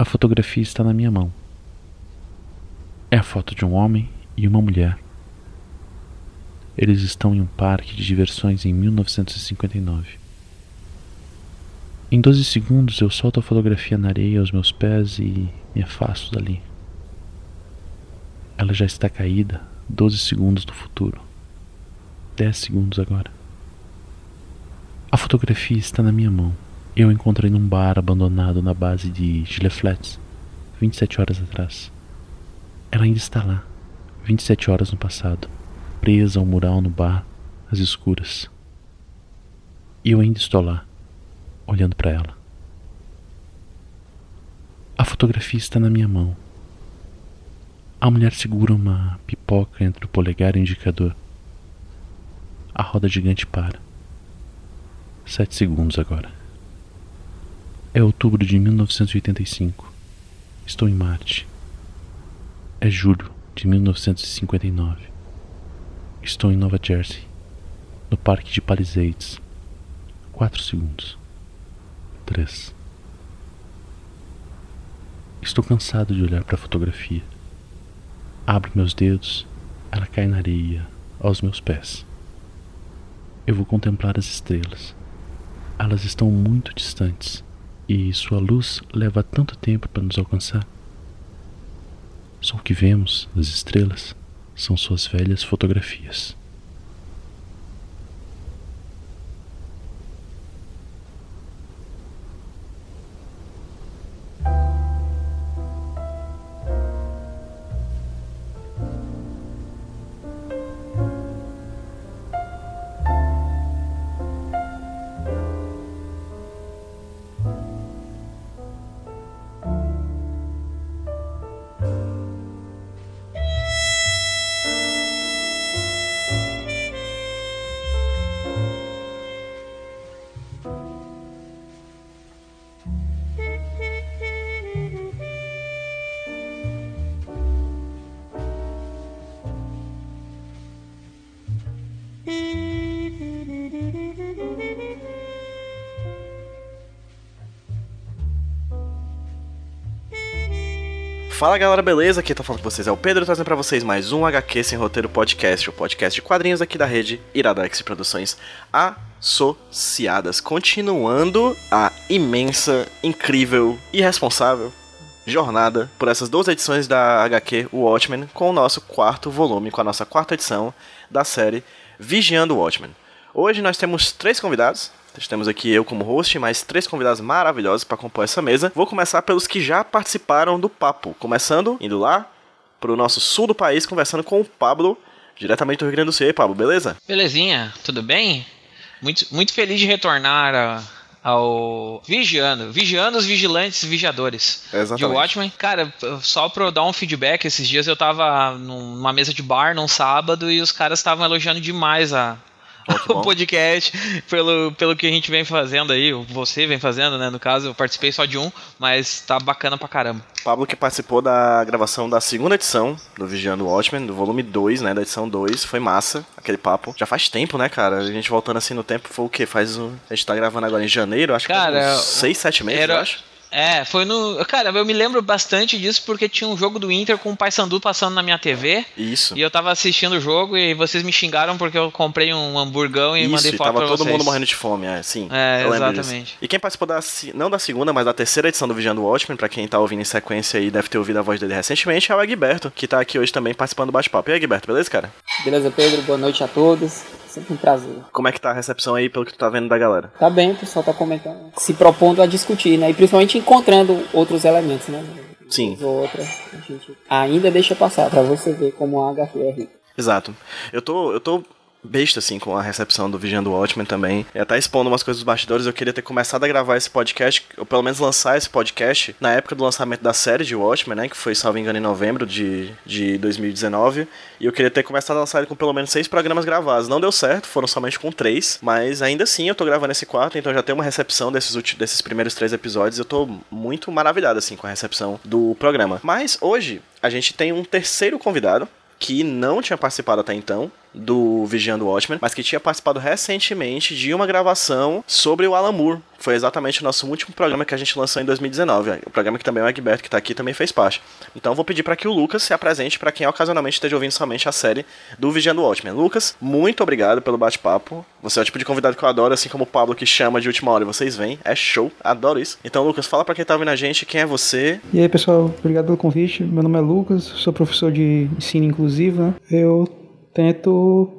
A fotografia está na minha mão. É a foto de um homem e uma mulher. Eles estão em um parque de diversões em 1959. Em 12 segundos eu solto a fotografia na areia aos meus pés e me afasto dali. Ela já está caída 12 segundos no futuro. 10 segundos agora. A fotografia está na minha mão. Eu encontrei num bar abandonado na base de Gilleflets, 27 horas atrás. Ela ainda está lá, 27 horas no passado, presa ao mural no bar, às escuras. E eu ainda estou lá, olhando para ela. A fotografia está na minha mão. A mulher segura uma pipoca entre o polegar e o indicador. A roda gigante para. Sete segundos agora. É outubro de 1985. Estou em Marte. É julho de 1959. Estou em Nova Jersey, no Parque de Palisades. Quatro segundos. Três. Estou cansado de olhar para a fotografia. Abro meus dedos, ela cai na areia, aos meus pés. Eu vou contemplar as estrelas. Elas estão muito distantes e sua luz leva tanto tempo para nos alcançar. Só o que vemos das estrelas são suas velhas fotografias. Fala galera, beleza? Aqui tá falando com vocês é o Pedro, trazendo pra vocês mais um HQ Sem Roteiro Podcast, o podcast de quadrinhos aqui da rede Iradex Produções Associadas. Continuando a imensa, incrível, irresponsável jornada por essas duas edições da HQ Watchmen com o nosso quarto volume, com a nossa quarta edição da série Vigiando o Watchmen. Hoje nós temos três convidados, temos aqui eu como host, mais três convidados maravilhosos para compor essa mesa. Vou começar pelos que já participaram do papo. Começando, indo lá pro nosso sul do país, conversando com o Pablo, diretamente do Rio Grande do Sul. E aí, Pablo, beleza? Belezinha, tudo bem? Muito, muito feliz de retornar a, ao Vigiando, Vigiando os Vigilantes Vigiadores Exatamente. de Watchmen. Cara, só pra eu dar um feedback, esses dias eu tava numa mesa de bar num sábado e os caras estavam elogiando demais a, o podcast, pelo, pelo que a gente vem fazendo aí, você vem fazendo, né? No caso, eu participei só de um, mas tá bacana pra caramba. Pablo que participou da gravação da segunda edição do Vigiando Watchmen, do volume 2, né? Da edição 2. Foi massa aquele papo. Já faz tempo, né, cara? A gente voltando assim no tempo, foi o quê? Faz um... A gente tá gravando agora em janeiro, acho cara, que faz uns 6, 7 meses, era... eu acho. É, foi no. Cara, eu me lembro bastante disso porque tinha um jogo do Inter com o Paysandu passando na minha TV. Isso. E eu tava assistindo o jogo e vocês me xingaram porque eu comprei um hamburgão e Isso, mandei e foto tava pra todo vocês. mundo morrendo de fome, é, sim. É, eu lembro exatamente. disso. E quem participou da, se- não da segunda, mas da terceira edição do Vigiando Watchmen, pra quem tá ouvindo em sequência aí, deve ter ouvido a voz dele recentemente, é o Egberto, que tá aqui hoje também participando do bate-papo. E aí, Egberto, beleza, cara? Beleza, Pedro? Boa noite a todos. Sempre um prazer. Como é que tá a recepção aí, pelo que tu tá vendo da galera? Tá bem, o pessoal tá comentando, se propondo a discutir, né? E principalmente encontrando outros elementos, né? Sim. Ou outra, a gente ainda deixa passar pra você ver como a HQ é rica. Exato. Eu tô, eu tô besta, assim, com a recepção do Vigiando Watchmen também. E até expondo umas coisas dos bastidores, eu queria ter começado a gravar esse podcast, ou pelo menos lançar esse podcast, na época do lançamento da série de Watchmen, né, que foi, salvo engano, em novembro de, de 2019. E eu queria ter começado a lançar ele com pelo menos seis programas gravados. Não deu certo, foram somente com três, mas ainda assim eu tô gravando esse quarto, então já tem uma recepção desses, desses primeiros três episódios. Eu tô muito maravilhado, assim, com a recepção do programa. Mas hoje, a gente tem um terceiro convidado, que não tinha participado até então, do Vigiando Watchmen, mas que tinha participado recentemente de uma gravação sobre o Alan Moore. Foi exatamente o nosso último programa que a gente lançou em 2019. O programa que também o Egberto, que está aqui, também fez parte. Então vou pedir para que o Lucas se apresente para quem ocasionalmente esteja ouvindo somente a série do Vigiando Watchmen. Lucas, muito obrigado pelo bate-papo. Você é o tipo de convidado que eu adoro, assim como o Pablo que chama de última hora e vocês vêm. É show, adoro isso. Então, Lucas, fala para quem está ouvindo a gente quem é você. E aí, pessoal, obrigado pelo convite. Meu nome é Lucas, sou professor de ensino inclusivo, né? Eu tento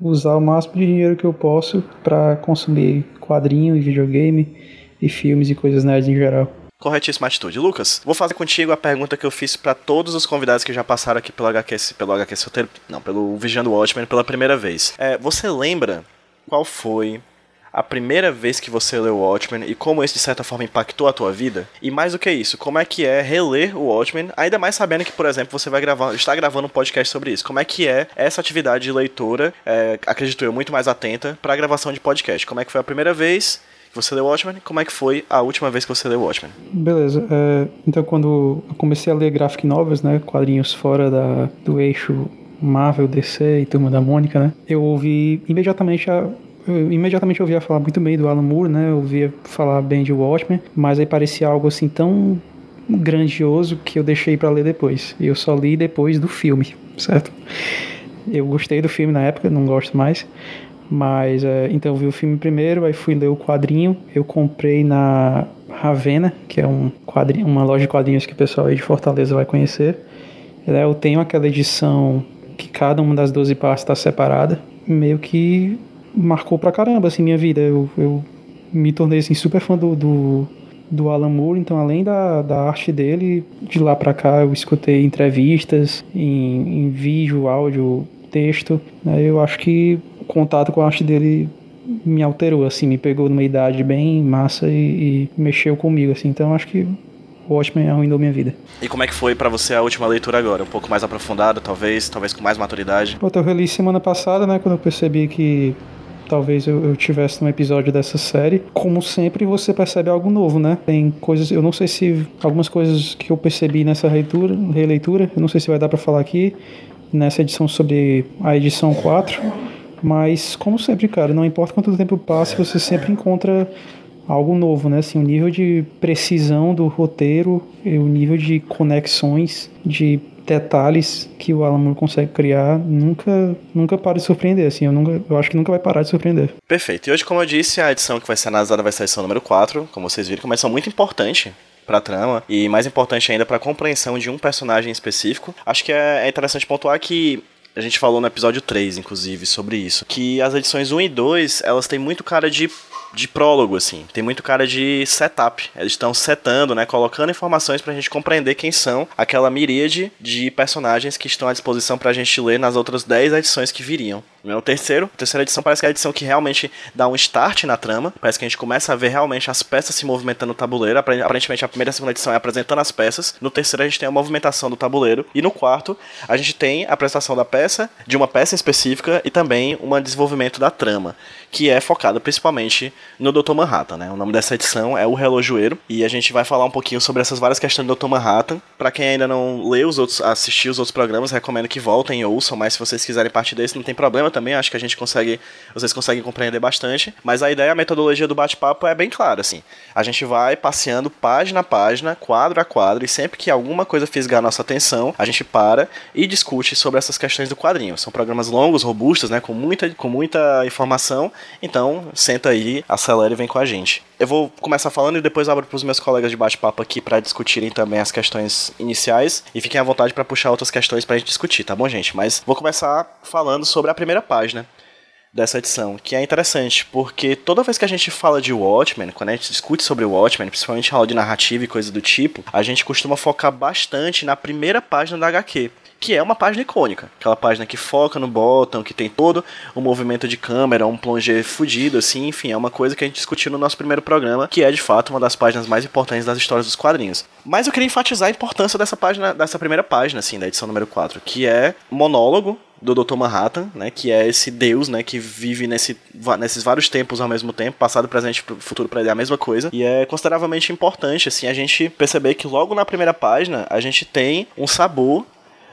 usar o máximo de dinheiro que eu posso para consumir quadrinho e videogame e filmes e coisas nerds em geral. Corretíssima atitude. Lucas, vou fazer contigo a pergunta que eu fiz para todos os convidados que já passaram aqui pelo HQ, pelo HQ não, pelo Vigiando Watchmen pela primeira vez. É, você lembra qual foi a primeira vez que você leu o Watchmen e como isso de certa forma impactou a tua vida? E mais do que isso, como é que é reler o Watchmen, ainda mais sabendo que, por exemplo, você vai gravar, está gravando um podcast sobre isso. Como é que é essa atividade de leitora, é, acredito eu, muito mais atenta para a gravação de podcast? Como é que foi a primeira vez que você leu Watchmen? Como é que foi a última vez que você leu Watchmen? Beleza. É, então, quando eu comecei a ler graphic novels, né, quadrinhos fora da, do eixo Marvel, DC e Turma da Mônica, né, eu ouvi imediatamente a eu imediatamente ouvia falar muito bem do Alan Moore, né? Eu ouvia falar bem de Watchmen, mas aí parecia algo assim tão grandioso que eu deixei para ler depois. Eu só li depois do filme, certo? Eu gostei do filme na época, não gosto mais. Mas é, então eu vi o filme primeiro, aí fui ler o quadrinho. Eu comprei na Ravena, que é um quadrinho, uma loja de quadrinhos que o pessoal aí de Fortaleza vai conhecer. Eu tenho aquela edição que cada uma das 12 partes está separada. Meio que marcou pra caramba, assim, minha vida. Eu, eu me tornei, assim, super fã do, do, do Alan Moore, então além da, da arte dele, de lá pra cá eu escutei entrevistas em, em vídeo, áudio, texto, né, eu acho que o contato com a arte dele me alterou, assim, me pegou numa idade bem massa e, e mexeu comigo, assim, então acho que o Watchmen arruinou minha vida. E como é que foi para você a última leitura agora? Um pouco mais aprofundada, talvez, talvez com mais maturidade? Pô, eu reli semana passada, né, quando eu percebi que talvez eu, eu tivesse num episódio dessa série. Como sempre, você percebe algo novo, né? Tem coisas, eu não sei se algumas coisas que eu percebi nessa releitura, releitura eu não sei se vai dar para falar aqui nessa edição sobre a edição 4, mas como sempre, cara, não importa quanto tempo passe, você sempre encontra algo novo, né? Assim, o nível de precisão do roteiro, o nível de conexões, de detalhes que o Alan Moore consegue criar nunca nunca para de surpreender, assim, eu, nunca, eu acho que nunca vai parar de surpreender. Perfeito. E hoje, como eu disse, a edição que vai ser analisada vai ser a edição número 4, como vocês viram, que é uma edição muito importante para a trama e mais importante ainda para a compreensão de um personagem específico. Acho que é, é interessante pontuar que a gente falou no episódio 3, inclusive, sobre isso. Que as edições 1 e 2, elas têm muito cara de de prólogo, assim. Tem muito cara de setup. Eles estão setando, né? Colocando informações pra gente compreender quem são aquela miríade de personagens que estão à disposição pra gente ler nas outras 10 edições que viriam. O terceiro, a terceira edição parece que é a edição que realmente dá um start na trama. Parece que a gente começa a ver realmente as peças se movimentando no tabuleiro. Aparentemente a primeira e a segunda edição é apresentando as peças. No terceiro a gente tem a movimentação do tabuleiro. E no quarto a gente tem a apresentação da peça, de uma peça específica e também um desenvolvimento da trama, que é focado principalmente no Dr. Manhattan, né? O nome dessa edição é O Relojoeiro e a gente vai falar um pouquinho sobre essas várias questões do Dr. Manhattan. Para quem ainda não leu os outros, assistiu os outros programas, recomendo que voltem e ouçam, mas se vocês quiserem partir desse não tem problema também, acho que a gente consegue, vocês conseguem compreender bastante. Mas a ideia, a metodologia do bate-papo é bem clara, assim. A gente vai passeando página a página, quadro a quadro, e sempre que alguma coisa fisgar a nossa atenção, a gente para e discute sobre essas questões do quadrinho. São programas longos, robustos, né, com muita, com muita informação, então senta aí, acelera e vem com a gente. Eu vou começar falando e depois abro para os meus colegas de bate-papo aqui para discutirem também as questões iniciais e fiquem à vontade para puxar outras questões para a gente discutir, tá bom, gente? Mas vou começar falando sobre a primeira página dessa edição, que é interessante, porque toda vez que a gente fala de Watchmen, quando a gente discute sobre Watchmen, principalmente aula de narrativa e coisa do tipo, a gente costuma focar bastante na primeira página da HQ, que é uma página icônica. Aquela página que foca no bottom, que tem todo o movimento de câmera, um plongé fudido, assim, enfim, é uma coisa que a gente discutiu no nosso primeiro programa, que é de fato uma das páginas mais importantes das histórias dos quadrinhos. Mas eu queria enfatizar a importância dessa página, dessa primeira página, assim, da edição número 4, que é monólogo do Dr. Manhattan, né, que é esse deus, né, que vive nesse, nesses vários tempos ao mesmo tempo, passado, presente e futuro para ele é a mesma coisa, e é consideravelmente importante, assim, a gente perceber que logo na primeira página a gente tem um sabor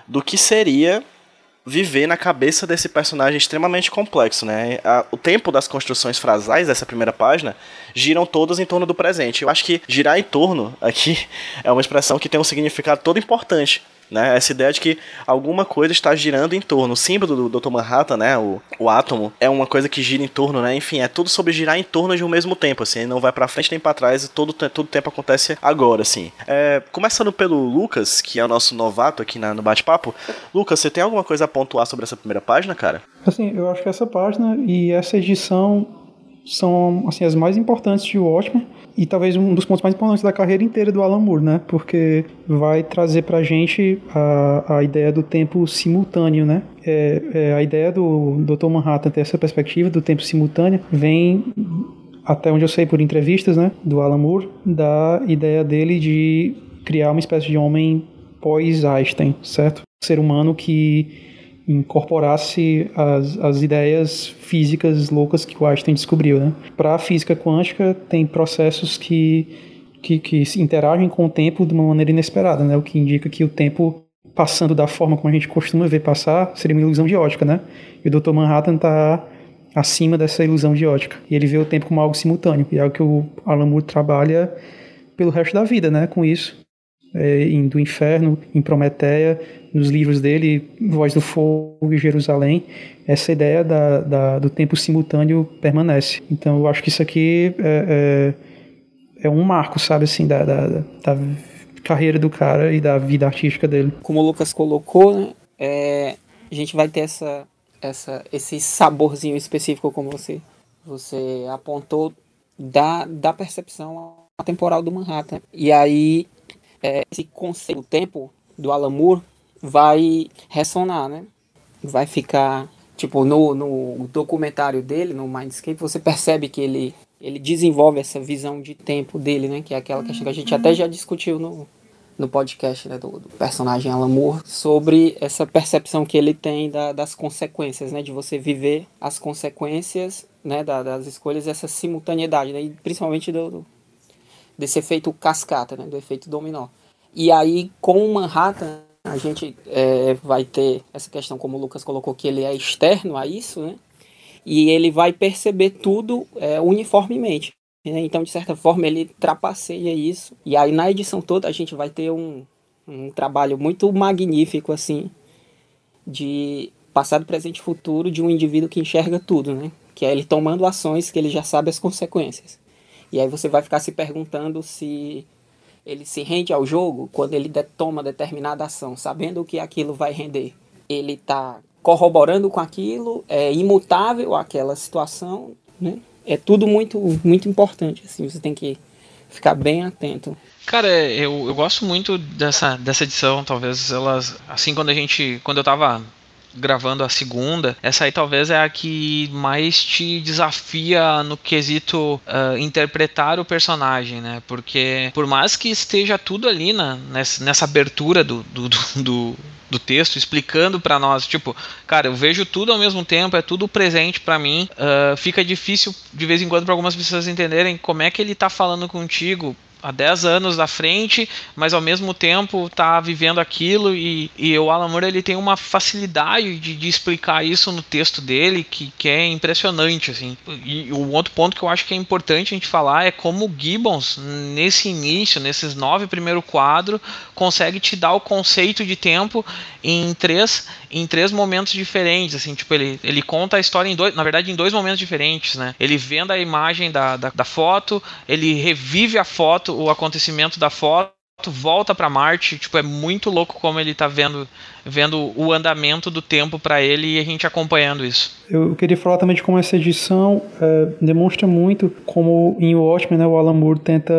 do que seria viver na cabeça desse personagem extremamente complexo, né? O tempo das construções frasais dessa primeira página giram todas em torno do presente. Eu acho que girar em torno aqui é uma expressão que tem um significado todo importante né? Essa ideia de que alguma coisa está girando em torno. O símbolo do Dr. Manhattan, né? O, o átomo, é uma coisa que gira em torno, né? Enfim, é tudo sobre girar em torno de um mesmo tempo, assim. Não vai para frente nem para trás, todo, todo tempo acontece agora, assim. É, começando pelo Lucas, que é o nosso novato aqui na, no bate-papo. Lucas, você tem alguma coisa a pontuar sobre essa primeira página, cara? Assim, eu acho que essa página e essa edição são assim as mais importantes de Watchmen e talvez um dos pontos mais importantes da carreira inteira do Alan Moore, né? Porque vai trazer pra gente a, a ideia do tempo simultâneo, né? É, é, a ideia do Dr. Manhattan ter essa perspectiva do tempo simultâneo vem até onde eu sei por entrevistas, né, do Alan Moore, da ideia dele de criar uma espécie de homem pós-Einstein, certo? Ser humano que incorporasse as, as ideias físicas loucas que o Einstein descobriu. Né? Para a física quântica, tem processos que, que, que interagem com o tempo de uma maneira inesperada, né? o que indica que o tempo passando da forma como a gente costuma ver passar seria uma ilusão de ótica. Né? E o Dr. Manhattan está acima dessa ilusão de ótica. E ele vê o tempo como algo simultâneo, e é algo que o Alan Moore trabalha pelo resto da vida, né, com isso. É, Do Inferno, em Prometeia, nos livros dele, Voz do Fogo e Jerusalém, essa ideia da, da, do tempo simultâneo permanece. Então eu acho que isso aqui é, é, é um marco, sabe, assim, da, da, da, carreira do cara e da vida artística dele. Como o Lucas colocou, né, é, a gente vai ter essa, essa, esse saborzinho específico, como você, você apontou, da, da percepção temporal do Manhattan. E aí, é, esse conceito do tempo do Alan Moore vai ressonar, né? Vai ficar, tipo, no, no documentário dele, no Mindscape, você percebe que ele, ele desenvolve essa visão de tempo dele, né? Que é aquela questão que a gente até já discutiu no, no podcast né, do, do, personagem Alan Moore sobre essa percepção que ele tem da, das consequências, né? De você viver as consequências né, da, das escolhas, essa simultaneidade, né? E principalmente do, do, desse efeito cascata, né? Do efeito dominó. E aí, com Manhattan, a gente é, vai ter essa questão, como o Lucas colocou, que ele é externo a isso, né? E ele vai perceber tudo é, uniformemente. Né? Então, de certa forma, ele trapaceia isso. E aí, na edição toda, a gente vai ter um, um trabalho muito magnífico, assim, de passado, presente e futuro de um indivíduo que enxerga tudo, né? Que é ele tomando ações que ele já sabe as consequências. E aí você vai ficar se perguntando se ele se rende ao jogo quando ele toma determinada ação, sabendo que aquilo vai render. Ele está corroborando com aquilo, é imutável aquela situação, né? É tudo muito, muito importante, assim, você tem que ficar bem atento. Cara, eu, eu gosto muito dessa, dessa edição, talvez elas, assim, quando a gente, quando eu tava gravando a segunda, essa aí talvez é a que mais te desafia no quesito uh, interpretar o personagem, né? Porque por mais que esteja tudo ali na, nessa, nessa abertura do, do, do, do texto explicando para nós, tipo, cara, eu vejo tudo ao mesmo tempo, é tudo presente para mim. Uh, fica difícil de vez em quando para algumas pessoas entenderem como é que ele tá falando contigo há 10 anos da frente, mas ao mesmo tempo tá vivendo aquilo e, e o Alan Moore ele tem uma facilidade de, de explicar isso no texto dele que, que é impressionante assim. E o outro ponto que eu acho que é importante a gente falar é como o Gibbons nesse início, nesses nove primeiro quadro, consegue te dar o conceito de tempo em três em três momentos diferentes, assim, tipo, ele, ele conta a história em dois, na verdade, em dois momentos diferentes, né? Ele vendo a imagem da, da, da foto, ele revive a foto, o acontecimento da foto, volta para Marte, tipo, é muito louco como ele tá vendo vendo o andamento do tempo para ele e a gente acompanhando isso. Eu queria falar também de como essa edição é, demonstra muito como em Watchmen né, o Alan Moore tenta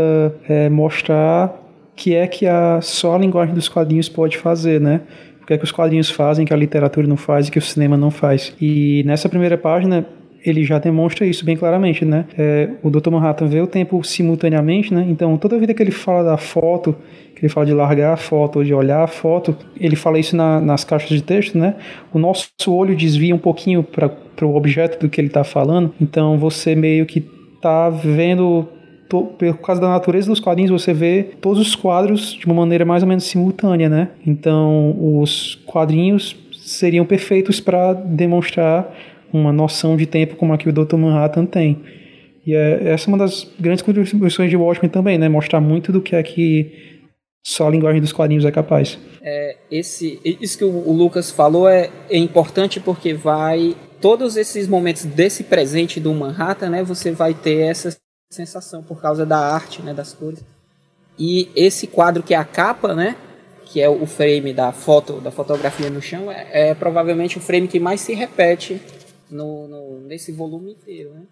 é, mostrar que é que a só a linguagem dos quadrinhos pode fazer, né? Que é que os quadrinhos fazem que a literatura não faz e que o cinema não faz. E nessa primeira página ele já demonstra isso bem claramente, né? É, o Dr. Manhattan vê o tempo simultaneamente, né? Então, toda vida que ele fala da foto, que ele fala de largar a foto ou de olhar a foto, ele fala isso na, nas caixas de texto, né? O nosso olho desvia um pouquinho para o objeto do que ele está falando, então você meio que está vendo por causa da natureza dos quadrinhos, você vê todos os quadros de uma maneira mais ou menos simultânea, né? Então, os quadrinhos seriam perfeitos para demonstrar uma noção de tempo como a que o Dr. Manhattan tem. E é, essa é uma das grandes contribuições de Watchmen também, né? Mostrar muito do que é que só a linguagem dos quadrinhos é capaz. É, esse, isso que o, Lucas falou é, é importante porque vai todos esses momentos desse presente do Manhattan, né? Você vai ter essa sensação por causa da arte, né? Das cores. E esse quadro que é a capa, né? Que é o frame da foto, da fotografia no chão, é, é provavelmente o frame que mais se repete no, no, nesse volume inteiro, né?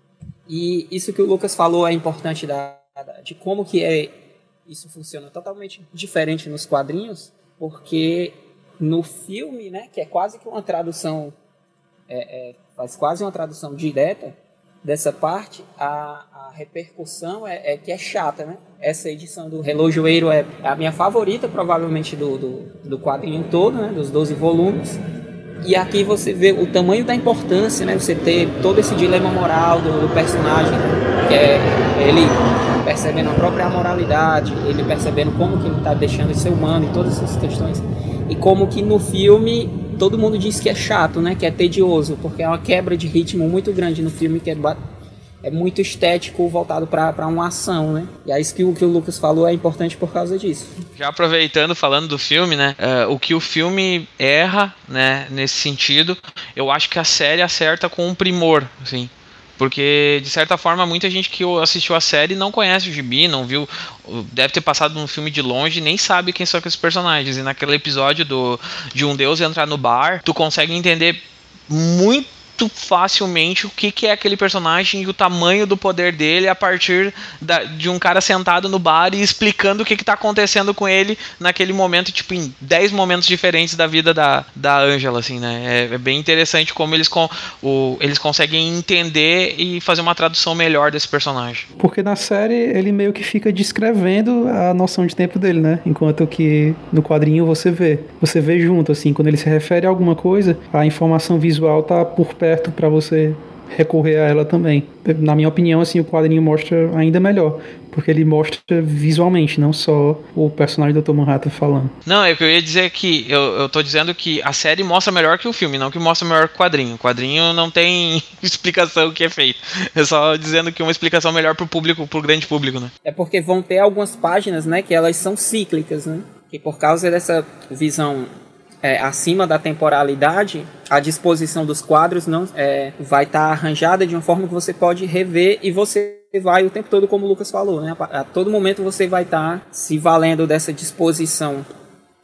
E isso que o Lucas falou é importante da, de como que é isso funciona totalmente diferente nos quadrinhos, porque no filme, né, que é quase que uma tradução, é, é, faz quase uma tradução direta dessa parte, a, a repercussão é, é, que é chata, né? Essa edição do Relojoeiro é a minha favorita, provavelmente, do, do, do quadrinho todo, né, dos 12 volumes. E aqui você vê o tamanho da importância, né? Você ter todo esse dilema moral do, do personagem, que é ele percebendo a própria moralidade, ele percebendo como que ele está deixando de ser humano e todas essas questões. E como que no filme todo mundo diz que é chato, né? Que é tedioso, porque é uma quebra de ritmo muito grande no filme que é é muito estético voltado para uma ação, né? E é isso que o que o Lucas falou é importante por causa disso. Já aproveitando, falando do filme, né? Uh, o que o filme erra, né? Nesse sentido, eu acho que a série acerta com um primor, assim. Porque, de certa forma, muita gente que assistiu a série não conhece o Gibi, não viu. Deve ter passado um filme de longe nem sabe quem são aqueles personagens. E naquele episódio do, de um deus entrar no bar, tu consegue entender muito muito facilmente o que, que é aquele personagem e o tamanho do poder dele a partir da, de um cara sentado no bar e explicando o que, que tá acontecendo com ele naquele momento, tipo, em 10 momentos diferentes da vida da, da Angela, assim, né? É, é bem interessante como eles, com, o, eles conseguem entender e fazer uma tradução melhor desse personagem. Porque na série ele meio que fica descrevendo a noção de tempo dele, né? Enquanto que no quadrinho você vê. Você vê junto, assim, quando ele se refere a alguma coisa, a informação visual tá por perto perto para você recorrer a ela também. Na minha opinião, assim, o quadrinho mostra ainda melhor, porque ele mostra visualmente, não só o personagem do Dr. Manhattan falando. Não, é o que eu ia dizer que eu, eu tô dizendo que a série mostra melhor que o filme, não que mostra melhor que o quadrinho. O quadrinho não tem explicação o que é feito. É só dizendo que uma explicação melhor pro público, pro grande público, né? É porque vão ter algumas páginas, né, que elas são cíclicas, né? Que por causa dessa visão é, acima da temporalidade, a disposição dos quadros não é, vai estar tá arranjada de uma forma que você pode rever e você vai o tempo todo, como o Lucas falou, né? A, todo momento você vai estar tá se valendo dessa disposição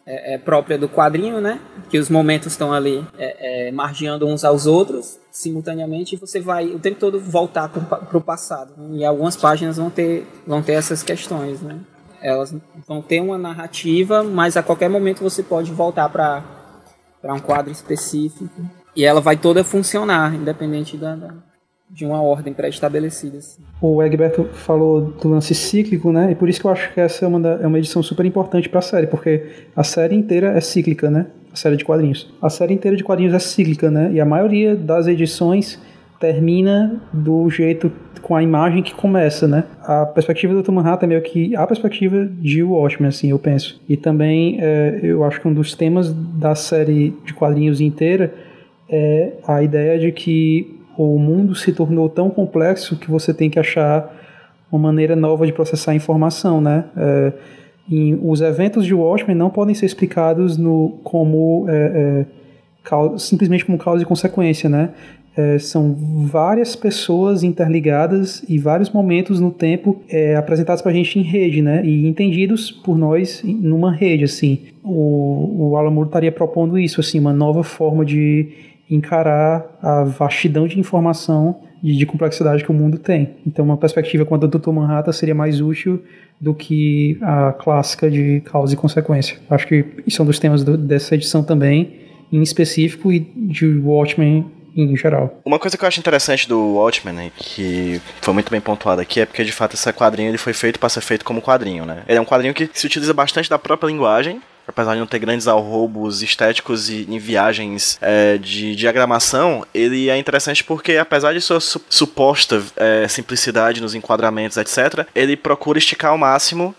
é, é, própria do quadrinho, né? Que os momentos estão ali é, é, margeando uns aos outros simultaneamente e você vai o tempo todo voltar para o passado. Né? E algumas páginas vão ter, vão ter essas questões, né? Elas vão ter uma narrativa, mas a qualquer momento você pode voltar para um quadro específico. E ela vai toda funcionar, independente da, da de uma ordem pré-estabelecida. Assim. O Egberto falou do lance cíclico, né? E por isso que eu acho que essa é uma, da, é uma edição super importante para a série, porque a série inteira é cíclica, né? A série de quadrinhos. A série inteira de quadrinhos é cíclica, né? E a maioria das edições termina do jeito com a imagem que começa, né? A perspectiva do Dr. Manhattan é meio que a perspectiva de Watchmen, assim, eu penso. E também é, eu acho que um dos temas da série de quadrinhos inteira é a ideia de que o mundo se tornou tão complexo que você tem que achar uma maneira nova de processar a informação, né? É, os eventos de Watchmen não podem ser explicados no, como é, é, simplesmente como causa e consequência, né? É, são várias pessoas interligadas e vários momentos no tempo é, apresentados para a gente em rede, né? E entendidos por nós numa rede, assim. O, o Alan Moore estaria propondo isso, assim, uma nova forma de encarar a vastidão de informação e de complexidade que o mundo tem. Então, uma perspectiva quanto ao Dr. Manhattan seria mais útil do que a clássica de causa e consequência. Acho que isso é um dos temas do, dessa edição também, em específico, e de Watchmen em geral. Uma coisa que eu acho interessante do Watchmen, né, que foi muito bem pontuado aqui, é porque de fato esse quadrinho ele foi feito para ser feito como quadrinho, né? Ele é um quadrinho que se utiliza bastante da própria linguagem, apesar de não ter grandes alrobos estéticos e em viagens é, de diagramação, ele é interessante porque, apesar de sua su suposta é, simplicidade nos enquadramentos, etc., ele procura esticar ao máximo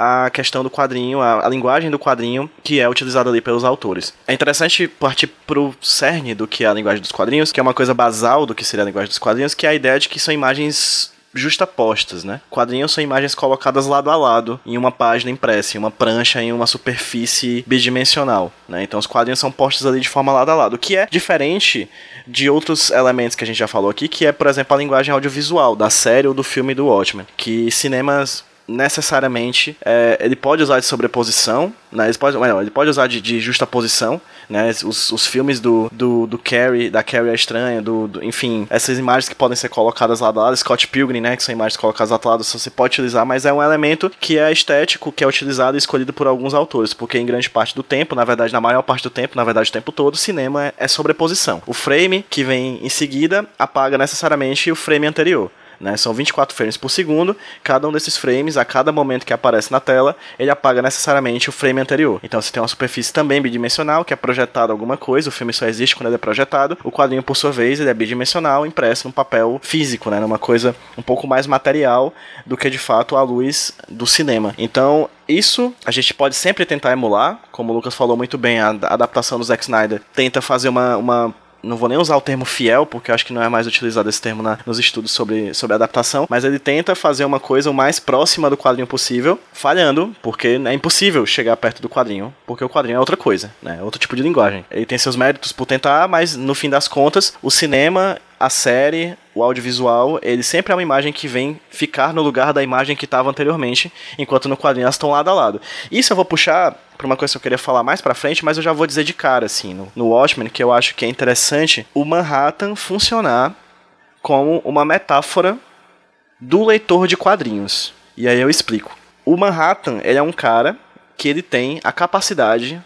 a questão do quadrinho, a, a, linguagem do quadrinho que é utilizada ali pelos autores. É interessante partir pro cerne do que é a linguagem dos quadrinhos, que é uma coisa basal do que seria a linguagem dos quadrinhos, que é a ideia de que são imagens justapostas, né? Quadrinhos são imagens colocadas lado a lado em uma página impressa, em uma prancha, em uma superfície bidimensional, né? Então os quadrinhos são postos ali de forma lado a lado, o que é diferente de outros elementos que a gente já falou aqui, que é, por exemplo, a linguagem audiovisual da série ou do filme do Watchmen, que cinemas necessariamente é, ele pode usar de sobreposição, né? Ele pode, melhor, ele pode usar de, de justaposição, né? Os, os filmes do, do, do Carrie, da Carrie a Estranha, do, do, enfim, essas imagens que podem ser colocadas lado a lado, Scott Pilgrim, né? Que são imagens colocadas lado a lado, você pode utilizar, mas é um elemento que é estético, que é utilizado e escolhido por alguns autores, porque em grande parte do tempo, na verdade, na maior parte do tempo, na verdade, o tempo todo, o cinema é, é sobreposição. O frame que vem em seguida apaga necessariamente o frame anterior. Né? São 24 frames por segundo, cada um desses frames, a cada momento que aparece na tela, ele apaga necessariamente o frame anterior. Então você tem uma superfície também bidimensional, que é projetada alguma coisa, o filme só existe quando ele é projetado. O quadrinho, por sua vez, ele é bidimensional, impresso num papel físico, né? numa coisa um pouco mais material do que de fato a luz do cinema. Então, isso a gente pode sempre tentar emular, como o Lucas falou muito bem, a adaptação do Zack Snyder tenta fazer uma, uma não vou nem usar o termo fiel, porque acho que não é mais utilizado esse termo na, nos estudos sobre, sobre adaptação, mas ele tenta fazer uma coisa o mais próxima do quadrinho possível, falhando, porque é impossível chegar perto do quadrinho, porque o quadrinho é outra coisa, né? É outro tipo de linguagem. Ele tem seus méritos por tentar, mas no fim das contas, o cinema a série, o audiovisual, ele sempre é uma imagem que vem ficar no lugar da imagem que estava anteriormente, enquanto no quadrinho elas estão lado a lado. Isso eu vou puxar para uma coisa que eu queria falar mais para frente, mas eu já vou dizer de cara assim, no, no Watchmen, que eu acho que é interessante o Manhattan funcionar como uma metáfora do leitor de quadrinhos. E aí eu explico. O Manhattan, ele é um cara que ele tem a capacidade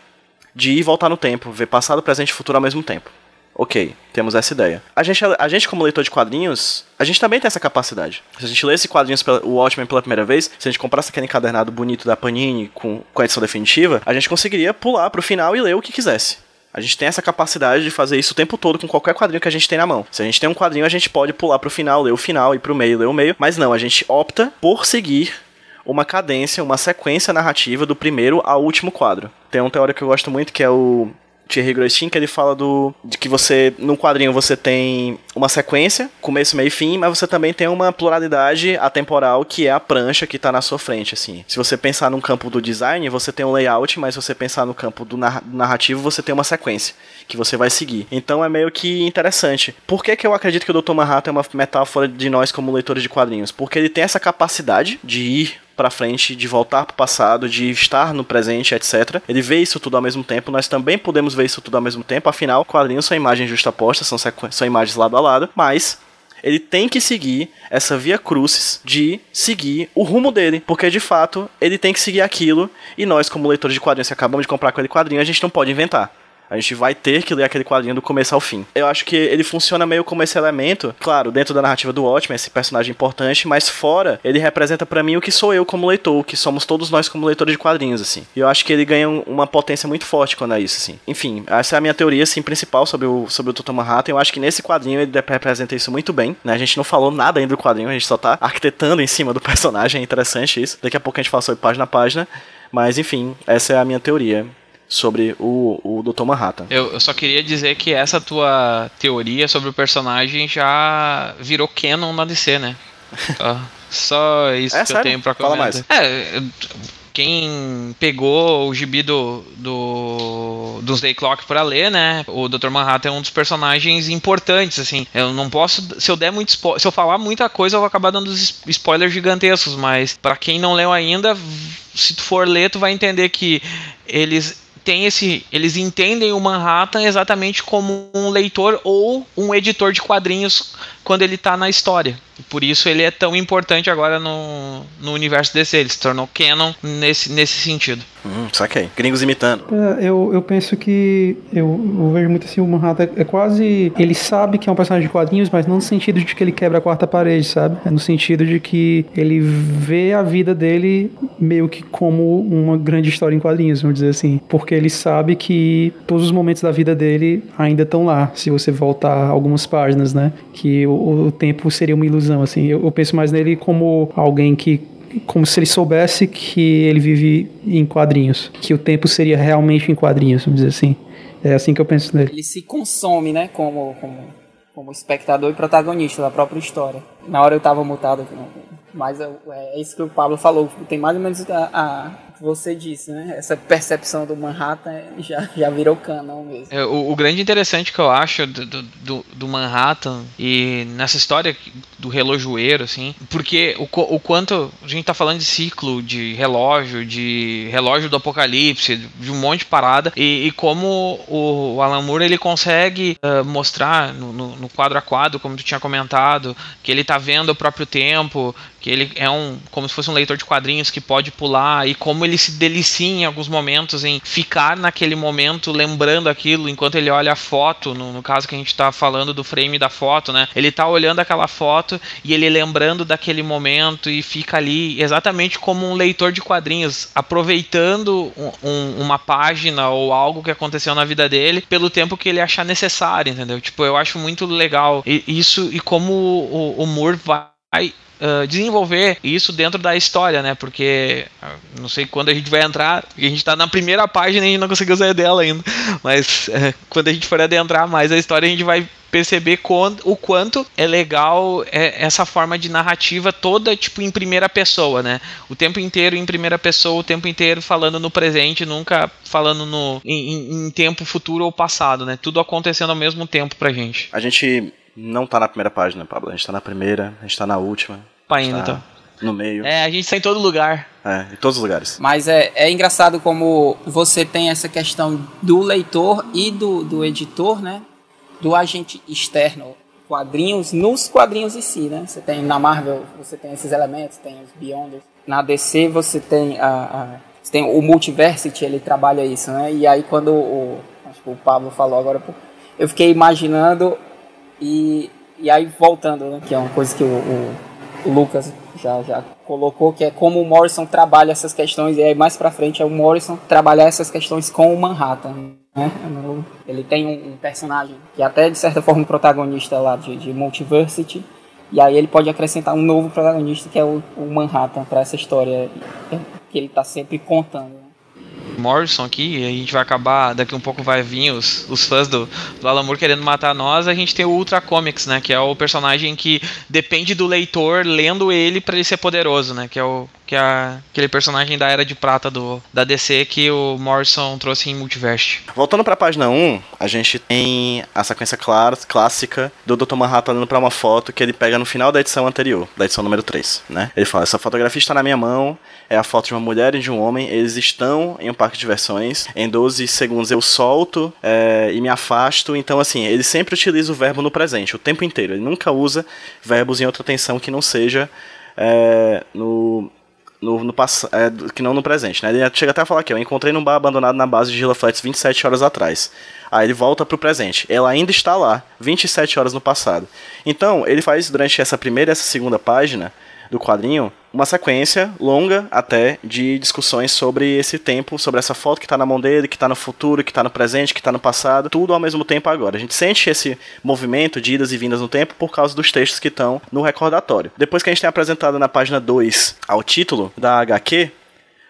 de ir e voltar no tempo, ver passado, presente e futuro ao mesmo tempo. Ok, temos essa ideia. A gente, a gente, como leitor de quadrinhos, a gente também tem essa capacidade. Se a gente lê esse quadrinhos, o Watchmen pela primeira vez, se a gente comprasse aquele encadernado bonito da Panini com, com a edição definitiva, a gente conseguiria pular pro final e ler o que quisesse. A gente tem essa capacidade de fazer isso o tempo todo com qualquer quadrinho que a gente tem na mão. Se a gente tem um quadrinho, a gente pode pular pro final, ler o final, ir pro meio, ler o meio. Mas não, a gente opta por seguir uma cadência, uma sequência narrativa do primeiro ao último quadro. Tem um teórico que eu gosto muito que é o Thierry Grostin, que ele fala do de que você no quadrinho você tem uma sequência, começo, meio e fim, mas você também tem uma pluralidade atemporal que é a prancha que está na sua frente, assim. Se você pensar no campo do design, você tem um layout, mas se você pensar no campo do narrativo, você tem uma sequência que você vai seguir. Então é meio que interessante. Por que, que eu acredito que o Dr. Manhattan é uma metáfora de nós como leitores de quadrinhos? Porque ele tem essa capacidade de ir para frente, de voltar para o passado, de estar no presente, etc. Ele vê isso tudo ao mesmo tempo, nós também podemos ver isso tudo ao mesmo tempo, afinal, quadrinhos são imagens justapostas, são, são imagens lado a lado, mas ele tem que seguir essa via crucis de seguir o rumo dele, porque de fato ele tem que seguir aquilo e nós, como leitores de quadrinhos que acabamos de comprar aquele quadrinho, a gente não pode inventar. A gente vai ter que ler aquele quadrinho do começo ao fim. Eu acho que ele funciona meio como esse elemento, claro, dentro da narrativa do Watchmen, esse personagem importante, mas fora, ele representa para mim o que sou eu como leitor, o que somos todos nós como leitores de quadrinhos, assim. E eu acho que ele ganha uma potência muito forte quando é isso, assim. Enfim, essa é a minha teoria, assim, principal sobre o, sobre o Dr. Manhattan. Eu acho que nesse quadrinho ele representa isso muito bem, né? A gente não falou nada ainda do quadrinho, a gente só tá arquitetando em cima do personagem, é interessante isso. Daqui a pouco a gente fala sobre página a página. Mas, enfim, essa é a minha teoria sobre o, o Dr. Manhattan. Eu, eu, só queria dizer que essa tua teoria sobre o personagem já virou canon na DC, né? só, só isso é, que sério? eu tenho pra comentar. Fala mais. É, quem pegou o gibi do, do Doomsday Clock para ler, né? O Dr. Manhattan é um dos personagens importantes, assim. Eu não posso, se eu der muito se eu falar muita coisa, eu vou acabar dando spoilers gigantescos, mas para quem não leu ainda, se tu for ler, tu vai entender que eles tem esse, eles entendem o Manhattan exatamente como um leitor ou um editor de quadrinhos quando ele está na história. E por isso ele é tão importante agora no, no universo DC. Ele se tornou canon nesse, nesse sentido. Hum, saquei. Gringos imitando. É, eu, eu penso que. Eu, eu, vejo muito assim: o Manhattan é quase. Ele sabe que é um personagem de quadrinhos, mas não no sentido de que ele quebra a quarta parede, sabe? É no sentido de que ele vê a vida dele meio que como uma grande história em quadrinhos, vamos dizer assim. Porque ele sabe que todos os momentos da vida dele ainda estão lá, se você voltar algumas páginas, né? Que o, o tempo seria uma ilusão, assim. Eu, eu penso mais nele como alguém que como se ele soubesse que ele vive em quadrinhos, que o tempo seria realmente em quadrinhos, vamos dizer assim. É assim que eu penso nele. Ele se consome, né, como, como, como espectador e protagonista da própria história. Na hora eu tava mutado aqui, mas é, é isso que o Pablo falou, tem mais ou menos a, a você disse, né? Essa percepção do Manhattan já, já virou canon mesmo. É, o, o, grande interessante que eu acho do, do, do, Manhattan e nessa história do relojoeiro, assim, porque o, o quanto a gente tá falando de ciclo, de relógio, de relógio do apocalipse, de um monte de parada, e, e como o, o, Alan Moore ele consegue uh, mostrar no, no, no quadro a quadro, como tu tinha comentado, que ele tá vendo o próprio tempo, que ele é um como se fosse um leitor de quadrinhos que pode pular e como ele se delicia em alguns momentos em ficar naquele momento lembrando aquilo enquanto ele olha a foto, no, no caso que a gente está falando do frame da foto, né? Ele está olhando aquela foto e ele lembrando daquele momento e fica ali exatamente como um leitor de quadrinhos, aproveitando um, um, uma página ou algo que aconteceu na vida dele pelo tempo que ele achar necessário, entendeu? Tipo, eu acho muito legal isso e como o, o Moore vai uh, desenvolver isso dentro da história, né? Porque uh, não sei quando a gente vai entrar, a gente tá na primeira página e a gente não conseguiu sair dela ainda. Mas uh, quando a gente for adentrar mais a história, a gente vai perceber quando, o quanto é legal é, essa forma de narrativa toda tipo em primeira pessoa, né? O tempo inteiro em primeira pessoa, o tempo inteiro falando no presente, nunca falando no em, em tempo futuro ou passado, né? Tudo acontecendo ao mesmo tempo pra gente. A gente não tá na primeira página, Pablo. A gente tá na primeira, a gente tá na última. Tá indo, então. No meio. É, a gente tá em todo lugar. É, em todos os lugares. Mas é, é engraçado como você tem essa questão do leitor e do, do editor, né? Do agente externo. Quadrinhos, nos quadrinhos em si, né? Você tem na Marvel, você tem esses elementos, tem os Beyonders. Na DC você tem a, a você tem o Multiversity, ele trabalha isso, né? E aí quando o, acho que o Pablo falou agora, eu fiquei imaginando e, e aí voltando, né, que é uma coisa que o, o, Lucas já, já colocou, que é como o Morrison trabalha essas questões, e aí mais pra frente é o Morrison trabalhar essas questões com o Manhattan. Né? Ele tem um, um personagem que até de certa forma um protagonista lá de, de Multiversity, e aí ele pode acrescentar um novo protagonista que é o, o Manhattan para essa história que ele está sempre contando. Morrison aqui, e a gente vai acabar, daqui um pouco vai vir os, os fãs do, do Alan Moore querendo matar nós, a gente tem o Ultra Comics, né, que é o personagem que depende do leitor lendo ele para ele ser poderoso, né, que é o que é aquele personagem da Era de Prata do, da DC que o Morrison trouxe em Multiverse. Voltando pra página 1, a gente tem a sequência clara, clássica do Dr. Manhattan olhando pra uma foto que ele pega no final da edição anterior, da edição número 3, né? Ele fala, essa fotografia está na minha mão, é a foto de uma mulher e de um homem, eles estão em um parque de diversões, em 12 segundos eu solto é, e me afasto, então assim, ele sempre utiliza o verbo no presente, o tempo inteiro, ele nunca usa verbos em outra tensão que não seja é, no no, no é, que não no presente, né? Ele chega até a falar aqui, eu encontrei num bar abandonado na base de Gila Flats 27 horas atrás. Aí ele volta pro presente. Ela ainda está lá, 27 horas no passado. Então, ele faz durante essa primeira e essa segunda página do quadrinho uma sequência longa até de discussões sobre esse tempo, sobre essa foto que está na mão dele, que está no futuro, que está no presente, que está no passado, tudo ao mesmo tempo agora. A gente sente esse movimento de idas e vindas no tempo por causa dos textos que estão no recordatório. Depois que a gente tem apresentado na página 2 ao título da HQ,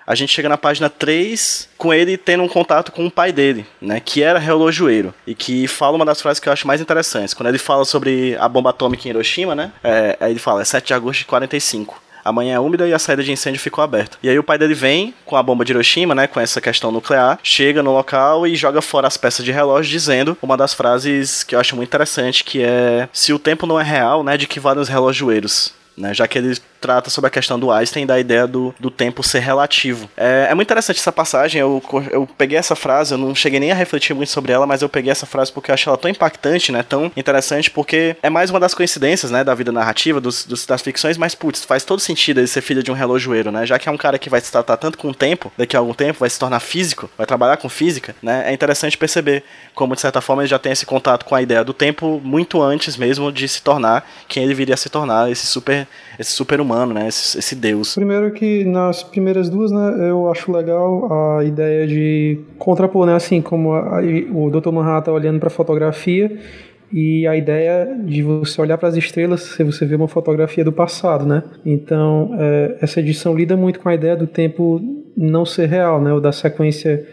a gente chega na página 3 com ele tendo um contato com o pai dele, né, que era relojoeiro, e que fala uma das frases que eu acho mais interessantes. Quando ele fala sobre a bomba atômica em Hiroshima, né, é, aí ele fala, é 7 de agosto de 45 a manhã é úmida e a saída de incêndio ficou aberta. E aí o pai dele vem com a bomba de Hiroshima, né, com essa questão nuclear, chega no local e joga fora as peças de relógio, dizendo uma das frases que eu acho muito interessante, que é: se o tempo não é real, né, de que valem os relojoeiros? Né, já que ele trata sobre a questão do Einstein da ideia do, do tempo ser relativo. É, é muito interessante essa passagem, eu, eu peguei essa frase, eu não cheguei nem a refletir muito sobre ela, mas eu peguei essa frase porque eu achei ela tão impactante, né, tão interessante, porque é mais uma das coincidências, né, da vida narrativa, dos, dos, das ficções, mas, putz, faz todo sentido ele ser filho de um relojoeiro, né, já que é um cara que vai se tratar tanto com o tempo, daqui a algum tempo vai se tornar físico, vai trabalhar com física, né, é interessante perceber como, de certa forma, ele já tem esse contato com a ideia do tempo muito antes mesmo de se tornar quem ele viria a se tornar, esse super, esse super humano, né, esse, esse Deus. Primeiro que nas primeiras duas, né, eu acho legal a ideia de contrapor, né, assim como a, a, o Dr. Manhattan olhando para a fotografia e a ideia de você olhar para as estrelas se você vê uma fotografia do passado, né? Então é, essa edição lida muito com a ideia do tempo não ser real, né? Ou da sequência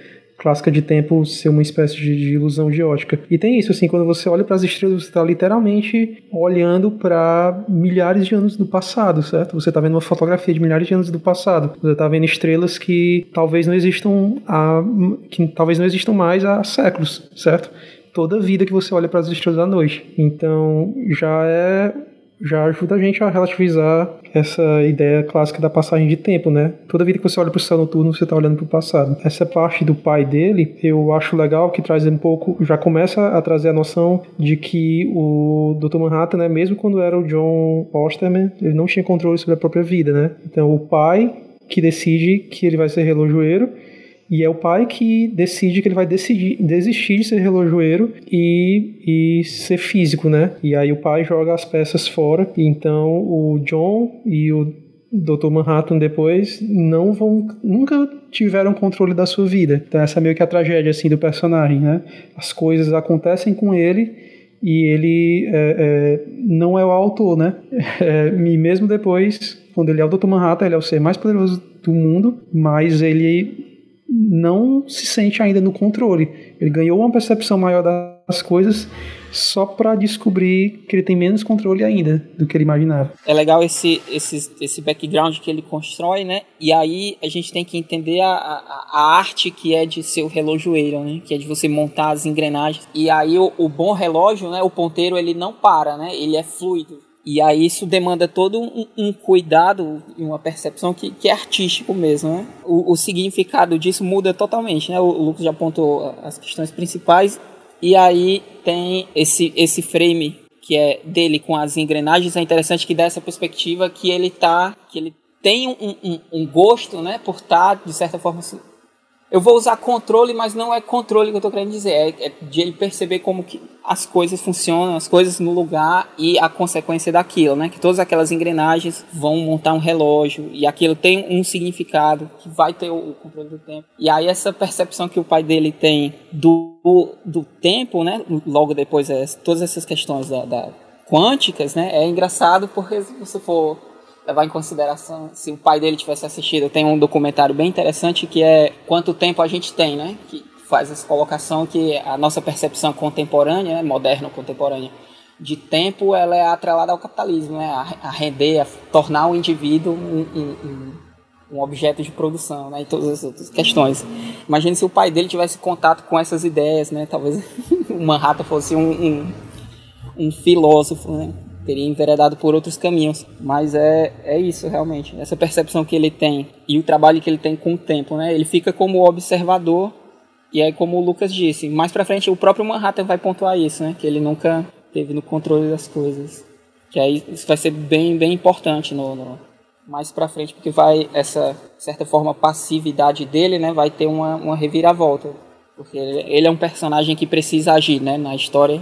clássica de tempo ser uma espécie de, de ilusão de ótica. E tem isso, assim, quando você olha para as estrelas, você está literalmente olhando para milhares de anos do passado, certo? Você está vendo uma fotografia de milhares de anos do passado. Você está vendo estrelas que talvez não existam há, que talvez não existam mais há séculos, certo? Toda a vida que você olha para as estrelas à noite. Então já é já ajuda a gente a relativizar essa ideia clássica da passagem de tempo, né? Toda vida que você olha para o céu noturno, você está olhando para o passado. Essa parte do pai dele, eu acho legal que traz um pouco, já começa a trazer a noção de que o Dr. Manhattan, né, mesmo quando era o John Osterman, ele não tinha controle sobre a própria vida, né? Então o pai que decide que ele vai ser relojoeiro e é o pai que decide que ele vai decidir, desistir de ser relojoeiro e, e ser físico, né? E aí o pai joga as peças fora. Então o John e o Dr. Manhattan depois não vão nunca tiveram controle da sua vida. Então essa é meio que a tragédia assim do personagem, né? As coisas acontecem com ele e ele é, é, não é o autor, né? É, e mesmo depois, quando ele é o Dr. Manhattan, ele é o ser mais poderoso do mundo, mas ele não se sente ainda no controle. Ele ganhou uma percepção maior das coisas só para descobrir que ele tem menos controle ainda do que ele imaginava. É legal esse, esse, esse background que ele constrói, né? E aí a gente tem que entender a, a, a arte que é de ser o relojoeiro, né? Que é de você montar as engrenagens. E aí o, o bom relógio, né? O ponteiro ele não para, né? Ele é fluido e aí isso demanda todo um, um cuidado e uma percepção que, que, é artístico mesmo, né? O, o, significado disso muda totalmente, né? O, o Lucas já apontou as questões principais. E aí tem esse, esse frame que é dele com as engrenagens. É interessante que dá essa perspectiva que ele tá... Que ele tem um, um, um gosto, né? Por estar, tá, de certa forma, eu vou usar controle, mas não é controle que eu estou querendo dizer. É, é, de ele perceber como que as coisas funcionam, as coisas no lugar e a consequência daquilo, né? Que todas aquelas engrenagens vão montar um relógio e aquilo tem um significado que vai ter o, controle do tempo. E aí essa percepção que o pai dele tem do, do tempo, né? Logo depois, é, todas essas questões da, da quânticas, né? É engraçado porque se você for levar em consideração se o pai dele tivesse assistido. Tem um documentário bem interessante que é Quanto Tempo a Gente Tem, né? Que faz essa colocação que a nossa percepção contemporânea, né? moderna contemporânea, de tempo, ela é atrelada ao capitalismo, né? A, render, a tornar o indivíduo um, um, um, objeto de produção, né? E todas as outras questões. Imagine se o pai dele tivesse contato com essas ideias, né? Talvez o Manhattan fosse um, um, um filósofo, né? Teria enveredado por outros caminhos. Mas é, é isso, realmente. Essa percepção que ele tem e o trabalho que ele tem com o tempo, né? Ele fica como observador e aí, como o Lucas disse, mais pra frente o próprio Manhattan vai pontuar isso, né? Que ele nunca teve no controle das coisas. Que aí isso vai ser bem, bem importante no, no mais pra frente, porque vai essa certa forma passividade dele, né? Vai ter uma, uma reviravolta porque ele é um personagem que precisa agir, né, na história.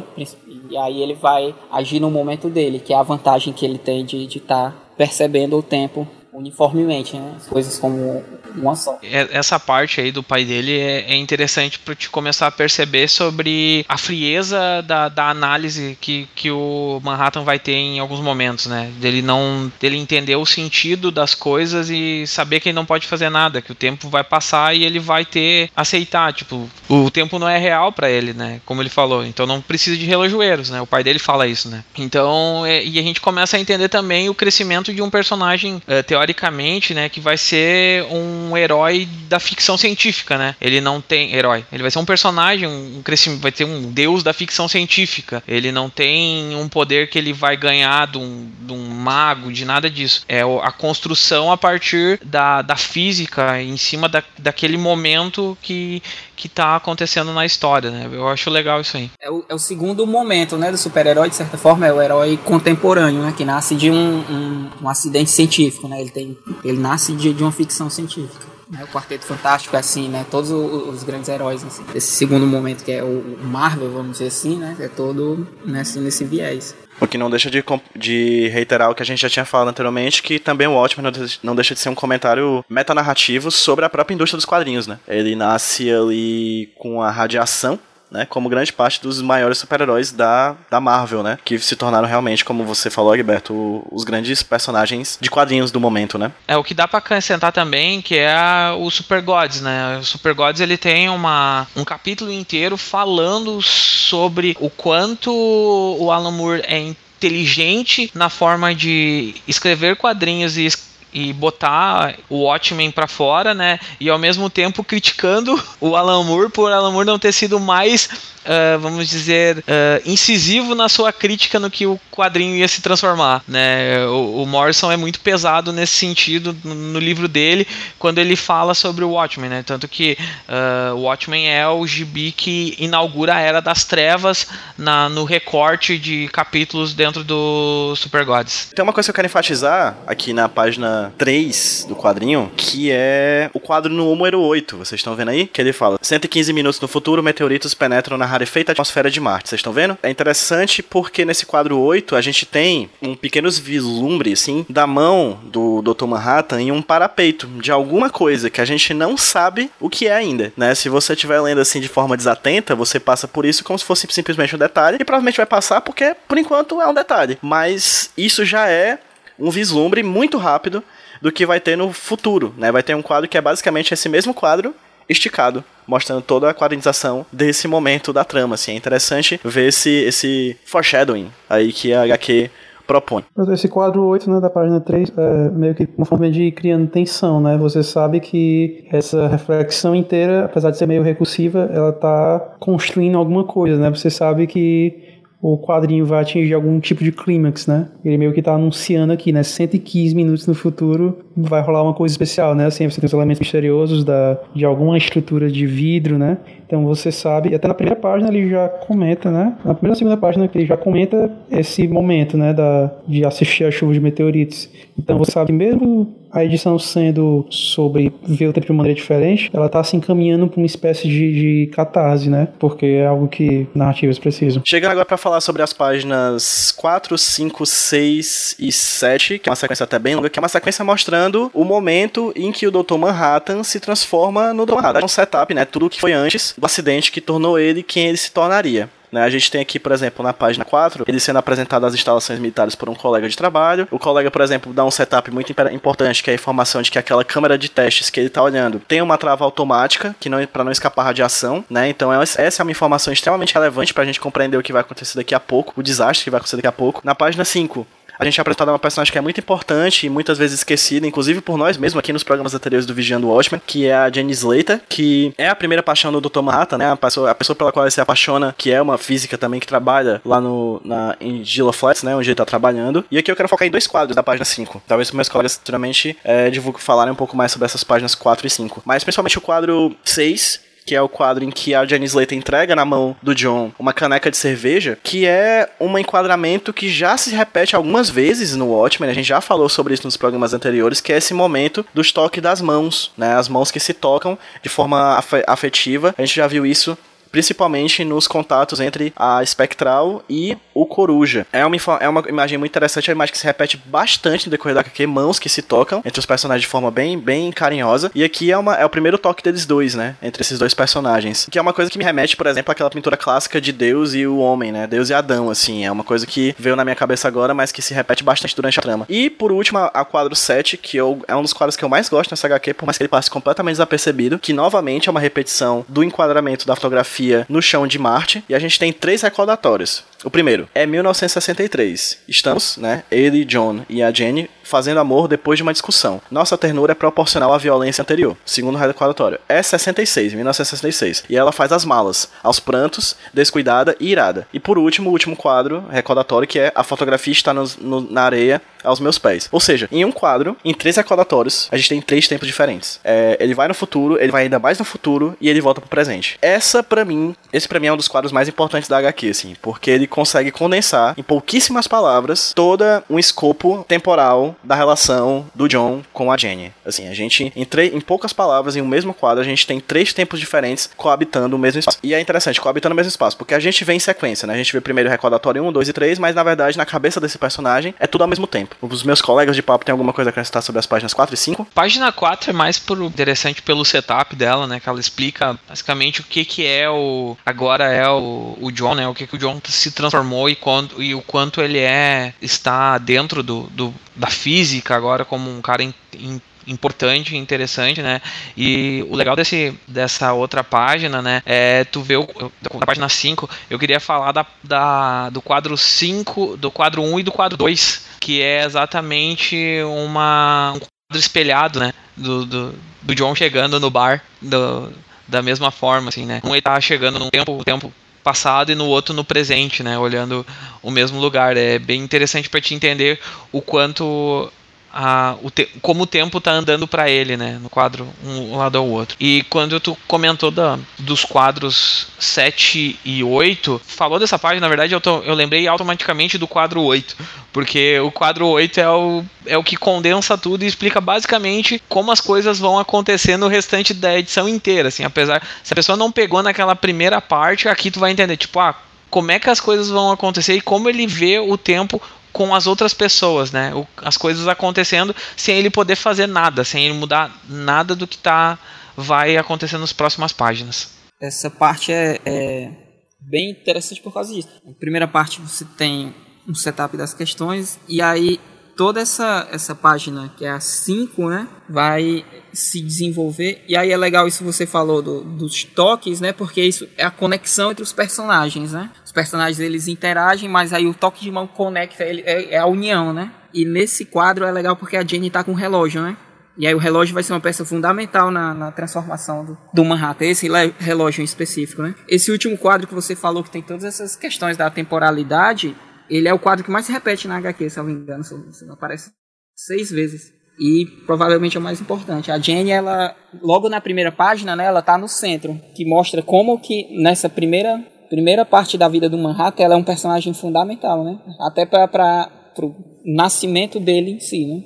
E aí ele vai agir no momento dele, que é a vantagem que ele tem de estar tá percebendo o tempo uniformemente, né? As coisas como uma só. É, essa parte aí do pai dele é, é interessante para te começar a perceber sobre a frieza da, da análise que, que o Manhattan vai ter em alguns momentos, né? Dele não, dele entender o sentido das coisas e saber que ele não pode fazer nada, que o tempo vai passar e ele vai ter aceitar, tipo, o tempo não é real para ele, né? Como ele falou, então não precisa de relojoeiros, né? O pai dele fala isso, né? Então, é, e a gente começa a entender também o crescimento de um personagem é, teórico teoricamente, né, que vai ser um herói da ficção científica, né? Ele não tem herói, ele vai ser um personagem, um crescimento, vai ter um deus da ficção científica. Ele não tem um poder que ele vai ganhar de um, de um mago, de nada disso. É a construção a partir da, da física, em cima da, daquele momento que que tá acontecendo na história, né? Eu acho legal isso aí. É o, é o segundo momento, né, do super-herói, de certa forma, é o herói contemporâneo, né, que nasce de um, um, um acidente científico, né? Ele tem, ele nasce de, de uma ficção científica. Né? O Quarteto Fantástico é assim, né? Todos os, grandes heróis, assim. Esse segundo momento que é o Marvel, vamos dizer assim, né? É todo nesse, nesse viés. O que não deixa de, de reiterar o que a gente já tinha falado anteriormente, que também o Watchmen não deixa de ser um comentário metanarrativo sobre a própria indústria dos quadrinhos, né? Ele nasce ali com a radiação né? Como grande parte dos maiores super-heróis da, da Marvel, né? Que se tornaram realmente, como você falou, Gilberto, os grandes personagens de quadrinhos do momento, né? É, o que dá para acrescentar também, que é o Super Gods, né? O Super Gods, ele tem uma, um capítulo inteiro falando sobre o quanto o Alan Moore é inteligente na forma de escrever quadrinhos e e botar o Watchmen para fora, né? E ao mesmo tempo criticando o Alan Moore por Alan Moore não ter sido mais uh, vamos dizer, uh, incisivo na sua crítica no que o quadrinho ia se transformar. Né? O, o Morrison é muito pesado nesse sentido no, no, livro dele, quando ele fala sobre o Watchmen. Né? Tanto que uh, o Watchmen é o gibi que inaugura a Era das Trevas na, no recorte de capítulos dentro do Super Gods. Tem uma coisa que eu quero enfatizar aqui na página 3 do quadrinho, que é o quadro número 8. Vocês estão vendo aí? Que ele fala: 115 minutos no futuro, meteoritos penetram na rarefeita atmosfera de Marte. Vocês estão vendo? É interessante porque nesse quadro 8 a gente tem um pequenos vislumbre, assim, da mão do Dr. Manhattan em um parapeito de alguma coisa que a gente não sabe o que é ainda, né? Se você estiver lendo assim de forma desatenta, você passa por isso como se fosse simplesmente um detalhe e provavelmente vai passar porque por enquanto é um detalhe. Mas isso já é um vislumbre muito rápido do que vai ter no futuro, né? Vai ter um quadro que é basicamente esse mesmo quadro esticado, mostrando toda a quadrinização desse momento da trama, assim. É interessante ver esse, esse foreshadowing aí que a HQ propõe. Esse quadro 8 né, da página 3 é meio que uma forma de ir criando tensão, né? Você sabe que essa reflexão inteira, apesar de ser meio recursiva, ela tá construindo alguma coisa, né? Você sabe que o quadrinho vai atingir algum tipo de clímax, né? Ele meio que tá anunciando aqui, né? 115 minutos no futuro vai rolar uma coisa especial, né? Assim, você tem os elementos misteriosos da, de alguma estrutura de vidro, né? Então você sabe, até na primeira página ele já comenta, né? Na primeira e segunda página ele já comenta esse momento, né? Da, de assistir a chuva de meteoritos. Então você sabe, mesmo a edição sendo sobre ver o tempo de maneira diferente, ela está se encaminhando para uma espécie de, de catarse, né? Porque é algo que narrativas precisam. Chegando agora para falar sobre as páginas 4, 5, 6 e 7, que é uma sequência até bem longa, que é uma sequência mostrando o momento em que o Dr. Manhattan se transforma no Dr. Manhattan. É um setup, né? Tudo que foi antes do acidente que tornou ele quem ele se tornaria. Né? A gente tem aqui, por exemplo, na página 4, ele sendo apresentado às instalações militares por um colega de trabalho. O colega, por exemplo, dá um setup muito importante, que é a informação de que aquela câmera de testes que ele está olhando tem uma trava automática, que não para não escapar radiação, né? Então essa é uma informação extremamente relevante para a gente compreender o que vai acontecer daqui a pouco, o desastre que vai acontecer daqui a pouco. Na página 5, a gente é apresentado uma personagem que é muito importante e muitas vezes esquecida, inclusive por nós mesmos aqui nos programas anteriores do Vigiando Watchmen, que é a Jenny Slater, que é a primeira paixão do Dr. Manhattan, né? A pessoa, a pessoa pela qual ele se apaixona, que é uma física também que trabalha lá no, na, em Gila Flats, né? Onde ele tá trabalhando. E aqui eu quero focar em dois quadros da página 5. Talvez meus colegas futuramente é, divulguem, falarem um pouco mais sobre essas páginas 4 e 5. Mas principalmente o quadro 6, que é o quadro em que a Janice Slater entrega na mão do John uma caneca de cerveja, que é um enquadramento que já se repete algumas vezes no Watchmen, a gente já falou sobre isso nos programas anteriores, que é esse momento do toque das mãos, né? As mãos que se tocam de forma afetiva. A gente já viu isso principalmente nos contatos entre a Spectral e o Coruja. É uma, é uma imagem muito interessante, é uma imagem que se repete bastante no decorrer da HQ, mãos que se tocam entre os personagens de forma bem, bem carinhosa, e aqui é, uma, é o primeiro toque deles dois, né, entre esses dois personagens, que é uma coisa que me remete, por exemplo, àquela pintura clássica de Deus e o homem, né, Deus e Adão, assim, é uma coisa que veio na minha cabeça agora, mas que se repete bastante durante a trama. E, por último, a, quadro 7, que eu, é um dos quadros que eu mais gosto nessa HQ, por mais que ele passe completamente desapercebido, que novamente é uma repetição do enquadramento da fotografia fotografia no chão de Marte e a gente tem três recordatórios. O primeiro é 1963. Estamos, né, ele, John e a Jenny fazendo amor depois de uma discussão. Nossa ternura é proporcional à violência anterior. Segundo recordatório. É 66, 1966. E ela faz as malas, aos prantos, descuidada e irada. E por último, o último quadro recordatório que é a fotografia está no, no, na areia aos meus pés. Ou seja, em um quadro, em três recordatórios, a gente tem três tempos diferentes. É, ele vai no futuro, ele vai ainda mais no futuro e ele volta pro presente. Essa, para mim, esse para mim é um dos quadros mais importantes da HQ, assim, porque ele consegue condensar em pouquíssimas palavras toda um escopo temporal da relação do John com a Jenny. Assim, a gente, em, em poucas palavras, em um mesmo quadro, a gente tem três tempos diferentes coabitando o mesmo espaço. E é interessante, coabitando o mesmo espaço, porque a gente vem em sequência, né? A gente vê primeiro o recordatório 1, 2 e 3, mas na verdade, na cabeça desse personagem, é tudo ao mesmo tempo. Os meus colegas de papo têm alguma coisa a acrescentar sobre as páginas 4 e 5? Página 4 é mais por, interessante pelo setup dela, né? Que ela explica basicamente o que que é o... Agora é o, o John, né? O que que o John se transformou e, quando, e o quanto ele é... Está dentro do, do da física agora como um cara in, in, importante, interessante, né? E o legal desse, dessa outra página, né, é tu vê o, da página 5, eu queria falar da, da, do quadro 5, do quadro 1 e do quadro 2, que é exatamente uma, um quadro espelhado, né, do, do, do John chegando no bar, do, da mesma forma, assim, né? Um ele tá chegando num tempo, tempo passado e no outro no presente, né? Olhando o mesmo lugar. É bem interessante para te entender o quanto a, o te, como o tempo tá andando para ele, né? No quadro um lado ao outro. E quando tu comentou da, dos quadros 7 e 8, falou dessa página, na verdade eu, tô, eu lembrei automaticamente do quadro 8. Porque o quadro 8 é o, é o que condensa tudo e explica basicamente como as coisas vão acontecer no restante da edição inteira. Assim, apesar. Se a pessoa não pegou naquela primeira parte, aqui tu vai entender, tipo, ah, como é que as coisas vão acontecer e como ele vê o tempo com as outras pessoas, né? O, as coisas acontecendo sem ele poder fazer nada, sem ele mudar nada do que tá vai acontecer nas próximas páginas. Essa parte é, é bem interessante por causa disso. Na primeira parte você tem um setup das questões e aí toda essa, essa página, que é a 5, né, vai se desenvolver. E aí é legal isso que você falou do, dos toques, né, porque isso é a conexão entre os personagens, né. Os personagens eles interagem, mas aí o toque de mão conecta, ele, é, é a união, né. E nesse quadro é legal porque a Jenny tá com o relógio, né. E aí o relógio vai ser uma peça fundamental na, na transformação do, do, Manhattan, esse relógio em específico, né? Esse último quadro que você falou que tem todas essas questões da temporalidade, ele é o quadro que mais se repete na HQ, se eu não me engano, se aparece seis vezes. E provavelmente é o mais importante. A Jenny, ela, logo na primeira página, né, ela tá no centro, que mostra como que nessa primeira, primeira parte da vida do Manhattan, ela é um personagem fundamental, né? Até para o nascimento dele em si, né?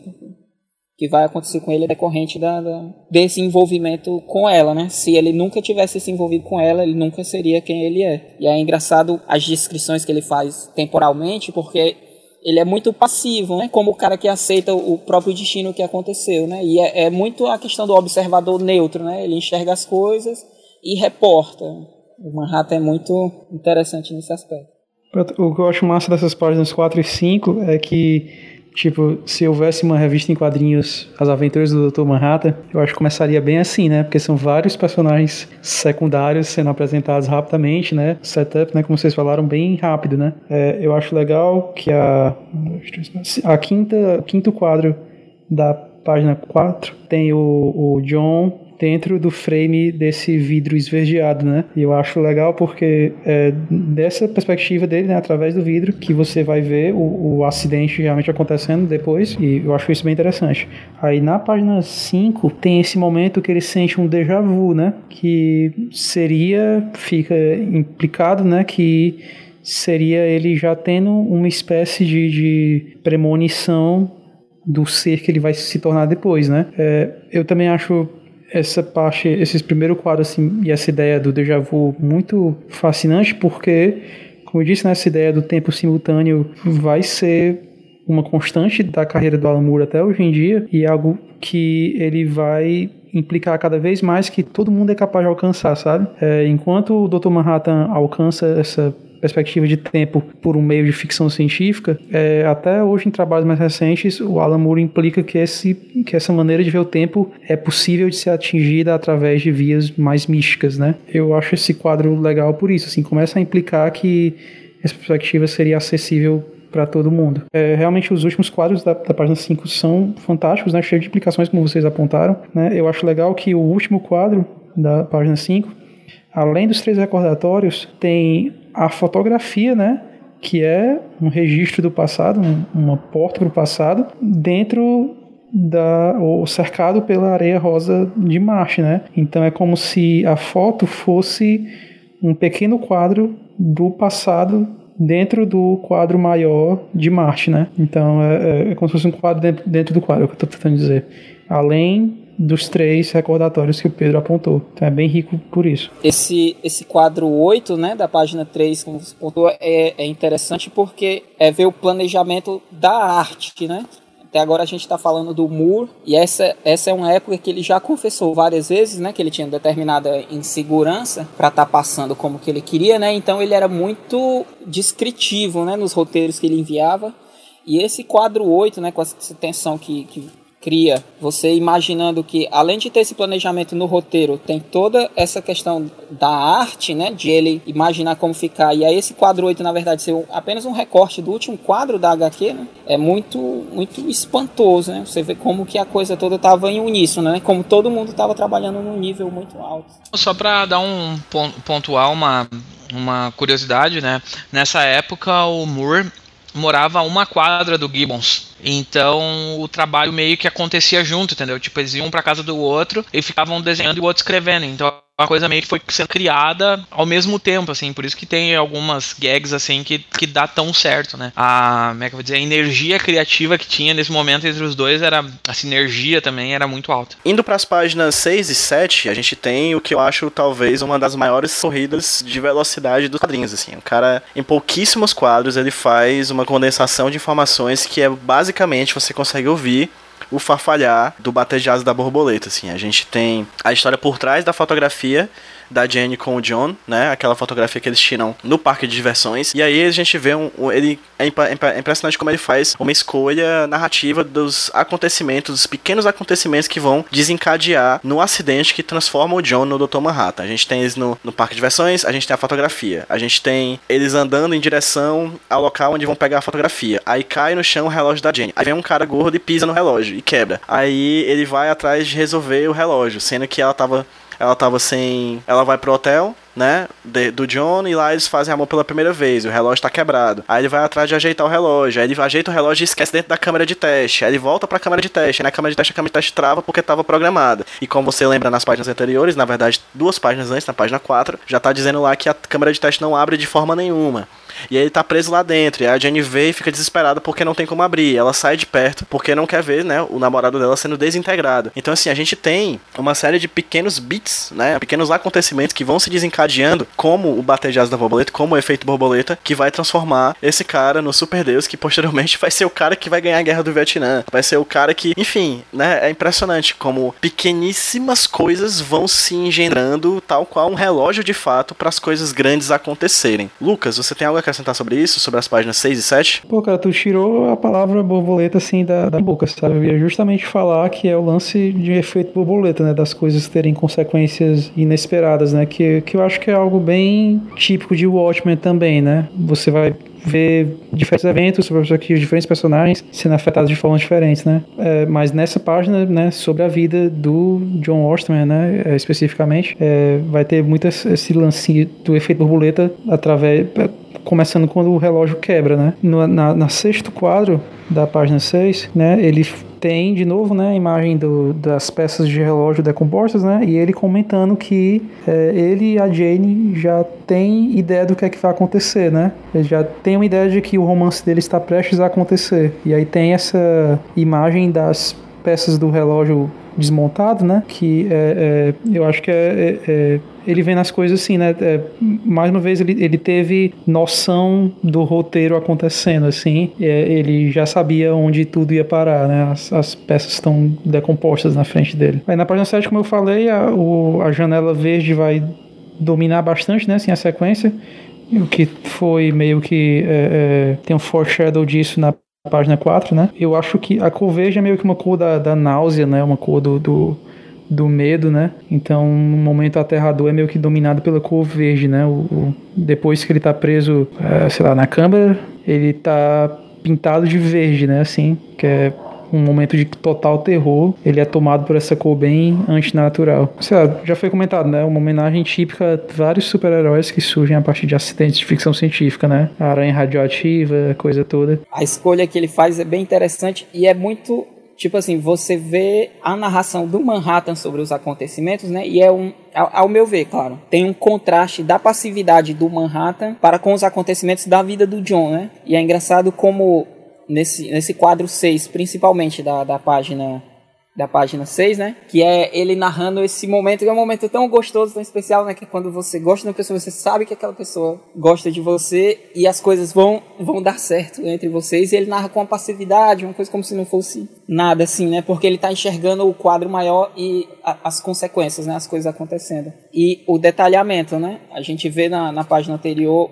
que vai acontecer com ele é decorrente da, da, desse envolvimento com ela, né? Se ele nunca tivesse se envolvido com ela, ele nunca seria quem ele é. E é engraçado as descrições que ele faz temporalmente, porque ele é muito passivo, né? Como o cara que aceita o próprio destino que aconteceu, né? E é, é muito a questão do observador neutro, né? Ele enxerga as coisas e reporta. O Manhattan é muito interessante nesse aspecto. O que eu acho massa dessas páginas 4 e 5 é que Tipo, se houvesse uma revista em quadrinhos, As Aventuras do Dr. Manhattan, eu acho que começaria bem assim, né? Porque são vários personagens secundários sendo apresentados rapidamente, né? O setup, né? Como vocês falaram, bem rápido, né? É, eu acho legal que a, a quinta, quinto quadro da página 4 tem o, o John dentro do frame desse vidro esverdeado, né? E eu acho legal porque é dessa perspectiva dele, né, através do vidro, que você vai ver o, o acidente realmente acontecendo depois, e eu acho isso bem interessante. Aí na página 5 tem esse momento que ele sente um déjà vu, né? Que seria, fica implicado, né, que seria ele já tendo uma espécie de, de premonição do ser que ele vai se tornar depois, né? É, eu também acho essa parte, esses primeiros quadros assim, e essa ideia do déjà vu muito fascinante, porque, como eu disse, né, essa ideia do tempo simultâneo vai ser uma constante da carreira do Alan Moore até hoje em dia e algo que ele vai implicar cada vez mais que todo mundo é capaz de alcançar, sabe? É, enquanto o Dr. Manhattan alcança essa perspectiva de tempo por um meio de ficção científica, é, até hoje em trabalhos mais recentes, o Alan Moore implica que, esse, que essa maneira de ver o tempo é possível de ser atingida através de vias mais místicas, né? Eu acho esse quadro legal por isso, assim, começa a implicar que essa perspectiva seria acessível para todo mundo. É, realmente os últimos quadros da, da página 5 são fantásticos, né? Cheios de implicações, como vocês apontaram. Né? Eu acho legal que o último quadro da página 5, além dos três recordatórios, tem a fotografia, né? Que é um registro do passado, uma porta para o passado, dentro da ou cercado pela areia rosa de Marte, né? Então é como se a foto fosse um pequeno quadro do passado dentro do quadro maior de Marte, né? Então é, é, é como se fosse um quadro dentro, dentro do quadro, é o que eu estou tentando dizer. Além dos três recordatórios que o Pedro apontou. Então é bem rico por isso. Esse, esse quadro 8, né, da página 3, como você apontou, é, é interessante porque é ver o planejamento da arte, né? Até agora a gente está falando do Moore, e essa, essa é uma época que ele já confessou várias vezes, né, que ele tinha determinada insegurança para estar tá passando como que ele queria, né? Então ele era muito descritivo, né, nos roteiros que ele enviava. E esse quadro 8, né, com essa tensão que, que cria, você imaginando que além de ter esse planejamento no roteiro, tem toda essa questão da arte, né, de ele imaginar como ficar. E aí esse quadro 8, na verdade, ser apenas um recorte do último quadro da HQ, né, é muito muito espantoso, né? Você vê como que a coisa toda estava em uníssono, né? Como todo mundo estava trabalhando num nível muito alto. Só para dar um pontual uma uma curiosidade, né? Nessa época o Moore morava a uma quadra do Gibbons. Então o trabalho meio que acontecia junto, entendeu? Tipo, eles iam pra casa do outro e ficavam desenhando e o outro escrevendo. Então uma coisa meio que foi sendo criada ao mesmo tempo, assim, por isso que tem algumas gags, assim, que, que dá tão certo, né? A, como é que eu vou dizer, a energia criativa que tinha nesse momento entre os dois era, a sinergia também era muito alta. Indo para as páginas 6 e 7, a gente tem o que eu acho talvez uma das maiores corridas de velocidade dos quadrinhos, assim. O cara, em pouquíssimos quadros, ele faz uma condensação de informações que é basicamente você consegue ouvir o farfalhar do asa da borboleta, assim. A gente tem a história por trás da fotografia da Jenny com o John, né? Aquela fotografia que eles tiram no parque de diversões. E aí a gente vê um. um ele é, é impressionante como ele faz uma escolha narrativa dos acontecimentos, dos pequenos acontecimentos que vão desencadear no acidente que transforma o John no Dr. Manhattan. A gente tem eles no, no parque de diversões, a gente tem a fotografia. A gente tem eles andando em direção ao local onde vão pegar a fotografia. Aí cai no chão o relógio da Jenny. Aí vem um cara gordo e pisa no relógio e quebra. Aí ele vai atrás de resolver o relógio, sendo que ela tava ela tava sem. Ela vai pro hotel, né? De, do John e lá eles fazem amor pela primeira vez. O relógio tá quebrado. Aí ele vai atrás de ajeitar o relógio. Aí ele ajeita o relógio e esquece dentro da câmera de teste. Aí ele volta pra câmera de teste. Aí na câmera de teste a câmera de teste trava porque tava programada. E como você lembra nas páginas anteriores, na verdade, duas páginas antes, na página 4, já tá dizendo lá que a câmera de teste não abre de forma nenhuma. E ele tá preso lá dentro. E a Jenny vê e fica desesperada porque não tem como abrir. Ela sai de perto porque não quer ver, né, o namorado dela sendo desintegrado. Então, assim, a gente tem uma série de pequenos bits, né, pequenos acontecimentos que vão se desencadeando, como o bater de asa da borboleta, como o efeito borboleta, que vai transformar esse cara no super deus que posteriormente vai ser o cara que vai ganhar a guerra do Vietnã. Vai ser o cara que, enfim, né, é impressionante como pequeníssimas coisas vão se engendrando, tal qual um relógio de fato, para as coisas grandes acontecerem. Lucas, você tem algo acrescentar sobre isso, sobre as páginas 6 e 7? Pô, cara, tu tirou a palavra borboleta assim da, da boca, sabe? Eu ia justamente falar que é o lance de efeito borboleta, né? Das coisas terem consequências inesperadas, né? Que, que eu acho que é algo bem típico de Watchmen também, né? Você vai ver diferentes eventos sobre os diferentes personagens sendo afetados de formas diferentes, né? É, mas nessa página, né, sobre a vida do John Osterman, né, é, especificamente, é, vai ter muito esse lance do efeito borboleta através começando quando o relógio quebra, né? No, na, na sexto quadro da página 6, né, ele tem de novo né, a imagem do, das peças de relógio decompostas, né, e ele comentando que é, ele e a Jane já tem ideia do que é que vai acontecer, né? Ele já tem uma ideia de que o romance dele está prestes a acontecer. E aí tem essa imagem das peças do relógio desmontado, né? Que é, é, eu acho que é, é, é ele vê nas coisas assim, né? É, mais uma vez ele, ele teve noção do roteiro acontecendo, assim. É, ele já sabia onde tudo ia parar, né? As, as peças estão decompostas na frente dele. Aí na página 7, como eu falei, a, o, a janela verde vai dominar bastante, né? Assim, a sequência. O que foi meio que. É, é, tem um foreshadow disso na página 4, né? Eu acho que a cor verde é meio que uma cor da, da náusea, né? Uma cor do, do, do medo, né? Então, no momento aterrador é meio que dominado pela cor verde, né? O, o depois que ele tá preso, é, sei lá, na câmara, ele tá pintado de verde, né? Assim, que é um momento de total terror, ele é tomado por essa cor bem antinatural. Sei lá, já foi comentado, né? Uma homenagem típica a vários super-heróis que surgem a partir de acidentes de ficção científica, né? A aranha radioativa, coisa toda. A escolha que ele faz é bem interessante e é muito tipo assim, você vê a narração do Manhattan sobre os acontecimentos, né? E é um, ao, ao, meu ver, claro, tem um contraste da passividade do Manhattan para com os acontecimentos da vida do John, né? E é engraçado como nesse, nesse quadro 6, principalmente da, da página da página 6, né? Que é ele narrando esse momento, que é um momento tão gostoso, tão especial, né? Que é quando você gosta de uma pessoa, você sabe que aquela pessoa gosta de você e as coisas vão, vão dar certo entre vocês. E ele narra com uma passividade, uma coisa como se não fosse nada, assim, né? Porque ele está enxergando o quadro maior e a, as consequências, né? As coisas acontecendo. E o detalhamento, né? A gente vê na, na página anterior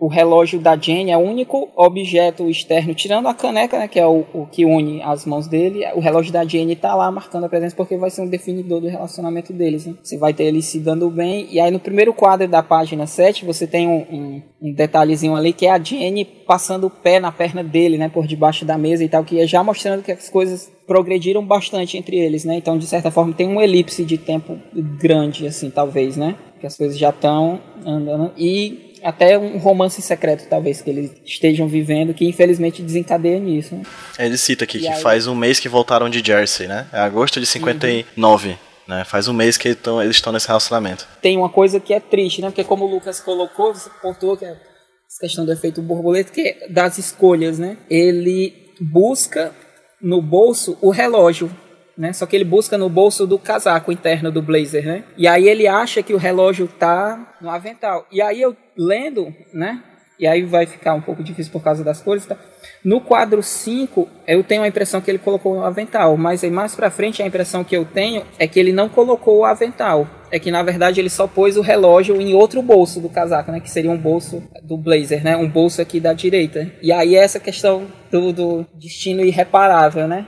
o relógio da Jane é o único objeto externo, tirando a caneca, né, que é o, o que une as mãos dele. O relógio da Jane está lá marcando a presença porque vai ser um definidor do relacionamento deles. Né? Você vai ter eles se dando bem. E aí no primeiro quadro da página 7, você tem um, um, um, detalhezinho ali que é a Jane passando o pé na perna dele, né, por debaixo da mesa e tal, que é já mostrando que as coisas progrediram bastante entre eles, né? Então, de certa forma, tem um elipse de tempo grande, assim, talvez, né? Que as coisas já estão andando. E até um romance secreto, talvez, que eles estejam vivendo, que infelizmente desencadeia nisso. Né? Ele cita aqui e que aí... faz um mês que voltaram de Jersey, né? É agosto de 59. Uhum. Né? Faz um mês que eles estão nesse relacionamento. Tem uma coisa que é triste, né? Porque como o Lucas colocou, você pontuou que é essa questão do efeito borboleta, que é das escolhas, né? Ele busca no bolso o relógio né? Só que ele busca no bolso do casaco interno do blazer, né? E aí ele acha que o relógio tá no avental. E aí eu lendo, né? E aí vai ficar um pouco difícil por causa das cores, tá? No quadro 5, eu tenho a impressão que ele colocou no avental, mas aí mais para frente a impressão que eu tenho é que ele não colocou o avental. É que na verdade ele só pôs o relógio em outro bolso do casaco, né? Que seria um bolso do blazer, né? Um bolso aqui da direita. E aí essa questão do, do destino irreparável, né?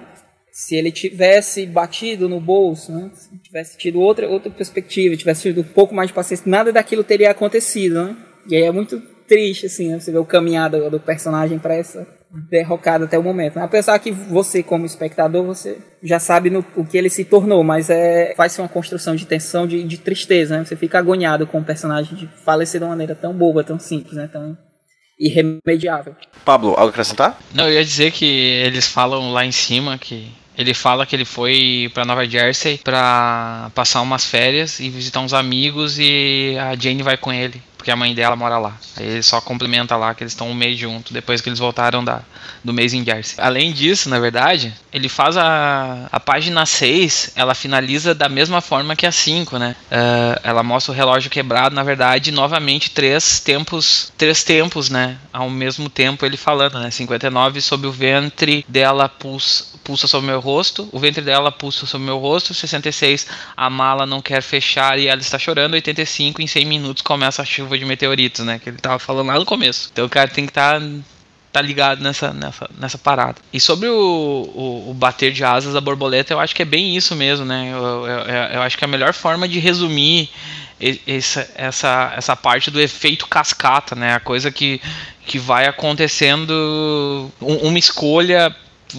se ele tivesse batido no bolso, né? se tivesse tido outra, outra perspectiva, tivesse tido um pouco mais de paciência, nada daquilo teria acontecido, né? E aí é muito triste, assim, né? Você vê o caminhar do, do personagem para essa derrocada até o momento. Né? Apesar que você, como espectador, você já sabe no, o que ele se tornou, mas é faz uma construção de tensão, de, de tristeza, né? Você fica agoniado com o personagem de falecer de uma maneira tão boba, tão simples, né? Tão irremediável. Pablo, algo a acrescentar? Não, eu ia dizer que eles falam lá em cima que ele fala que ele foi para Nova Jersey para passar umas férias e visitar uns amigos e a Jane vai com ele porque a mãe dela mora lá. Aí ele só complementa lá que eles estão um mês junto, depois que eles voltaram da, do mês em Jersey. Além disso, na verdade, ele faz a, a página 6, ela finaliza da mesma forma que a 5, né? Uh, ela mostra o relógio quebrado, na verdade, novamente três tempos, três tempos, né? Ao mesmo tempo ele falando, né? 59 sobre o ventre dela pulsa, pulsa sobre meu rosto, o ventre dela pulsa sobre meu rosto, 66 a mala não quer fechar e ela está chorando, 85 em 100 minutos começa a chuva chuva de meteoritos, né? Que ele tava falando lá no começo. Então o cara tem que estar tá, tá ligado nessa, nessa, nessa parada. E sobre o, o, o, bater de asas da borboleta, eu acho que é bem isso mesmo, né? Eu, eu, eu acho que a melhor forma de resumir essa, essa, essa parte do efeito cascata, né? A coisa que, que vai acontecendo, uma escolha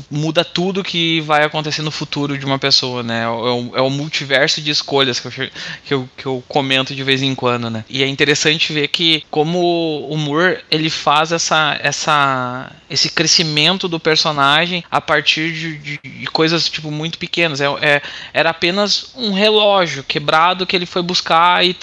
muda tudo que vai acontecer no futuro de uma pessoa, né? É o, é o multiverso de escolhas que eu, que, eu, que eu comento de vez em quando, né? E é interessante ver que como o Moore ele faz essa, essa, esse crescimento do personagem a partir de, de, de coisas tipo muito pequenas. É, é, era apenas um relógio quebrado que ele foi buscar e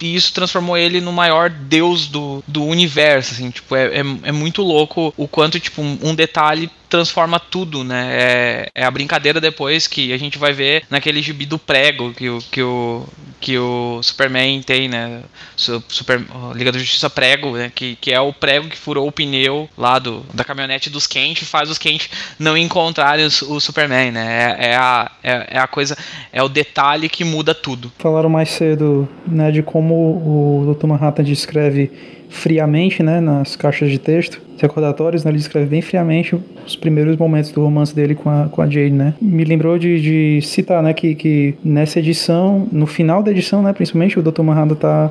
e isso transformou ele no maior deus do, do universo, assim, tipo, é, é, é muito louco o quanto, tipo, um, um detalhe transforma tudo, né? É, é, a brincadeira depois que a gente vai ver naquele gibi do prego que o, que o, que o Superman tem, né? Super, Liga da Justiça prego, né? Que, que é o prego que furou o pneu lá do, da caminhonete dos Kent e faz os Kent não encontrarem o, o Superman, né? É, é, a, é, é, a coisa, é o detalhe que muda tudo. Falaram mais cedo, né, de como o Dr. Manhattan descreve friamente, né, nas caixas de texto, recordatórios, né, ele descreve bem friamente os primeiros momentos do romance dele com a, com a Jade, né. Me lembrou de, de citar, né, que, que nessa edição, no final da edição, né, principalmente, o Dr. Manhattan tá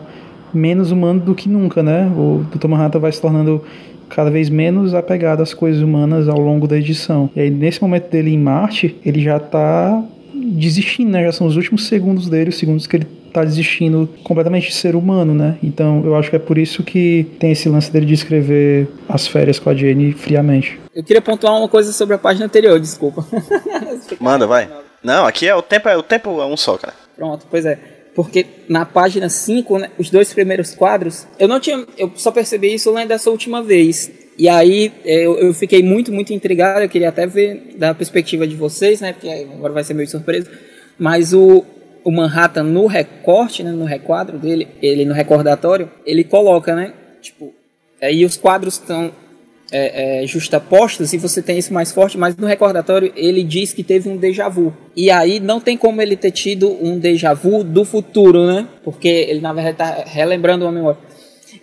menos humano do que nunca, né, o Dr. Manhattan vai se tornando cada vez menos apegado às coisas humanas ao longo da edição. E aí, nesse momento dele em Marte, ele já tá desistindo, né? Já são os últimos segundos dele, os segundos que ele tá desistindo completamente de ser humano, né? Então eu acho que é por isso que tem esse lance dele de escrever as férias com a Jenny friamente. Eu queria pontuar uma coisa sobre a página anterior, desculpa. Manda, vai. Não, aqui é o tempo, é o tempo é um só, cara. Pronto, pois é. Porque na página 5, né, os dois primeiros quadros, eu não tinha. Eu só percebi isso lendo dessa última vez. E aí eu, eu, fiquei muito, muito intrigado. Eu queria até ver da perspectiva de vocês, né? Porque agora vai ser meio surpresa. Mas o, o Manhattan no recorte, né, no requadro dele, ele no recordatório, ele coloca, né? Tipo, aí os quadros estão é, é, justapostos e você tem isso mais forte, mas no recordatório ele diz que teve um déjà vu. E aí não tem como ele ter tido um déjà vu do futuro, né? Porque ele na verdade está relembrando uma memória.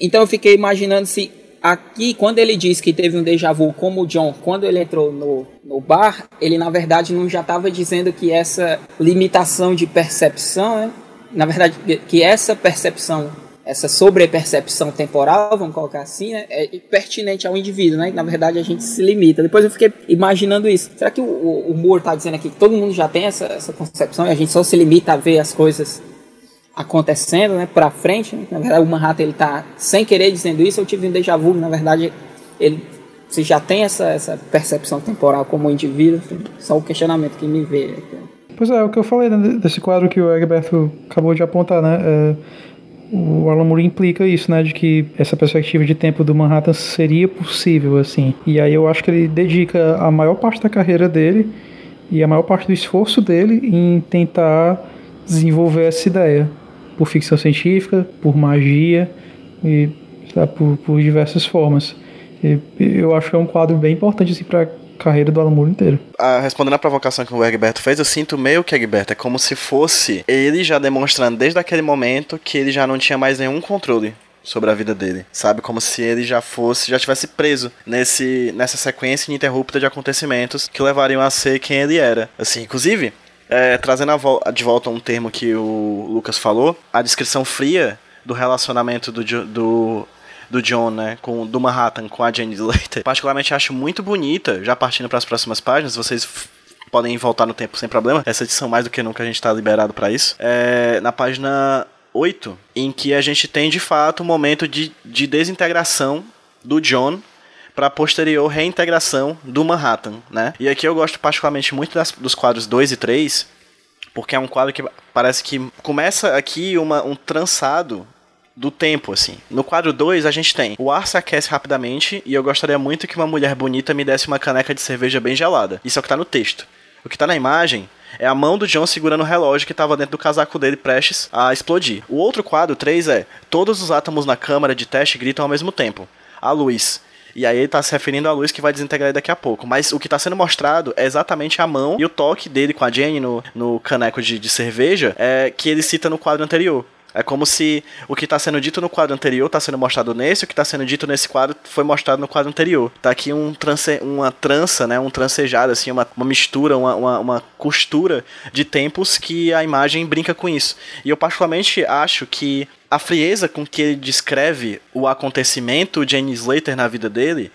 Então eu fiquei imaginando se aqui, quando ele diz que teve um déjà vu como o John, quando ele entrou no, no bar, ele na verdade não já estava dizendo que essa limitação de percepção, né? na verdade, que essa percepção essa sobrepercepção temporal, vamos colocar assim, né, é pertinente ao indivíduo, né? Na verdade, a gente se limita. Depois eu fiquei imaginando isso. Será que o, o Moore está dizendo aqui que todo mundo já tem essa, essa concepção e a gente só se limita a ver as coisas acontecendo, né, para frente? Né? Na verdade, o Manhattan ele tá sem querer dizendo isso. Eu tive um déjà vu, na verdade, ele você já tem essa, essa percepção temporal como indivíduo. Só o questionamento que me veio. Pois é, o que eu falei né, desse quadro que o Egberto acabou de apontar, né? É o Alan Moore implica isso, né, de que essa perspectiva de tempo do Manhattan seria possível, assim. E aí eu acho que ele dedica a maior parte da carreira dele e a maior parte do esforço dele em tentar desenvolver essa ideia por ficção científica, por magia e sabe, por, por diversas formas. E eu acho que é um quadro bem importante assim, para carreira do Alan Moore inteiro. Ah, respondendo à provocação que o Egberto fez, eu sinto meio que Egberto é como se fosse ele já demonstrando desde aquele momento que ele já não tinha mais nenhum controle sobre a vida dele, sabe? Como se ele já fosse, já tivesse preso nesse, nessa sequência ininterrupta de acontecimentos que levariam a ser quem ele era. Assim, inclusive, é, trazendo de volta um termo que o Lucas falou, a descrição fria do relacionamento do, do do John, né, com do Manhattan com a Jane Slater, particularmente acho muito bonita, já partindo para as próximas páginas, vocês podem voltar no tempo sem problema. Essa edição mais do que nunca a gente está liberado para isso. É, na página 8, em que a gente tem de fato um momento de, de desintegração do John para posterior reintegração do Manhattan, né? E aqui eu gosto particularmente muito das, dos quadros 2 e 3, porque é um quadro que parece que começa aqui uma, um trançado do tempo, assim. No quadro 2, a gente tem o ar se aquece rapidamente e eu gostaria muito que uma mulher bonita me desse uma caneca de cerveja bem gelada. Isso é o que tá no texto. O que tá na imagem é a mão do John segurando o relógio que estava dentro do casaco dele prestes a explodir. O outro quadro, 3, é todos os átomos na câmara de teste gritam ao mesmo tempo. A luz. E aí ele tá se referindo à luz que vai desintegrar daqui a pouco. Mas o que tá sendo mostrado é exatamente a mão e o toque dele com a Jenny no, no caneco de, de cerveja é, que ele cita no quadro anterior. É como se o que está sendo dito no quadro anterior está sendo mostrado nesse, o que está sendo dito nesse quadro foi mostrado no quadro anterior. Tá aqui um trance, uma trança, né, um trancejado, assim, uma, uma mistura, uma, uma, uma, costura de tempos que a imagem brinca com isso. E eu particularmente acho que a frieza com que ele descreve o acontecimento de Annie Slater na vida dele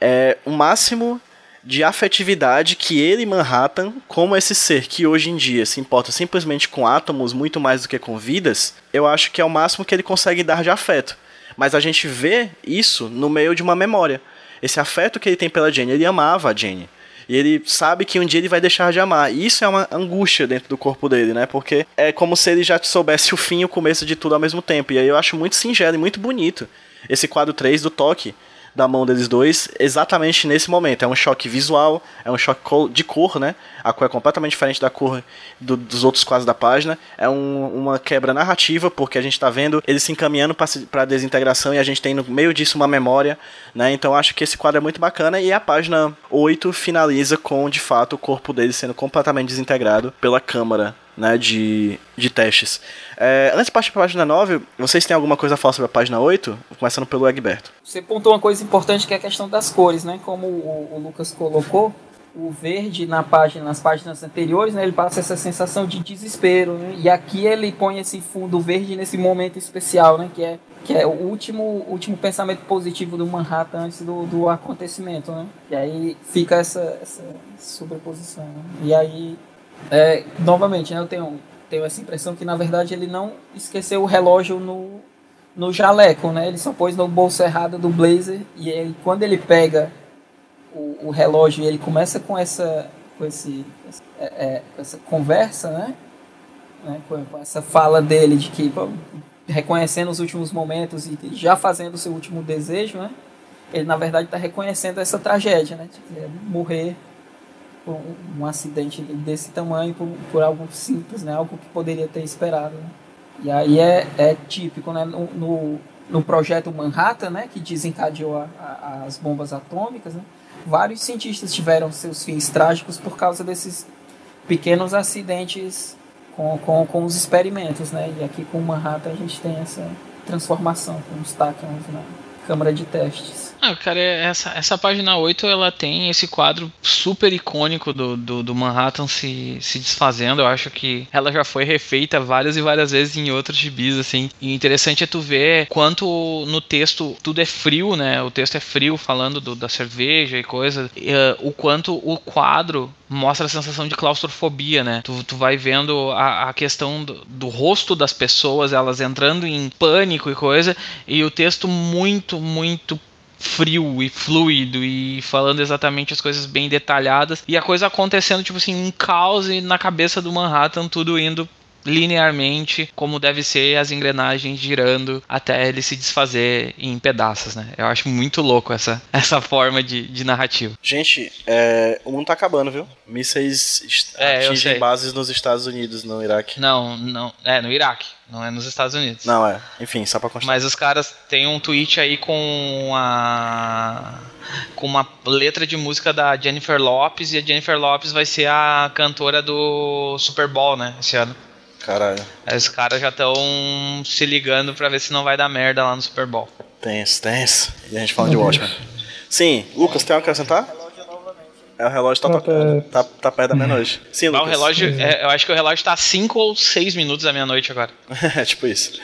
é o máximo de afetividade que ele, Manhattan, como esse ser que hoje em dia se importa simplesmente com átomos muito mais do que com vidas, eu acho que é o máximo que ele consegue dar de afeto. Mas a gente vê isso no meio de uma memória. Esse afeto que ele tem pela Jenny, ele amava a Jenny. E ele sabe que um dia ele vai deixar de amar. E isso é uma angústia dentro do corpo dele, né? Porque é como se ele já soubesse o fim e o começo de tudo ao mesmo tempo. E aí eu acho muito singelo e muito bonito esse quadro 3 do toque da mão deles dois exatamente nesse momento. É um choque visual, é um choque de cor, né? A cor é completamente diferente da cor do, dos outros quadros da página. É um, uma quebra narrativa, porque a gente está vendo eles se encaminhando para a desintegração e a gente tem no meio disso uma memória, né? Então acho que esse quadro é muito bacana e a página 8 finaliza com, de fato, o corpo deles sendo completamente desintegrado pela câmara né, de, de testes. É, antes de partir para a página 9, vocês têm alguma coisa a falar sobre a página 8? Começando pelo Egberto. Você pontou uma coisa importante que é a questão das cores, né? Como o, o Lucas colocou, o verde na página, nas páginas anteriores, né, ele passa essa sensação de desespero, né? E aqui ele põe esse fundo verde nesse momento especial, né, que é que é o último último pensamento positivo do Manhattan antes do, do acontecimento, né? E aí fica essa, essa sobreposição. Né? E aí é, novamente, né, eu tenho, tenho essa impressão que na verdade ele não esqueceu o relógio no, no jaleco, né? Ele só pôs no bolso errado do blazer e aí quando ele pega o, o relógio e ele começa com essa com esse é, é, com essa conversa, né? né? Com, com, essa fala dele de que reconhecendo os últimos momentos e já fazendo o seu último desejo, né? Ele na verdade está reconhecendo essa tragédia, né? De morrer por um, um acidente desse tamanho por, por algo simples, né? Algo que poderia ter esperado. Né? E aí é, é típico, né? No, no, no, projeto Manhattan, né? Que desencadeou a, a, as bombas atômicas, né? Vários cientistas tiveram seus fins trágicos por causa desses pequenos acidentes com, com, com os experimentos, né? E aqui com Manhattan a gente tem essa transformação com os tachyons na câmara de testes. Ah, cara, essa, essa página 8 ela tem esse quadro super icônico do, do, do, Manhattan se, se desfazendo. Eu acho que ela já foi refeita várias e várias vezes em outros gibis, assim. E interessante é tu ver quanto no texto tudo é frio, né? O texto é frio, falando do, da cerveja e coisa. E, uh, o quanto o quadro mostra a sensação de claustrofobia, né? Tu, tu vai vendo a, a questão do, do, rosto das pessoas, elas entrando em pânico e coisa, e o texto muito, muito frio e fluido e falando exatamente as coisas bem detalhadas. E a coisa acontecendo tipo assim um caos na cabeça do Manhattan tudo indo linearmente, como deve ser as engrenagens girando até ele se desfazer em pedaços, né? Eu acho muito louco essa, essa forma de, de narrativa. Gente, é, o mundo tá acabando, viu? Mísseis é, atingem bases nos Estados Unidos, no Iraque. Não, não, é no Iraque, não é nos Estados Unidos. Não, é. Enfim, só pra constar. Mas os caras têm um tweet aí com a com uma letra de música da Jennifer Lopes e a Jennifer Lopes vai ser a cantora do Super Bowl, né, esse ano. Caralho. Os caras já estão se ligando pra ver se não vai dar merda lá no Super Bowl. Tenso, tenso. E a gente falando de Watchmen. Sim, Lucas, tem algo que acrescentar? É, o relógio tá, tocando, tá, tá perto da meia-noite. Sim, Lucas. o relógio, é, eu acho que o relógio tá 5 ou 6 minutos da meia-noite agora. é, tipo isso.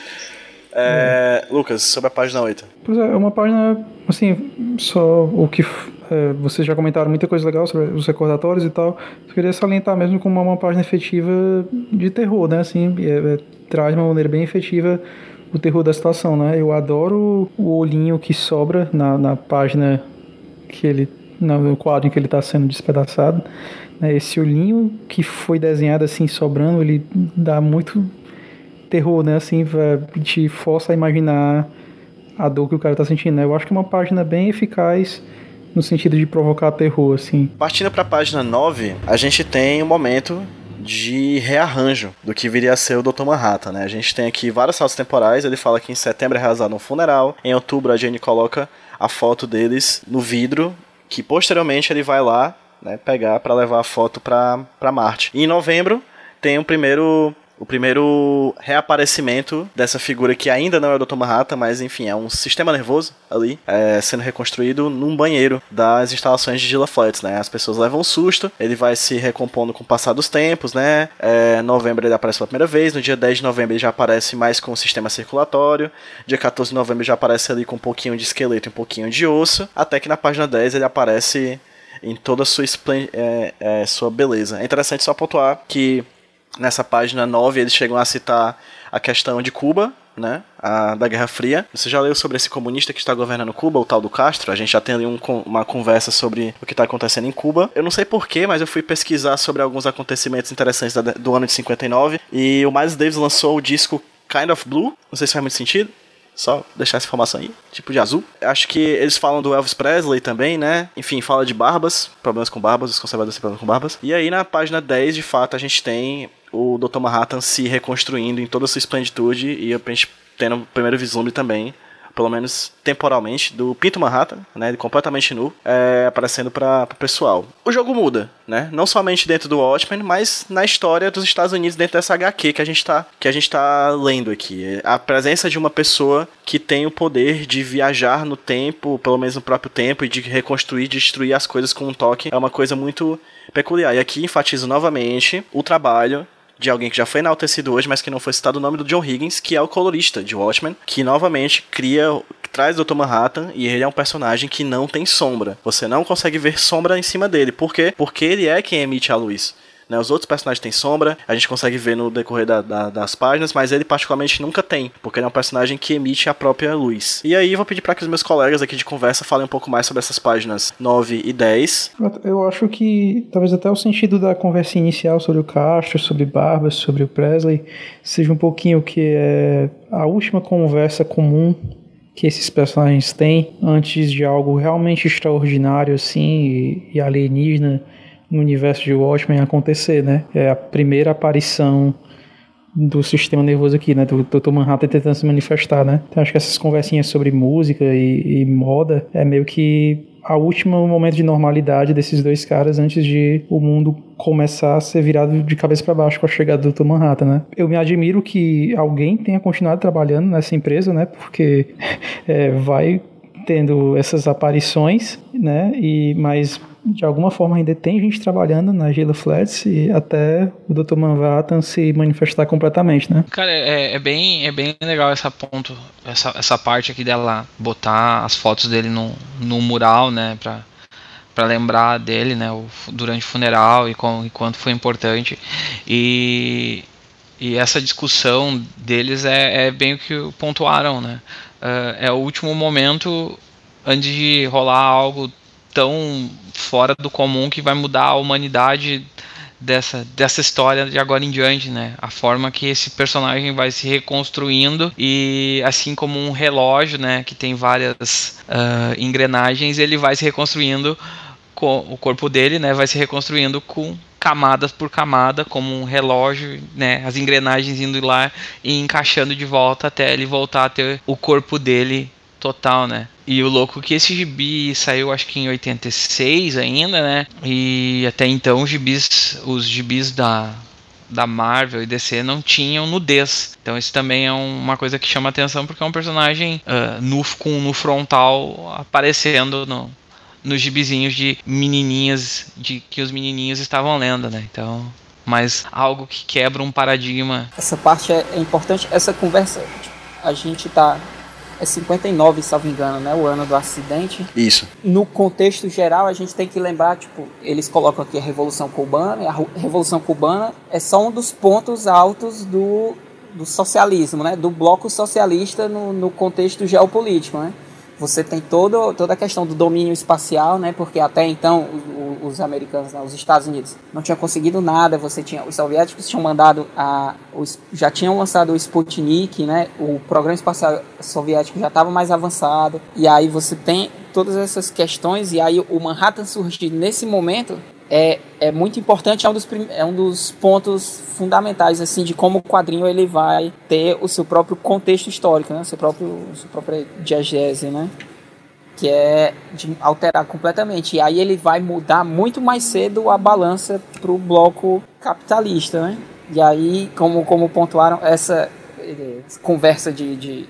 É, Lucas, sobre a página 8. Pois é, é uma página, assim, só o que é, vocês já comentaram muita coisa legal sobre os recordatórios e tal. Eu queria salientar mesmo como uma, uma página efetiva de terror, né? Assim, é, é, traz de uma maneira bem efetiva o terror da situação, né? Eu adoro o olhinho que sobra na, na página que ele no quadro em que ele está sendo despedaçado. Né? Esse olhinho que foi desenhado assim sobrando, ele dá muito terror, né? Assim, te força a imaginar a dor que o cara está sentindo. Né? Eu acho que é uma página bem eficaz no sentido de provocar terror, assim. Partindo para a página 9, a gente tem um momento de rearranjo do que viria a ser o Dr. Manhattan, né? A gente tem aqui vários saltos temporais, ele fala que em setembro é realizado um funeral, em outubro a Jane coloca a foto deles no vidro, que posteriormente ele vai lá, né, pegar para levar a foto para Marte. E em novembro tem o primeiro o primeiro reaparecimento dessa figura que ainda não é o Dr. Manhattan, mas enfim, é um sistema nervoso ali, é, sendo reconstruído num banheiro das instalações de Gila Flats, né? As pessoas levam um susto, ele vai se recompondo com o passar dos tempos, né? É, novembro ele aparece pela primeira vez, no dia 10 de novembro ele já aparece mais com o sistema circulatório, dia 14 de novembro ele já aparece ali com um pouquinho de esqueleto e um pouquinho de osso, até que na página 10 ele aparece em toda a sua, é, é, sua beleza. É interessante só pontuar que nessa página 9 eles chegam a citar a questão de Cuba, né, a, da Guerra Fria. Você já leu sobre esse comunista que está governando Cuba, o tal do Castro? A gente já tem ali um, uma conversa sobre o que está acontecendo em Cuba. Eu não sei porquê, mas eu fui pesquisar sobre alguns acontecimentos interessantes da, do ano de 59 e o Miles Davis lançou o disco Kind of Blue. Não sei se faz muito sentido. Só deixar essa informação aí, tipo de azul. Acho que eles falam do Elvis Presley também, né? Enfim, fala de barbas, problemas com barbas, os conservadores têm problemas com barbas. E aí na página 10, de fato, a gente tem o Dr. Manhattan se reconstruindo em toda a sua esplenditude e a gente tendo o primeiro vislumbre também, pelo menos temporalmente, do Pinto Manhattan, né, completamente nu, é, aparecendo para o pessoal. O jogo muda, né, não somente dentro do Watchmen, mas na história dos Estados Unidos dentro dessa HQ que a gente está que a gente tá lendo aqui. A presença de uma pessoa que tem o poder de viajar no tempo, pelo menos no próprio tempo, e de reconstruir, destruir as coisas com um toque, é uma coisa muito peculiar. E aqui enfatizo novamente o trabalho de alguém que já foi enaltecido hoje, mas que não foi citado o nome do John Higgins, que é o colorista de Watchmen, que novamente cria, traz o Dr. Manhattan e ele é um personagem que não tem sombra. Você não consegue ver sombra em cima dele. Por quê? Porque ele é quem emite a luz. Né? Os outros personagens têm sombra, a gente consegue ver no decorrer da, da, das páginas, mas ele particularmente nunca tem, porque ele é um personagem que emite a própria luz. E aí vou pedir para que os meus colegas aqui de conversa falem um pouco mais sobre essas páginas 9 e 10. Eu acho que talvez até o sentido da conversa inicial sobre o Castro, sobre Barbas, sobre o Presley, seja um pouquinho que é a última conversa comum que esses personagens têm antes de algo realmente extraordinário assim e, alienígena no universo de Watchmen acontecer, né? É a primeira aparição do sistema nervoso aqui, né? Do Dr. Manhattan tentando se manifestar, né? Então acho que essas conversinhas sobre música e, e moda é meio que a última momento de normalidade desses dois caras antes de o mundo começar a ser virado de cabeça para baixo com a chegada do Dr. Manhattan, né? Eu me admiro que alguém tenha continuado trabalhando nessa empresa, né? Porque é, vai tendo essas aparições, né? E mas de alguma forma ainda tem gente trabalhando na Gila Flats e até o Dr. Manhattan se manifestar completamente, né? Cara, é, é, bem, é bem legal essa ponto, essa, essa parte aqui dela botar as fotos dele no, no mural, né, pra, para lembrar dele, né, o, durante o funeral e, com, e quanto foi importante. E, e essa discussão deles é, é bem o que pontuaram, né? Uh, é o último momento antes de rolar algo tão fora do comum que vai mudar a humanidade dessa, dessa história de agora em diante, né? A forma que esse personagem vai se reconstruindo e assim como um relógio, né, que tem várias uh, engrenagens, ele vai se reconstruindo com o corpo dele, né, vai se reconstruindo com camadas por camada, como um relógio, né, as engrenagens indo lá e encaixando de volta até ele voltar a ter o corpo dele total, né? E o louco que esse gibi saiu acho que em 86 ainda, né? E até então os gibis, os gibis da, da Marvel e DC não tinham nudez. Então isso também é uma coisa que chama atenção porque é um personagem uh, nu, com no frontal aparecendo no, nos gibizinhos de menininhas de que os menininhos estavam lendo, né? Então, mas algo que quebra um paradigma. Essa parte é, é importante. Essa conversa, a gente tá é 59, salvo engano, né? O ano do acidente. Isso. No contexto geral, a gente tem que lembrar, tipo, eles colocam aqui a Revolução Cubana, e a Revolução Cubana é só um dos pontos altos do, do socialismo, né? Do bloco socialista no, no contexto geopolítico, né? Você tem todo, toda a questão do domínio espacial, né? Porque até então os, os americanos, né, os Estados Unidos, não tinham conseguido nada. Você tinha os soviéticos tinham mandado a, os, já tinham lançado o Sputnik, né? O programa espacial soviético já estava mais avançado. E aí você tem todas essas questões e aí o Manhattan surge nesse momento é, é muito importante, é um, dos, é um dos pontos fundamentais assim de como o quadrinho ele vai ter o seu próprio contexto histórico, né? seu próprio sua própria diegese, né? que é de alterar completamente. E aí ele vai mudar muito mais cedo a balança para o bloco capitalista, né? E aí, como, como pontuaram, essa eh, conversa de, de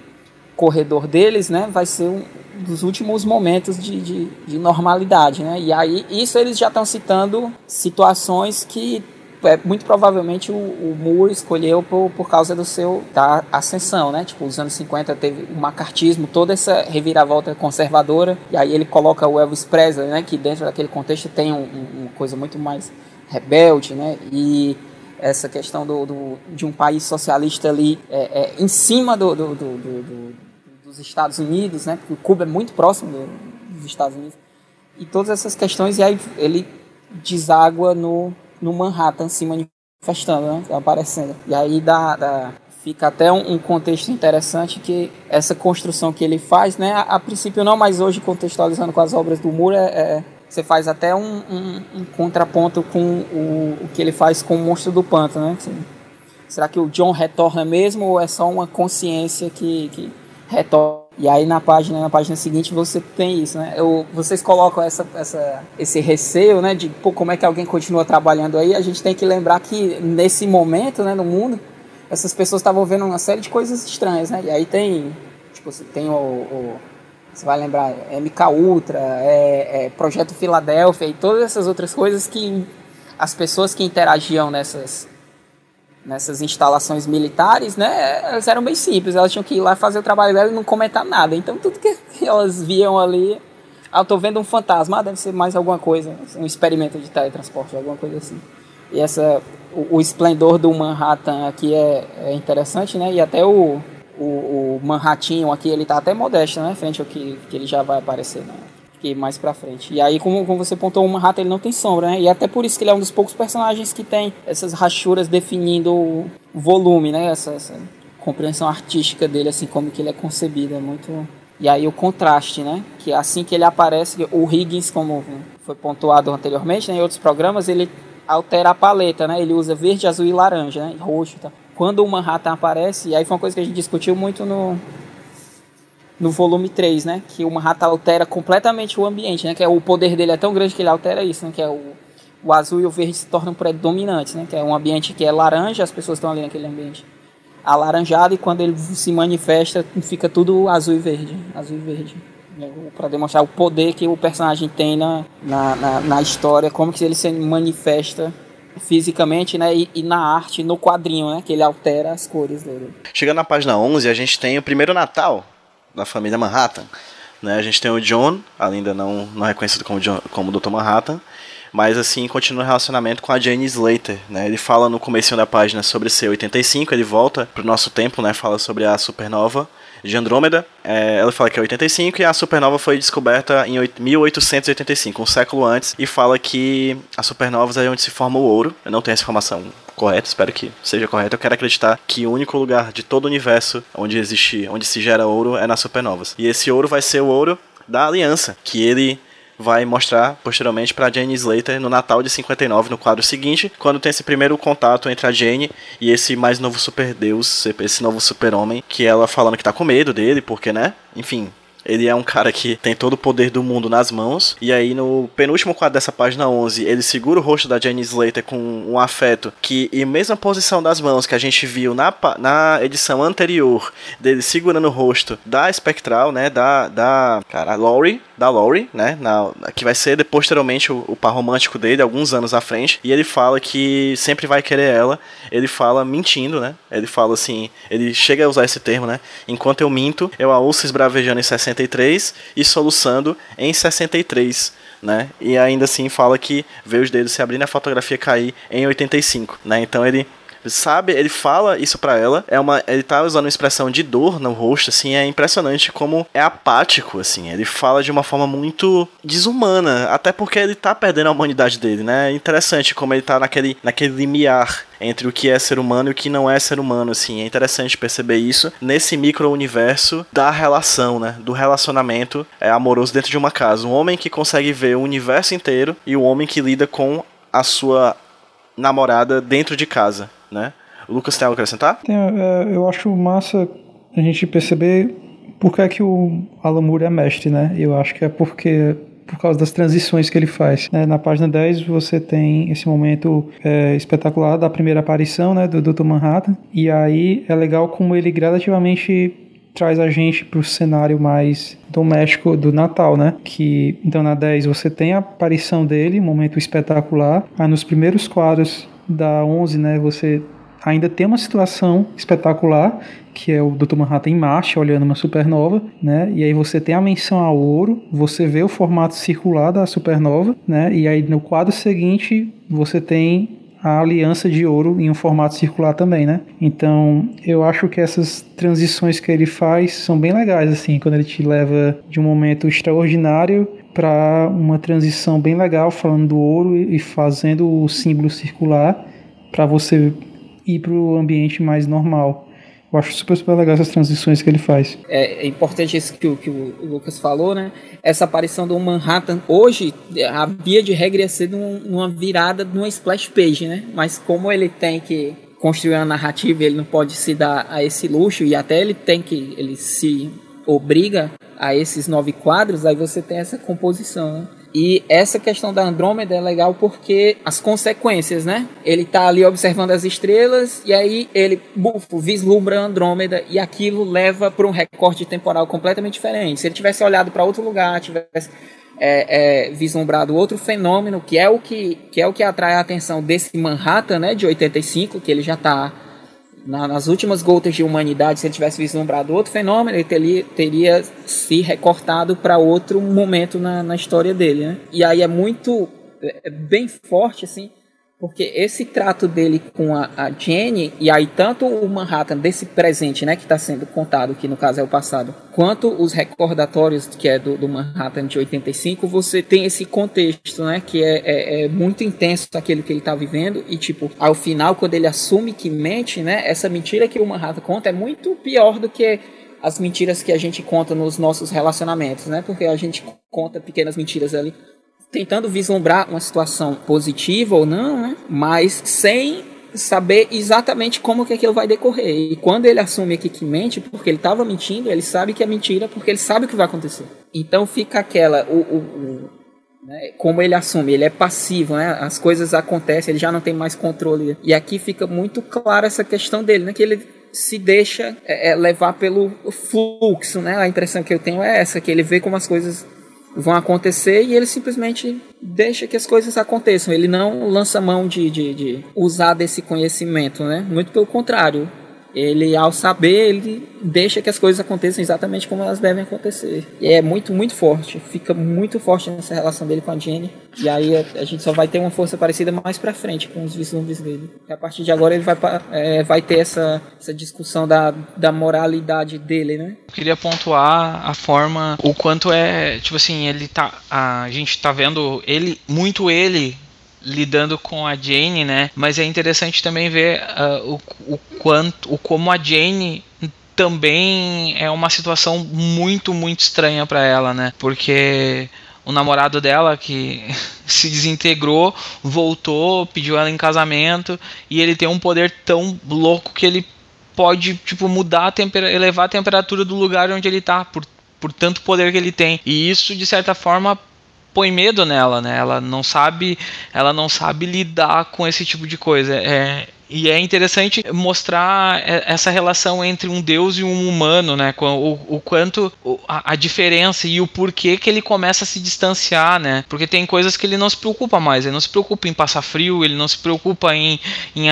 corredor deles, né, vai ser um dos últimos momentos de, de, de normalidade, né? E aí isso eles já estão citando situações que é, muito provavelmente o, o Moore escolheu por, por causa do seu da ascensão, né? Tipo, os anos 50 teve o macartismo, toda essa reviravolta conservadora, e aí ele coloca o Elvis Presley, né? Que dentro daquele contexto tem um, um, uma coisa muito mais rebelde, né? E essa questão do, do de um país socialista ali é, é, em cima do, do, do dos Estados Unidos, né? Porque Cuba é muito próximo do, dos Estados Unidos. E todas essas questões, e aí ele deságua no, no Manhattan se manifestando, né? Aparecendo. E aí dá, dá fica até um, um, contexto interessante que essa construção que ele faz, né? A, a, princípio não, mas hoje contextualizando com as obras do Moore, é, é você faz até um, um, um, contraponto com o, o que ele faz com o Monstro do Pântano, né? Será que o John retorna mesmo ou é só uma consciência que, que retorna. E aí na página, na página seguinte você tem isso, né? Eu, vocês colocam essa, essa, esse receio, né? De pô, como é que alguém continua trabalhando aí. A gente tem que lembrar que nesse momento, né, no mundo, essas pessoas estavam vendo uma série de coisas estranhas, né? E aí tem, tipo, tem o, o você vai lembrar MK Ultra, é, é Projeto Filadélfia e todas essas outras coisas que as pessoas que interagiam nessas nessas instalações militares, né, elas eram bem simples, elas tinham que ir lá fazer o trabalho dela e não comentar nada. Então tudo que elas viam ali, ah, tô vendo um fantasma, ah, deve ser mais alguma coisa, um experimento de teletransporte, alguma coisa assim. E essa, o, o esplendor do Manhattan aqui é, é, interessante, né? E até o, o, o Manhattan aqui, ele tá até modesto, né? Frente ao que, que ele já vai aparecer, né? Aqui mais pra frente. E aí, como, como você pontou, o Manhattan ele não tem sombra, né? E até por isso que ele é um dos poucos personagens que tem essas rachuras definindo o volume, né? Essa, essa compreensão artística dele, assim, como que ele é concebido. É muito e aí o contraste, né? Que assim que ele aparece, o Higgins, como foi pontuado anteriormente né, em outros programas, ele altera a paleta, né? Ele usa verde, azul e laranja, né? E roxo, tá? Quando o Manhattan aparece, e aí foi uma coisa que a gente discutiu muito no no volume 3, né? Que o Manhattan altera completamente o ambiente, né? Que é, o poder dele é tão grande que ele altera isso, né? Que é o, o azul e o verde se tornam predominantes, né? Que é um ambiente que é laranja, as pessoas estão ali naquele ambiente alaranjado e quando ele se manifesta fica tudo azul e verde, azul e verde. Para demonstrar o poder que o personagem tem na, na, na, na, história, como que ele se manifesta fisicamente, né, e, e, na arte, no quadrinho, né, que ele altera as cores dele. Chegando na página 11, a gente tem o primeiro Natal da família Manhattan. Né, a gente tem o John, ainda não, não reconhecido como, John, como Dr. Manhattan, mas assim continua o relacionamento com a Jane Slater, né? Ele fala no começo da página sobre ser 85, ele volta pro nosso tempo, né? Fala sobre a supernova de Andrômeda. É, ela fala que é 85 e a supernova foi descoberta em 1885, um século antes, e fala que a supernova é onde se forma o ouro. Eu não tenho essa informação correta, espero que seja correta. Eu quero acreditar que o único lugar de todo o universo onde existe, onde se gera ouro é nas supernovas. E esse ouro vai ser o ouro da aliança, que ele vai mostrar posteriormente para Jane Slater no Natal de 59, no quadro seguinte, quando tem esse primeiro contato entre a Jane e esse mais novo super deus, esse novo super-homem, que ela falando que tá com medo dele, porque, né? Enfim, ele é um cara que tem todo o poder do mundo nas mãos. E aí, no penúltimo quadro dessa página 11, ele segura o rosto da Jane Slater com um afeto que, em mesma posição das mãos que a gente viu na, na edição anterior, dele segurando o rosto da Spectral, né? Da. da cara, Laurie. Da Laurie, né? Na, que vai ser posteriormente o, o par romântico dele, alguns anos à frente. E ele fala que sempre vai querer ela. Ele fala mentindo, né? Ele fala assim. Ele chega a usar esse termo, né? Enquanto eu minto, eu a ouço esbravejando em 60 63 e soluçando em 63. Né? E ainda assim fala que vê os dedos se abrindo e a fotografia cair em 85, né? Então ele sabe, ele fala isso para ela, é uma, ele tá usando uma expressão de dor no rosto, assim, é impressionante como é apático, assim, ele fala de uma forma muito desumana, até porque ele tá perdendo a humanidade dele, né? É interessante como ele tá naquele, naquele limiar entre o que é ser humano e o que não é ser humano, assim, é interessante perceber isso nesse micro-universo da relação, né? Do relacionamento é, amoroso dentro de uma casa. Um homem que consegue ver o universo inteiro e o homem que lida com a sua namorada dentro de casa né? Lucas tem algo a acrescentar? Tem, é, eu acho massa a gente perceber por que é que o Alan Moore é mestre, né? Eu acho que é porque por causa das transições que ele faz. Né? Na página 10 você tem esse momento é, espetacular da primeira aparição né, do Dr. Manhattan, e aí é legal como ele gradativamente traz a gente para o cenário mais doméstico do Natal, né? Que então na 10 você tem a aparição dele, um momento espetacular. Aí nos primeiros quadros da 11, né, você ainda tem uma situação espetacular, que é o Dr. Manhattan em marcha, olhando uma supernova, né? E aí você tem a menção ao ouro, você vê o formato circular da supernova, né? E aí no quadro seguinte você tem a aliança de ouro em um formato circular também, né? Então, eu acho que essas transições que ele faz são bem legais assim, quando ele te leva de um momento extraordinário para uma transição bem legal, falando do ouro e fazendo o símbolo circular para você ir para o ambiente mais normal. Eu acho super, super legal essas transições que ele faz. É, é importante isso que que o Lucas falou, né? Essa aparição do Manhattan, hoje, a via de regra ia ser numa virada numa splash page, né? Mas como ele tem que construir uma narrativa, ele não pode se dar a esse luxo e até ele tem que, ele se obriga a esses nove quadros, aí você tem essa composição. Né? E essa questão da Andrômeda é legal porque as consequências, né? Ele tá ali observando as estrelas e aí ele, bufo, vislumbra a Andrômeda e aquilo leva para um recorte temporal completamente diferente. Se ele tivesse olhado para outro lugar, tivesse é, é, vislumbrado outro fenômeno, que é o que, que é o que atrai a atenção desse Manhattan, né, de 85, que ele já está na, nas últimas gotas de humanidade, se ele tivesse vislumbrado outro fenômeno, ele teria, teria se recortado para outro momento na, na história dele, né? E aí é muito, é, é bem forte, assim, Porque esse trato dele com a, a Jenny, e aí tanto o Manhattan desse presente, né, que está sendo contado, que no caso é o passado, quanto os recordatórios, que é do, do Manhattan de 85, você tem esse contexto, né, que é, é, é muito intenso aquele que ele está vivendo, e tipo, ao final, quando ele assume que mente, né, essa mentira que o Manhattan conta é muito pior do que as mentiras que a gente conta nos nossos relacionamentos, né, porque a gente conta pequenas mentiras ali tentando vislumbrar uma situação positiva ou não, né? mas sem saber exatamente como que aquilo vai decorrer. E quando ele assume aqui que mente, porque ele estava mentindo, ele sabe que é mentira, porque ele sabe o que vai acontecer. Então fica aquela, o, o, o né? como ele assume, ele é passivo, né? as coisas acontecem, ele já não tem mais controle. E aqui fica muito clara essa questão dele, né? que ele se deixa é, é levar pelo fluxo, né? A impressão que eu tenho é essa, que ele vê como as coisas vão acontecer e ele simplesmente deixa que as coisas aconteçam. Ele não lança mão de, de, de usar desse conhecimento, né? Muito pelo contrário. Ele, ao saber, ele deixa que as coisas aconteçam exatamente como elas devem acontecer. E é muito, muito forte. Fica muito forte nessa relação dele com a Jenny. E aí a, a gente só vai ter uma força parecida mais pra frente com os vislumbres dele. E a partir de agora ele vai, é, vai ter essa, essa discussão da, da moralidade dele, né? Eu queria pontuar a forma, o quanto é, tipo assim, ele tá. A gente tá vendo ele, muito ele lidando com a Jane, né? Mas é interessante também ver uh, o, o quanto, o como a Jane também é uma situação muito, muito estranha para ela, né? Porque o namorado dela que se desintegrou, voltou, pediu ela em casamento e ele tem um poder tão louco que ele pode tipo mudar a elevar a temperatura do lugar onde ele está por por tanto poder que ele tem. E isso de certa forma põe medo nela, né? Ela não sabe, ela não sabe lidar com esse tipo de coisa. É, e é interessante mostrar essa relação entre um deus e um humano, né? O, o quanto a, a, diferença e o porquê que ele começa a se distanciar, né? Porque tem coisas que ele não se preocupa mais. Ele não se preocupa em passar frio, ele não se preocupa em, em,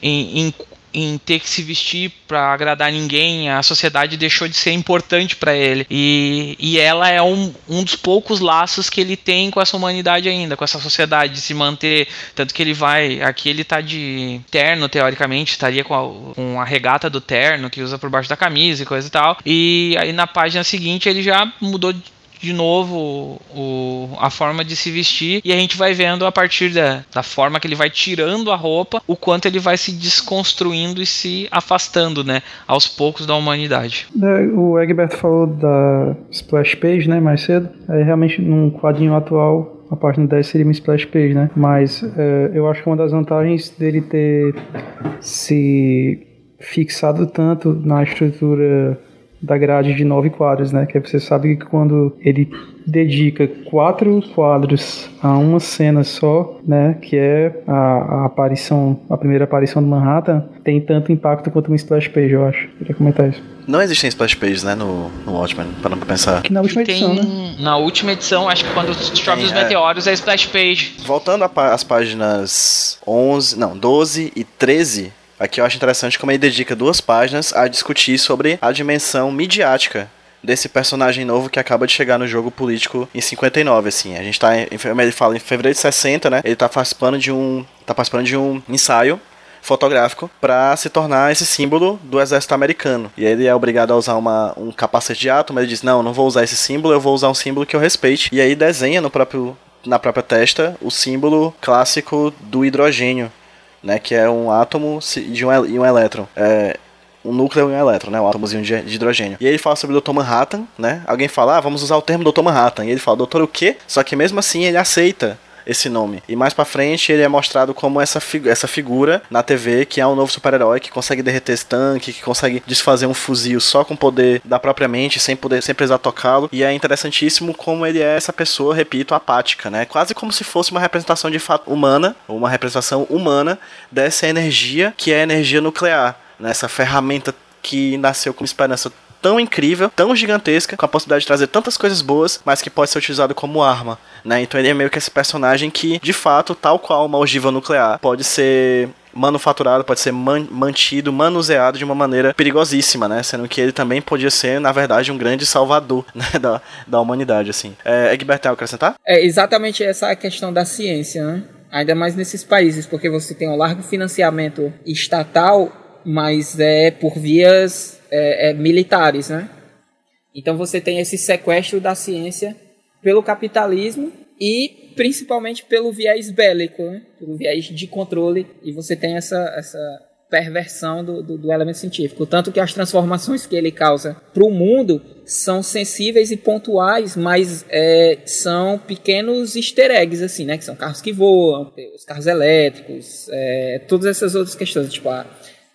em, em em ter que se vestir para agradar ninguém, a sociedade deixou de ser importante para ele. E, e ela é um, um dos poucos laços que ele tem com essa humanidade ainda, com essa sociedade, de se manter. Tanto que ele vai. Aqui ele tá de terno, teoricamente, estaria com a, com a regata do terno que usa por baixo da camisa e coisa e tal. E aí na página seguinte ele já mudou de novo o, a forma de se vestir e a gente vai vendo a partir da, da forma que ele vai tirando a roupa o quanto ele vai se desconstruindo e se afastando, né, aos poucos da humanidade. É, o Egbert falou da splash page, né, mais cedo. É realmente num quadrinho atual a página 10 seria uma splash page, né? Mas é, eu acho que uma das vantagens dele ter se fixado tanto na estrutura da grade de nove quadros, né? Que você sabe que quando ele dedica quatro quadros a uma cena só, né? Que é a, a aparição, a primeira aparição do Manhattan, tem tanto impacto quanto uma splash page, eu acho. Queria comentar isso. Não existem splash pages, né, no, no Watchmen, para pra pensar. Que na última edição, né? Na última edição, acho que quando chove os é. meteoros é splash page. Voltando às páginas 11, não, 12 e 13 Aqui eu acho interessante como ele dedica duas páginas a discutir sobre a dimensão midiática desse personagem novo que acaba de chegar no jogo político em 59, assim. A gente tá, em, ele fala em fevereiro de 60, né? Ele tá participando de um, tá participando de um ensaio fotográfico para se tornar esse símbolo do exército americano. E ele é obrigado a usar uma, um capacete de átomo, ele diz: "Não, não vou usar esse símbolo, eu vou usar um símbolo que eu respeite". E aí desenha no próprio na própria testa o símbolo clássico do hidrogênio, né, que é um átomo de um, e um elétron. É, um núcleo e um elétron, né? Um átomozinho de, hidrogênio. E ele fala sobre o Dr. Manhattan, né? Alguém fala, ah, vamos usar o termo Dr. Manhattan. E ele fala, doutor o quê? Só que mesmo assim ele aceita esse nome. E mais para frente ele é mostrado como essa, essa figura na TV que é um novo super-herói que consegue derreter esse tanque, que consegue desfazer um fuzil só com poder da própria mente, sem poder, sem precisar tocá-lo. E é interessantíssimo como ele é essa pessoa, repito, apática, né? Quase como se fosse uma representação de fato humana, uma representação humana dessa energia que é a energia nuclear, nessa né? ferramenta que nasceu com esperança tão incrível, tão gigantesca, com a possibilidade de trazer tantas coisas boas, mas que pode ser utilizado como arma, né? Então ele é meio que esse personagem que, de fato, tal qual uma ogiva nuclear, pode ser manufaturado, pode ser man mantido, manuseado de uma maneira perigosíssima, né? Sendo que ele também podia ser, na verdade, um grande salvador né? da, da humanidade, assim. É, Egbert, tem acrescentar? É exatamente essa a questão da ciência, né? Ainda mais nesses países, porque você tem um largo financiamento estatal, mas é por vias é, é, militares, né? Então você tem esse sequestro da ciência pelo capitalismo e principalmente pelo viés bélico, né? pelo viés de controle, e você tem essa, essa perversão do, do, do elemento científico. Tanto que as transformações que ele causa para o mundo são sensíveis e pontuais, mas é, são pequenos easter eggs, assim, né? Que são carros que voam, os carros elétricos, é, todas essas outras questões, tipo, a,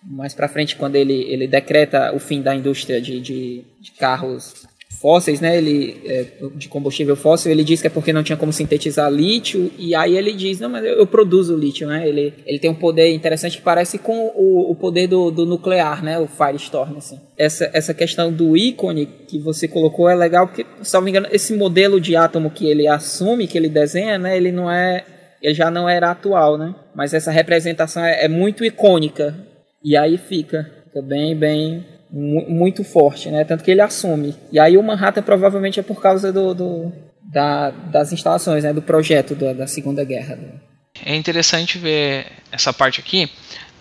mais para frente, quando ele, ele decreta o fim da indústria de, de, de carros fósseis, né, ele, é, de combustível fóssil, ele diz que é porque não tinha como sintetizar lítio, e aí ele diz, não, mas eu, eu produzo lítio, né, ele, ele tem um poder interessante que parece com o, o poder do, do nuclear, né, o Firestorm, assim. Essa, essa questão do ícone que você colocou é legal, porque, se não me engano, esse modelo de átomo que ele assume, que ele desenha, né, ele não é, ele já não era atual, né, mas essa representação é, é muito icônica, e aí fica, fica bem, bem muito forte, né? Tanto que ele assume. E aí o Manhattan provavelmente é por causa do, do da, das instalações, né? Do projeto do, da Segunda Guerra. É interessante ver essa parte aqui,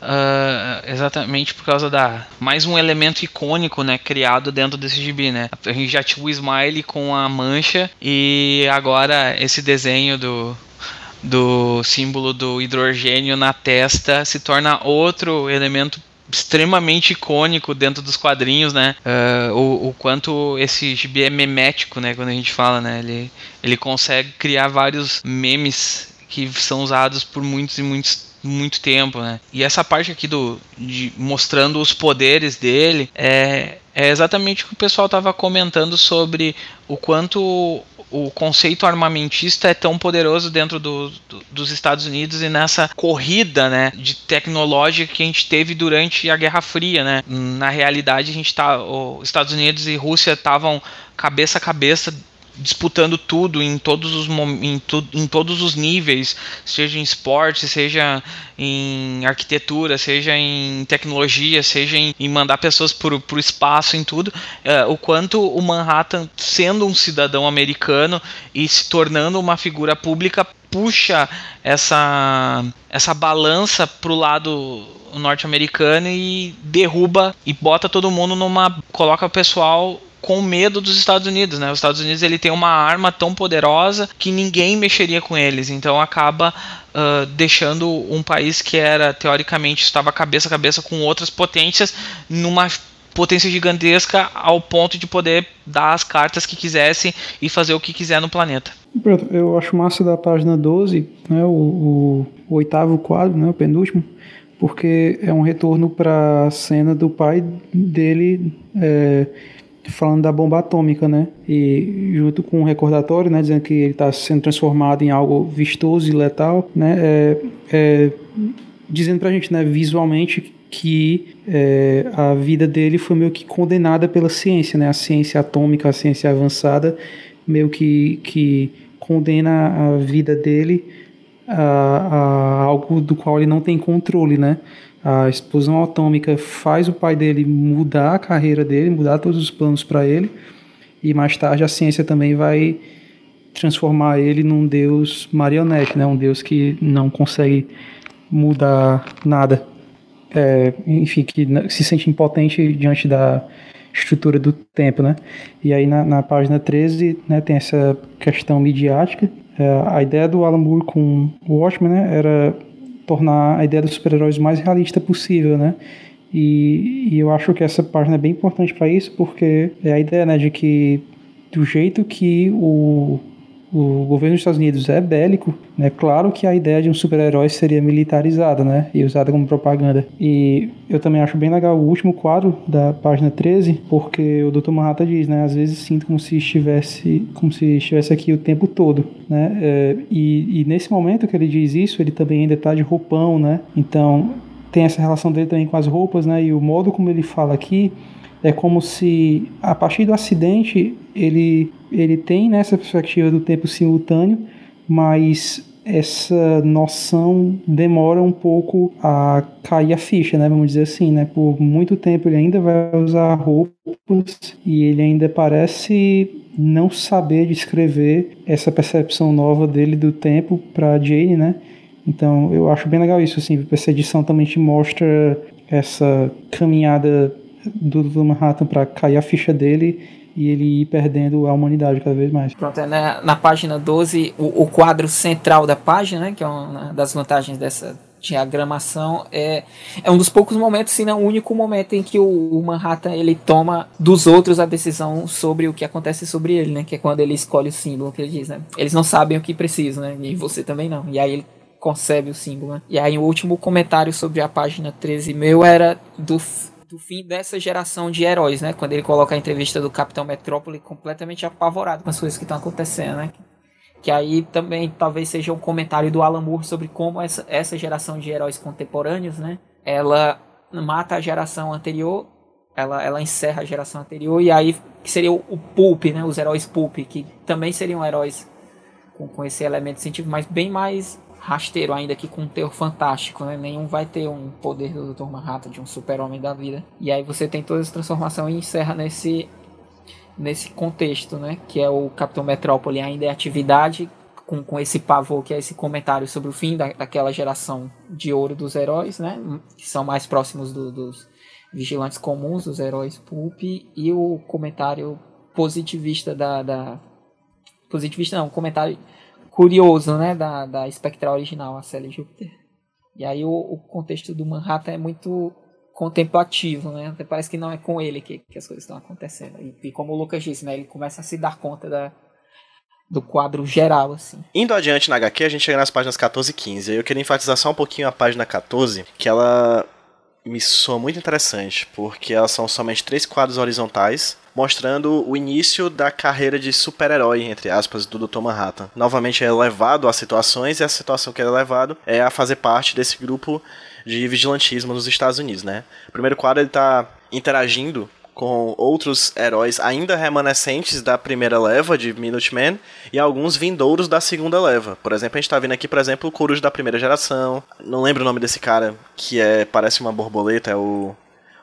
uh, exatamente por causa da mais um elemento icônico, né? Criado dentro desse gibi, né? A gente já tinha o Smiley com a mancha e agora esse desenho do do símbolo do hidrogênio na testa se torna outro elemento extremamente icônico dentro dos quadrinhos, né? Uh, o, o, quanto esse gibi é memético, né? Quando a gente fala, né? Ele, ele consegue criar vários memes que são usados por muitos e muitos muito tempo, né? E essa parte aqui do de mostrando os poderes dele é, é exatamente o que o pessoal estava comentando sobre o quanto o conceito armamentista é tão poderoso dentro do, do, dos Estados Unidos e nessa corrida né, de tecnologia que a gente teve durante a Guerra Fria. Né? Na realidade, a gente tá, os Estados Unidos e Rússia estavam cabeça a cabeça disputando tudo em todos os em, tu, em todos os níveis, seja em esporte, seja em arquitetura, seja em tecnologia, seja em, em mandar pessoas para o espaço, em tudo, é, o quanto o Manhattan, sendo um cidadão americano e se tornando uma figura pública, puxa essa essa balança para o lado norte-americano e derruba e bota todo mundo numa coloca o pessoal com medo dos Estados Unidos, né? Os Estados Unidos ele tem uma arma tão poderosa que ninguém mexeria com eles, então acaba uh, deixando um país que era teoricamente estava cabeça a cabeça com outras potências numa potência gigantesca ao ponto de poder dar as cartas que quisesse e fazer o que quiser no planeta. Eu acho massa da página 12, né, o, o, oitavo quadro, né, o penúltimo, porque é um retorno para a cena do pai dele é, falando da bomba atômica, né? E junto com um recordatório, né, dizendo que ele está sendo transformado em algo vistoso e letal, né? É, é, dizendo pra gente, né, visualmente que é, a vida dele foi meio que condenada pela ciência, né? A ciência atômica, a ciência avançada, meio que, que condena a vida dele a, a algo do qual ele não tem controle, né? A explosão atômica faz o pai dele mudar a carreira dele, mudar todos os planos para ele, e mais tarde a ciência também vai transformar ele num deus marionete, né? um deus que não consegue mudar nada, é, enfim, que se sente impotente diante da estrutura do tempo. Né? E aí na, na página 13 né, tem essa questão midiática. É, a ideia do Alan Moore com Watchmen né, era tornar a ideia dos super-heróis mais realista possível, né? E, e, eu acho que essa página é bem importante para isso, porque é a ideia né, de que do jeito que o, o governo dos Estados Unidos é bélico, né, claro que a ideia de um super-herói seria militarizada né, e usada como propaganda. E eu também acho bem legal o último quadro da página 13, porque o Dr. Manhattan diz, né, às vezes sinto como se estivesse, como se estivesse aqui o tempo todo. Né, é, e, e nesse momento que ele diz isso, ele também ainda está de roupão, né, então tem essa relação dele também com as roupas, né, e o modo como ele fala aqui é como se a partir do acidente ele ele tem nessa perspectiva do tempo simultâneo, mas essa noção demora um pouco a cair a ficha, né? Vamos dizer assim, né? Por muito tempo ele ainda vai usar roupas e ele ainda parece não saber descrever essa percepção nova dele do tempo para Jane, né? Então eu acho bem legal isso, assim, essa edição também te mostra essa caminhada do, do Manhattan para cair a ficha dele e ele ir perdendo a humanidade cada vez mais. Pronto, é na, na página 12, o, o, quadro central da página, né, que é uma das vantagens dessa diagramação, é, é um dos poucos momentos, se não o único momento em que o, o, Manhattan ele toma dos outros a decisão sobre o que acontece sobre ele, né, que é quando ele escolhe o símbolo que ele diz, né. Eles não sabem o que precisam, né, e você também não. E aí ele concebe o símbolo, né? E aí o último comentário sobre a página 13 meu era do do fim dessa geração de heróis, né? Quando ele coloca a entrevista do Capitão Metrópole completamente apavorado com as coisas que estão acontecendo, né? Que aí também talvez seja um comentário do Alan Moore sobre como essa, essa geração de heróis contemporâneos, né? Ela mata a geração anterior, ela, ela encerra a geração anterior, e aí seria o, o Pulp, né? Os heróis Pulp, que também seriam heróis com, com esse elemento científico, mas bem mais rasteiro ainda aqui com um teor fantástico, né? Nenhum vai ter um poder do Dr. Manhattan, de um super-homem da vida. E aí você tem toda essa transformação e encerra nesse, nesse contexto, né? Que é o Capitão Metrópole ainda é atividade, com, com esse pavor, que é esse comentário sobre o fim da, daquela geração de ouro dos heróis, né? Que são mais próximos do, dos vigilantes comuns, dos heróis Pulp, e o comentário positivista da, da positivista não, comentário curioso, né, da, da Spectral original, a Sally Júpiter. E aí o, o, contexto do Manhattan é muito contemplativo, né? Até parece que não é com ele que, que as coisas estão acontecendo. E, e, como o Lucas disse, né, ele começa a se dar conta da, do quadro geral, assim. Indo adiante na HQ, a gente chega nas páginas 14 e 15. Eu queria enfatizar só um pouquinho a página 14, que ela me soa muito interessante, porque elas são somente três quadros horizontais, mostrando o início da carreira de super-herói, entre aspas, do Dr. Manhattan. Novamente é levado a situações, e a situação que ele é levado é a fazer parte desse grupo de vigilantismo nos Estados Unidos, né? O primeiro quadro ele tá interagindo com outros heróis ainda remanescentes da primeira leva de Minutemen e alguns vindouros da segunda leva. Por exemplo, a gente tá vendo aqui, por exemplo, o Coruja da primeira geração. Não lembro o nome desse cara, que é parece uma borboleta, é o,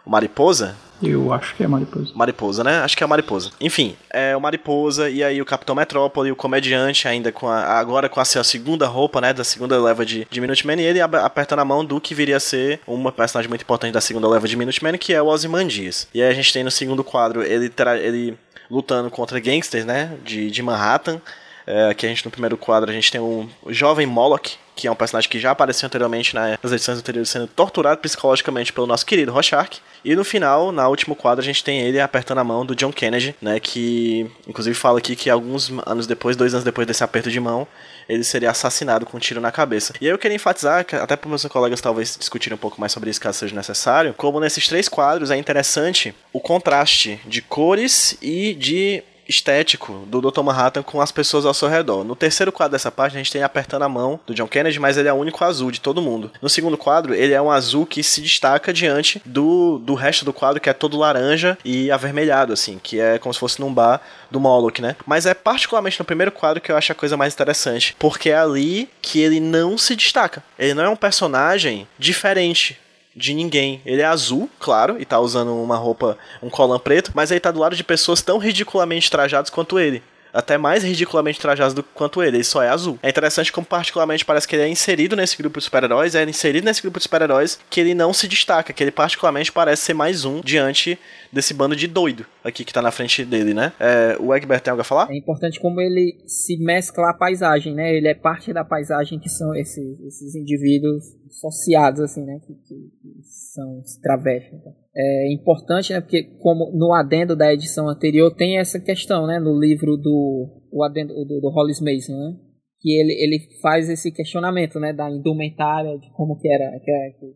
o Mariposa. Eu acho que é Mariposa. Mariposa, né? Acho que é Mariposa. Enfim, é o Mariposa e aí o Capitão Metrópole, o comediante, ainda com a, agora com a, a segunda roupa, né? Da segunda leva de, de Minuteman, e ele apertando a mão do que viria a ser uma personagem muito importante da segunda leva de Minuteman, que é o Ozymandias. E aí a gente tem no segundo quadro ele, ele lutando contra gangsters, né? De, de Manhattan. É, aqui a gente no primeiro quadro a gente tem um jovem Moloch, que é um personagem que já apareceu anteriormente nas edições anteriores, sendo torturado psicologicamente pelo nosso querido Rorschach. E no final, na último quadro, a gente tem ele apertando a mão do John Kennedy, né? Que inclusive fala aqui que alguns anos depois, dois anos depois desse aperto de mão, ele seria assassinado com um tiro na cabeça. E aí eu queria enfatizar, até para meus colegas talvez discutirem um pouco mais sobre isso caso seja necessário, como nesses três quadros é interessante o contraste de cores e de estético do Dr. Manhattan com as pessoas ao seu redor. No terceiro quadro dessa página, a gente tem apertando a mão do John Kennedy, mas ele é o único azul de todo mundo. No segundo quadro, ele é um azul que se destaca diante do, do resto do quadro, que é todo laranja e avermelhado, assim, que é como se fosse num bar do Moloch, né? Mas é particularmente no primeiro quadro que eu acho a coisa mais interessante, porque é ali que ele não se destaca. Ele não é um personagem diferente de ninguém. Ele é azul, claro, e tá usando uma roupa, um colã preto, mas ele tá do lado de pessoas tão ridiculamente trajadas quanto ele até mais ridiculamente trajados do quanto ele, ele só é azul. É interessante como particularmente parece que ele é inserido nesse grupo de super-heróis, é inserido nesse grupo de super-heróis que ele não se destaca, que ele particularmente parece ser mais um diante desse bando de doido aqui que tá na frente dele, né? É, o Egbert tem algo a falar? É importante como ele se mescla à paisagem, né? Ele é parte da paisagem que são esses, esses indivíduos associados, assim, né? Que, que, que são os travestis. Então. É importante, né? Porque como no adendo da edição anterior tem essa questão, né? No livro do o adendo do, do Hollis Mason, né? Que ele, ele faz esse questionamento, né? Da indumentária, de como que era, que, era, que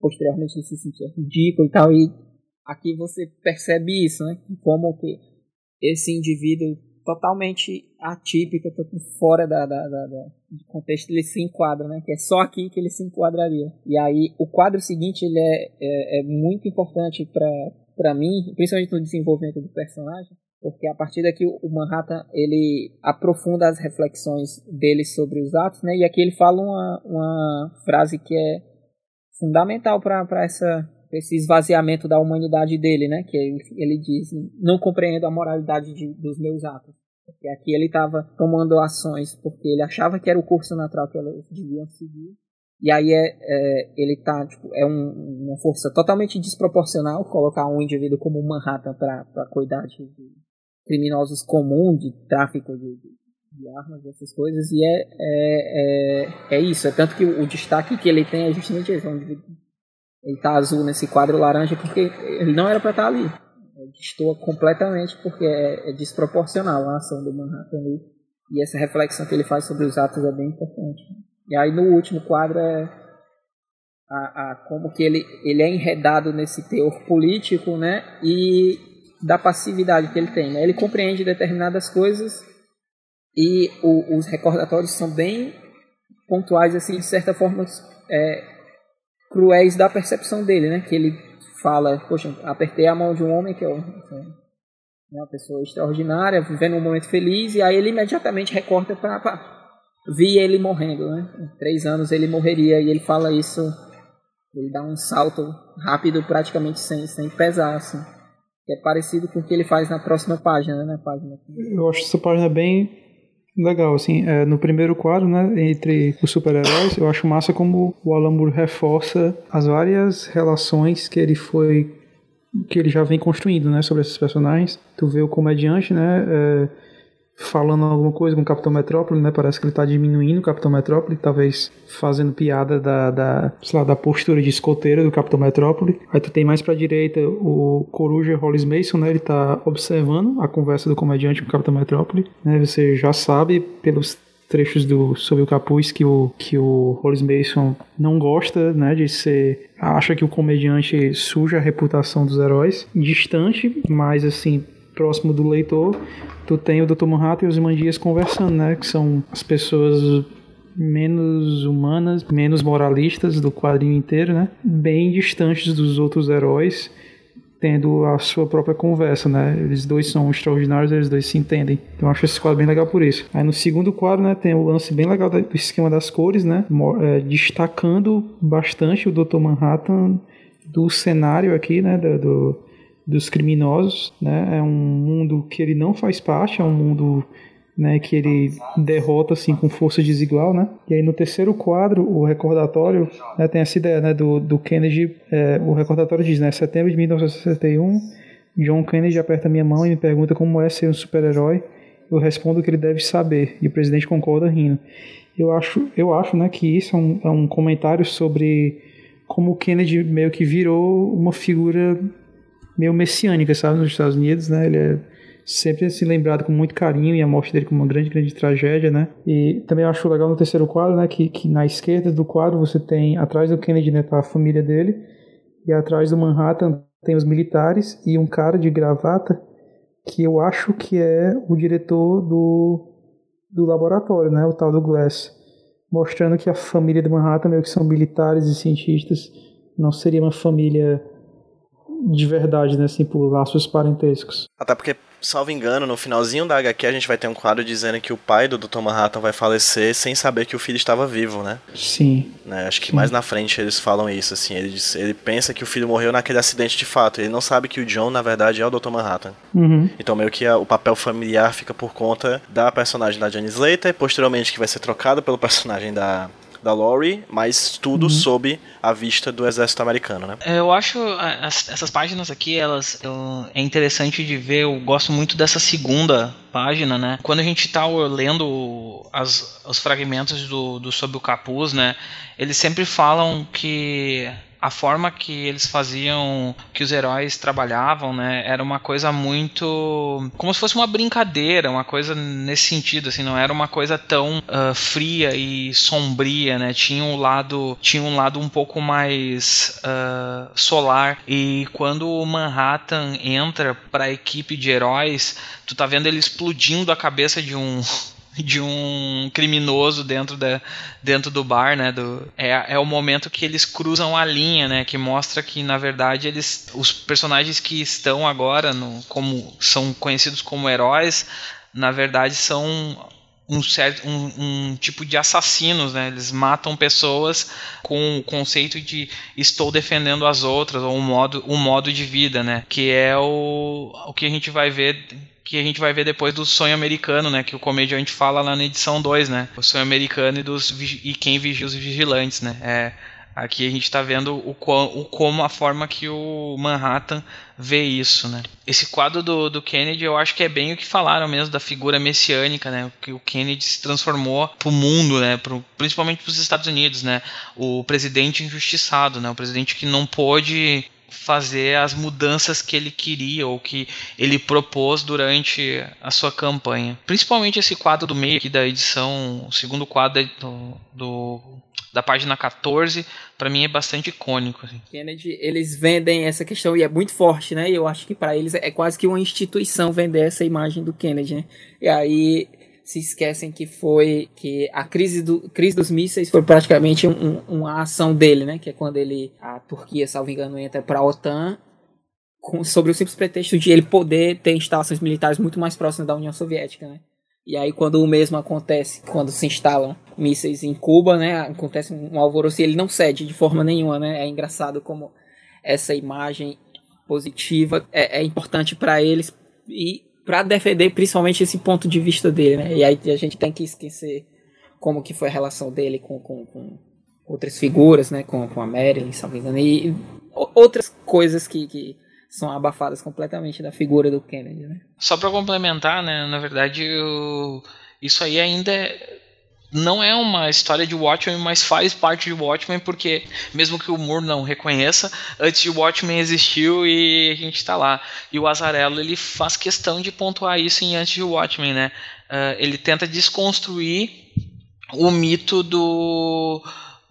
posteriormente ele se sentia ridículo e tal. E aqui você percebe isso, né? Como que esse indivíduo totalmente atípico, fora da, da, da, da, do contexto, ele se enquadra, né? Que é só aqui que ele se enquadraria. E aí, o quadro seguinte, ele é, é, é muito importante para mim, principalmente no desenvolvimento do personagem, porque a partir daqui o Manhattan, ele aprofunda as reflexões dele sobre os atos, né? E aqui ele fala uma, uma frase que é fundamental para essa esse esvaziamento da humanidade dele, né? Que ele, ele diz: não compreendo a moralidade de, dos meus atos. Porque aqui ele estava tomando ações porque ele achava que era o curso natural que elas deviam seguir. E aí é, é ele tá, tipo, é um, uma força totalmente desproporcional colocar um indivíduo como Manhattan para cuidar de, criminosos comuns, de tráfico de, de, de, armas, essas coisas. E é, é, é, é, isso. É tanto que o, o destaque que ele tem é justamente esse. É um ele tá azul nesse quadro laranja porque ele não era para estar tá ali destoa completamente porque é, é, desproporcional a ação do Manhattan ali. E essa reflexão que ele faz sobre os atos é bem importante. E aí no último quadro é a, a, como que ele, ele é enredado nesse teor político, né? E da passividade que ele tem. Né? Ele compreende determinadas coisas e o, os recordatórios são bem pontuais, assim, de certa forma, é, cruéis da percepção dele, né? Que ele fala, poxa, apertei a mão de um homem que é uma pessoa extraordinária, vivendo um momento feliz, e aí ele imediatamente recorta para vi ele morrendo, né? Em três anos ele morreria, e ele fala isso, ele dá um salto rápido, praticamente sem, sem pesar, assim. Que é parecido com o que ele faz na próxima página, né? Na página. Eu acho essa página bem legal, assim, é, no primeiro quadro, né, entre os super-heróis, eu acho massa como o Alan Moore reforça as várias relações que ele foi que ele já vem construindo, né, sobre esses personagens. Tu vê o comediante, né, é, falando alguma coisa com o Capitão Metrópole, né? Parece que ele está diminuindo o Capitão Metrópole, talvez fazendo piada da, da, sei lá, da postura de escoteira do Capitão Metrópole. Aí tu tem mais pra direita o Coruja Hollis Mason, né? Ele está observando a conversa do comediante com o Capitão Metrópole, né? Você já sabe pelos trechos do Sob o Capuz que o, que o Hollis Mason não gosta, né, de ser... acha que o comediante suja a reputação dos heróis. Distante, mas assim, próximo do leitor, tu tem o Dr. Manhattan e os Imandias conversando, né? Que são as pessoas menos humanas, menos moralistas do quadrinho inteiro, né? Bem distantes dos outros heróis, tendo a sua própria conversa, né? Eles dois são extraordinários, eles dois se entendem. Então eu acho esse quadro bem legal por isso. Aí no segundo quadro, né, tem o lance bem legal do esquema das cores, né? É, destacando bastante o Dr. Manhattan do cenário aqui, né? do dos criminosos, né? É um mundo que ele não faz parte, é um mundo né, que ele derrota assim com força desigual, né? E aí no terceiro quadro, o recordatório né, tem essa ideia, né, do, do Kennedy, é, o recordatório diz, né, setembro de 1961, John Kennedy aperta minha mão e me pergunta como é ser um super-herói. Eu respondo que ele deve saber e o presidente concorda rindo. Eu acho, eu acho, né, que isso é um, é um comentário sobre como o Kennedy meio que virou uma figura meio messiânica, sabe, nos Estados Unidos, né? Ele é sempre assim lembrado com muito carinho e a morte dele como uma grande, grande tragédia, né? E também eu acho legal no terceiro quadro, né, que, que na esquerda do quadro você tem, atrás do Kennedy, né, tá a família dele, e atrás do Manhattan tem os militares e um cara de gravata que eu acho que é o diretor do, do laboratório, né, o tal do Glass, mostrando que a família do Manhattan meio que são militares e cientistas, não seria uma família de verdade, né? Assim, por laços parentescos. Até porque, salvo engano, no finalzinho da HQ a gente vai ter um quadro dizendo que o pai do Dr. Manhattan vai falecer sem saber que o filho estava vivo, né? Sim. Né? Acho que Sim. mais na frente eles falam isso, assim. Ele, ele pensa que o filho morreu naquele acidente de fato. Ele não sabe que o John, na verdade, é o Dr. Manhattan. Uhum. Então, meio que a, o papel familiar fica por conta da personagem da Janice Slater, e posteriormente que vai ser trocado pelo personagem da da Lori, mas tudo uhum. sob a vista do exército americano, né? Eu acho as, essas páginas aqui, elas eu, é interessante de ver, eu gosto muito dessa segunda página, né? Quando a gente tá lendo as, os fragmentos do, do Sob o Capuz, né? Eles sempre falam que a forma que eles faziam, que os heróis trabalhavam, né, era uma coisa muito como se fosse uma brincadeira, uma coisa nesse sentido, assim, não era uma coisa tão uh, fria e sombria, né? Tinha um lado, tinha um lado um pouco mais uh, solar. E quando o Manhattan entra para a equipe de heróis, tu tá vendo ele explodindo a cabeça de um de um criminoso dentro, da, dentro do bar, né? Do, é, é o momento que eles cruzam a linha, né? Que mostra que, na verdade, eles, os personagens que estão agora, no, como são conhecidos como heróis, na verdade são um certo um, um, tipo de assassinos, né? Eles matam pessoas com o conceito de estou defendendo as outras ou um modo um modo de vida, né? Que é o, o que a gente vai ver que a gente vai ver depois do sonho americano, né? Que o comediante fala lá na edição 2, né? O sonho americano e, dos, e quem vigia os vigilantes, né? É, aqui a gente está vendo o, o, como a forma que o Manhattan vê isso, né? Esse quadro do, do Kennedy, eu acho que é bem o que falaram mesmo da figura messiânica, né? Que o Kennedy se transformou para o mundo, né? Pro, principalmente para os Estados Unidos, né? O presidente injustiçado, né? O presidente que não pôde fazer as mudanças que ele queria ou que ele propôs durante a sua campanha. Principalmente esse quadro do meio aqui da edição, o segundo quadro do, do da página 14, para mim é bastante icônico. Assim. Kennedy, eles vendem essa questão e é muito forte, né? Eu acho que para eles é quase que uma instituição vender essa imagem do Kennedy, né? E aí se esquecem que foi que a crise, do, crise dos mísseis foi praticamente um, uma ação dele, né? Que é quando ele a Turquia, salvo engano, entra para a OTAN com, sobre o simples pretexto de ele poder ter instalações militares muito mais próximas da União Soviética, né? E aí quando o mesmo acontece, quando se instalam mísseis em Cuba, né? Acontece um alvoroço e ele não cede de forma nenhuma, né? É engraçado como essa imagem positiva é, é importante para eles e para defender principalmente esse ponto de vista dele, né? E aí a gente tem que esquecer como que foi a relação dele com, com, com outras figuras, né? Com, com a Marilyn, se engano, e outras coisas que, que são abafadas completamente da figura do Kennedy, né? Só para complementar, né? Na verdade, eu... isso aí ainda é não é uma história de Watchmen, mas faz parte de Watchmen, porque mesmo que o Moore não reconheça, antes de Watchmen existiu e a gente está lá. E o Azarello ele faz questão de pontuar isso em antes de Watchmen, né? Uh, ele tenta desconstruir o mito do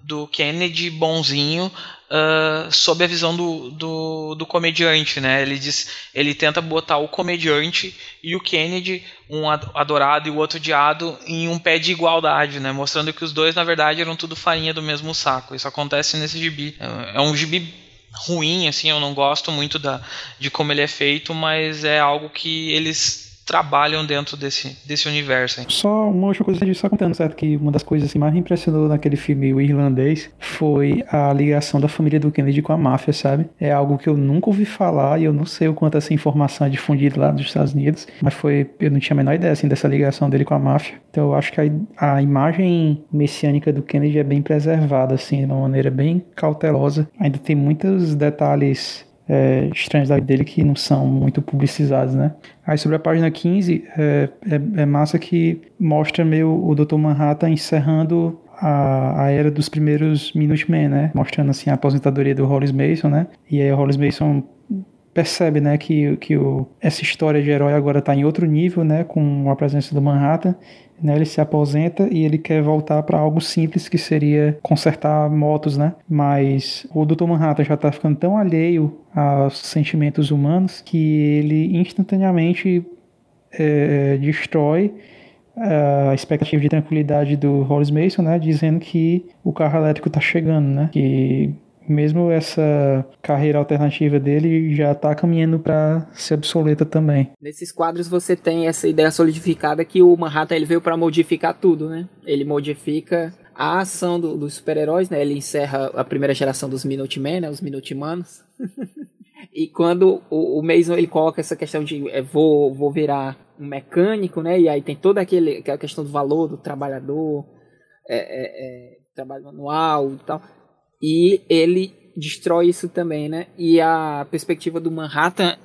do Kennedy bonzinho uh, sob a visão do, do, do, comediante, né? Ele diz, ele tenta botar o comediante e o Kennedy, um adorado e o outro odiado, em um pé de igualdade, né? Mostrando que os dois, na verdade, eram tudo farinha do mesmo saco. Isso acontece nesse gibi. É, é um gibi ruim, assim, eu não gosto muito da, de como ele é feito, mas é algo que eles trabalham dentro desse, desse universo. Hein? Só uma última coisa, só contando, certo? Que uma das coisas que mais me impressionou naquele filme O Irlandês foi a ligação da família do Kennedy com a máfia, sabe? É algo que eu nunca ouvi falar e eu não sei o quanto essa informação é difundida lá nos Estados Unidos, mas foi, eu não tinha a menor ideia, assim, dessa ligação dele com a máfia. Então eu acho que a, a imagem messiânica do Kennedy é bem preservada, assim, de uma maneira bem cautelosa. Ainda tem muitos detalhes é, estranhos da dele que não são muito publicizados, né? Aí sobre a página 15, é, é, é massa que mostra meio o Dr. Manhattan encerrando a, a, era dos primeiros Minutemen, né? Mostrando assim a aposentadoria do Hollis Mason, né? E aí o Hollis Mason percebe, né, que, que o, essa história de herói agora está em outro nível, né, com a presença do Manhattan né, ele se aposenta e ele quer voltar para algo simples que seria consertar motos, né? Mas o Dr. Manhattan já está ficando tão alheio aos sentimentos humanos que ele instantaneamente é, destrói a expectativa de tranquilidade do Hollis Mason, né, dizendo que o carro elétrico está chegando, né, que mesmo essa carreira alternativa dele já está caminhando para ser obsoleta também. Nesses quadros você tem essa ideia solidificada que o Manhattan ele veio para modificar tudo, né? Ele modifica a ação do, dos super-heróis, né? Ele encerra a primeira geração dos Minutemen, né? Os Minutimanos. e quando o, o Mason ele coloca essa questão de é, vou, vou virar um mecânico, né? E aí tem toda aquele, aquela questão do valor do trabalhador, é, é, é trabalho manual e tal e ele destrói isso também, né? E a perspectiva do Manhattan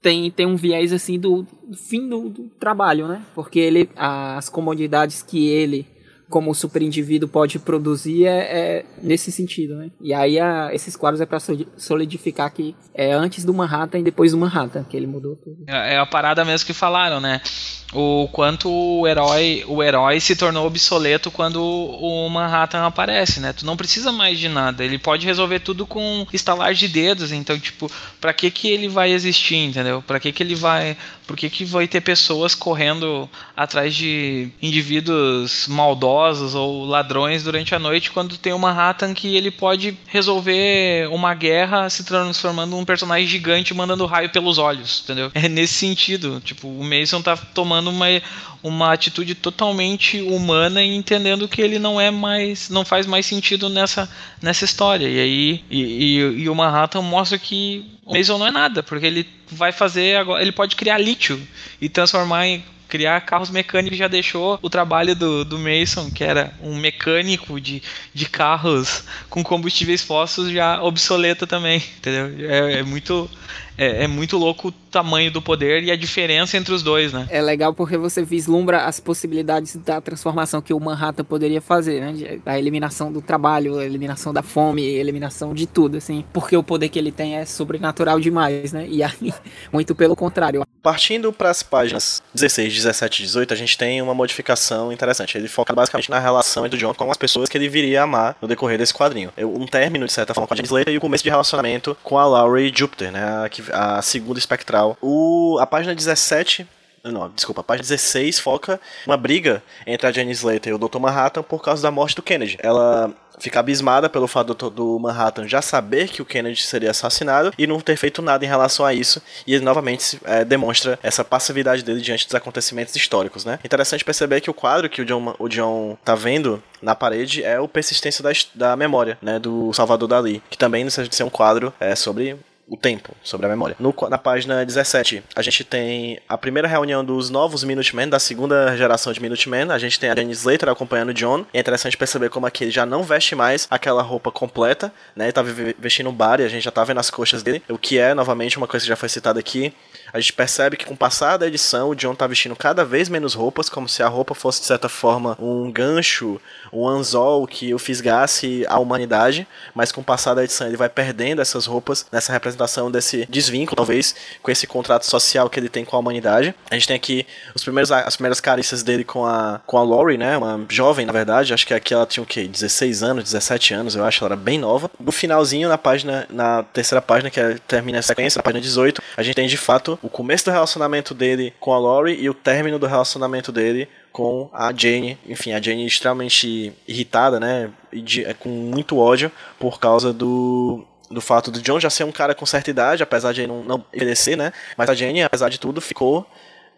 tem, tem um viés assim do, fim do, do, trabalho, né? Porque ele as comodidades que ele como o super indivíduo pode produzir é, é, nesse sentido, né? E aí a, esses quadros é para solidificar que é antes do Manhattan e depois do Manhattan que ele mudou tudo. É, é a parada mesmo que falaram, né? o quanto o herói, o herói se tornou obsoleto quando o Manhattan aparece, né? Tu não precisa mais de nada, ele pode resolver tudo com estalar de dedos, então tipo, para que que ele vai existir, entendeu? Para que que ele vai, por que que vai ter pessoas correndo atrás de indivíduos maldosos ou ladrões durante a noite quando tem o Manhattan que ele pode resolver uma guerra se transformando num personagem gigante mandando raio pelos olhos, entendeu? É nesse sentido, tipo, o Mason tá tomando uma, uma atitude totalmente humana e entendendo que ele não é mais, não faz mais sentido nessa, nessa história. E aí e, e, e o Manhattan mostra que o Mason não é nada, porque ele vai fazer agora, ele pode criar lítio e transformar em criar carros mecânicos já deixou o trabalho do, do Mason, que era um mecânico de, de carros com combustíveis fósseis, já obsoleto também, entendeu? É, é muito é, é, muito louco tamanho do poder e a diferença entre os dois, né? É legal porque você vislumbra as possibilidades da transformação que o Manhattan poderia fazer, né? A eliminação do trabalho, a eliminação da fome, a eliminação de tudo, assim. Porque o poder que ele tem é sobrenatural demais, né? E aí, muito pelo contrário. Partindo para as páginas 16, 17 e 18, a gente tem uma modificação interessante. Ele foca basicamente na relação entre o John com as pessoas que ele viria a amar no decorrer desse quadrinho. Um término, de certa forma, com a Jane Slater e o começo de relacionamento com a Laurie Jupiter, né? Que a segunda espectral. O, a página 17 não, desculpa, a página 16 foca uma briga entre a Jenny Slater e o Dr. Manhattan por causa da morte do Kennedy. Ela fica abismada pelo fato do, do, Manhattan já saber que o Kennedy seria assassinado e não ter feito nada em relação a isso. E ele novamente é, demonstra essa passividade dele diante dos acontecimentos históricos, né? Interessante perceber que o quadro que o John, o John tá vendo na parede é o Persistência da, da Memória, né? Do Salvador Dali, que também não seja de ser um quadro é, sobre o tempo, sobre a memória. No, na página 17, a gente tem a primeira reunião dos novos Minutemen, da segunda geração de Minutemen. A gente tem a Jane Slater acompanhando o John. É interessante perceber como aqui ele já não veste mais aquela roupa completa, né? Ele tá vestindo um bar e a gente já tá vendo as coxas dele, o que é, novamente, uma coisa que já foi citada aqui. A gente percebe que com o passar da edição, o John tá vestindo cada vez menos roupas, como se a roupa fosse, de certa forma, um gancho, um anzol que o fisgasse a humanidade, mas com o passar da edição ele vai perdendo essas roupas nessa representação desse desvínculo, talvez, com esse contrato social que ele tem com a humanidade. A gente tem aqui os primeiros, as primeiras carícias dele com a, com a Lori, né? Uma jovem, na verdade, acho que aqui ela tinha o quê? 16 anos, 17 anos, eu acho, ela era bem nova. No finalzinho, na página, na terceira página, que é, termina a sequência, na página 18, a gente tem de fato o começo do relacionamento dele com a Lori e o término do relacionamento dele com a Jane. Enfim, a Jane extremamente irritada, né? De, é, com muito ódio por causa do do fato do John já ser um cara com certa idade, apesar de ele não, não envelhecer, né? Mas a Jane, apesar de tudo, ficou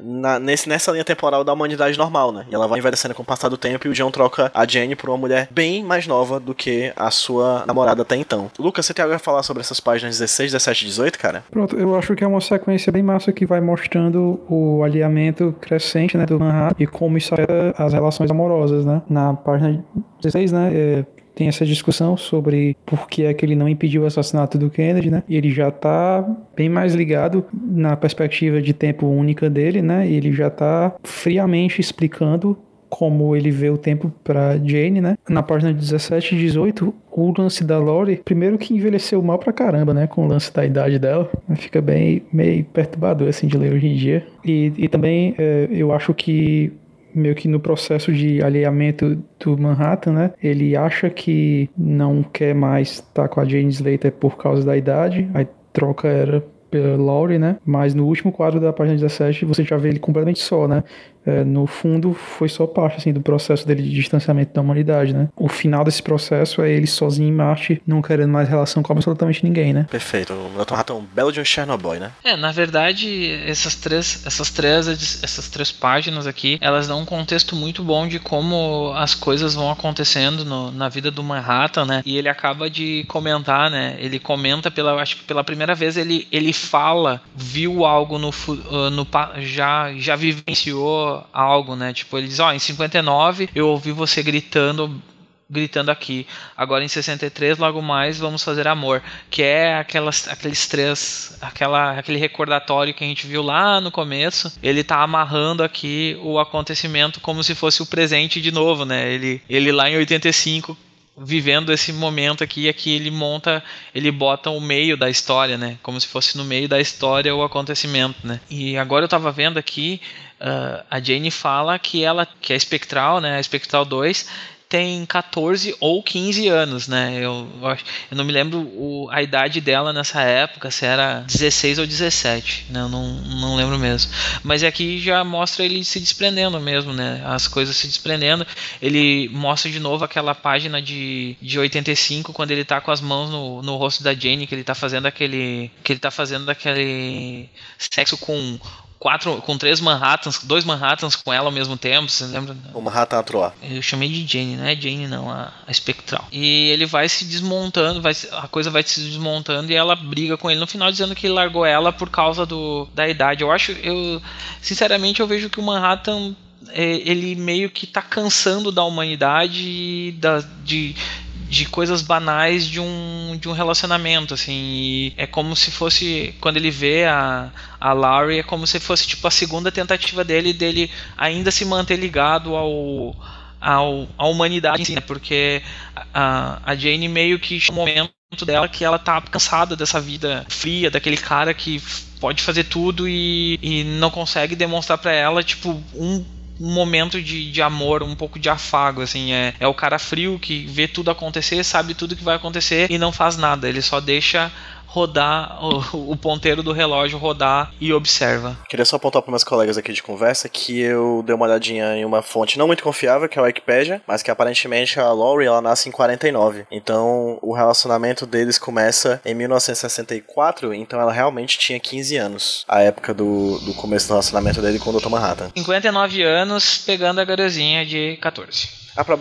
na, nesse, nessa linha temporal da humanidade normal, né? E ela vai envelhecendo com o passar do tempo e o John troca a Jenny por uma mulher bem mais nova do que a sua namorada até então. Lucas, você tem algo a falar sobre essas páginas 16, 17 e 18, cara? Pronto, eu acho que é uma sequência bem massa que vai mostrando o alinhamento crescente, né, do Manhattan e como isso afeta as relações amorosas, né? Na página 16, né, é, tem essa discussão sobre por que é que ele não impediu o assassinato do Kennedy, né? E ele já tá bem mais ligado na perspectiva de tempo única dele, né? E ele já tá friamente explicando como ele vê o tempo para Jane, né? Na página 17 e 18, o lance da Lori, primeiro que envelheceu mal pra caramba, né? Com o lance da idade dela. Fica bem meio perturbador, assim, de ler hoje em dia. E, e também é, eu acho que meio que no processo de alinhamento do Manhattan, né? Ele acha que não quer mais estar com a Jane Slater por causa da idade, aí troca era pela Laurie, né? Mas no último quadro da página 17 você já vê ele completamente só, né? É, no fundo, foi só parte assim, do processo dele de distanciamento da humanidade, né? O final desse processo é ele sozinho em Marte, não querendo mais relação com absolutamente ninguém, né? Perfeito. O Dr. Rato é um belo de um Chernobyl, né? É, na verdade, essas três, essas três, essas três páginas aqui, elas dão um contexto muito bom de como as coisas vão acontecendo no, na vida do Manhattan, né? E ele acaba de comentar, né? Ele comenta pela, acho que pela primeira vez ele, ele fala, viu algo no, no já já vivenciou algo, né? Tipo, ele diz, ó, oh, em 59 eu ouvi você gritando gritando aqui. Agora em 63, logo mais, vamos fazer amor. Que é aquelas, aqueles três. Aquela, aquele recordatório que a gente viu lá no começo. Ele tá amarrando aqui o acontecimento como se fosse o presente de novo, né? Ele, ele lá em 85 vivendo esse momento aqui, aqui ele monta, ele bota o meio da história, né? Como se fosse no meio da história o acontecimento, né? E agora eu tava vendo aqui, uh, a Jane fala que ela, que é espectral, né? A espectral 2 tem 14 ou 15 anos, né? Eu, eu não me lembro o, a idade dela nessa época, se era 16 ou 17, né? Eu não, não lembro mesmo. Mas aqui já mostra ele se desprendendo mesmo, né? As coisas se desprendendo. Ele mostra de novo aquela página de, de 85, quando ele tá com as mãos no, no rosto da Jane, que ele tá fazendo aquele. que ele tá fazendo aquele sexo com quatro, com três Manhattans, dois Manhattans com ela ao mesmo tempo, você lembra? O Manhattan Troa. Eu chamei de Jane, não é Jane não, a, a espectral. E ele vai se desmontando, vai, a coisa vai se desmontando e ela briga com ele no final dizendo que ele largou ela por causa do, da idade. Eu acho, eu sinceramente eu vejo que o Manhattan é, ele meio que tá cansando da humanidade da, de de coisas banais de um, de um relacionamento, assim. é como se fosse. Quando ele vê a, a Laurie, é como se fosse tipo a segunda tentativa dele dele ainda se manter ligado ao. Ao, à humanidade, né? porque a, a Jane meio que um momento dela que ela tá cansada dessa vida fria, daquele cara que pode fazer tudo e, e não consegue demonstrar para ela, tipo, um momento de, de amor, um pouco de afago, assim. É, é o cara frio que vê tudo acontecer, sabe tudo que vai acontecer e não faz nada. Ele só deixa rodar o, o, ponteiro do relógio rodar e observa. Queria só apontar para meus colegas aqui de conversa que eu dei uma olhadinha em uma fonte não muito confiável, que é a Wikipedia, mas que aparentemente a Laurie ela nasce em 49. Então o relacionamento deles começa em 1964, então ela realmente tinha 15 anos, a época do, do começo do relacionamento dele com o Dr. Manhattan. 59 anos pegando a garozinha de 14.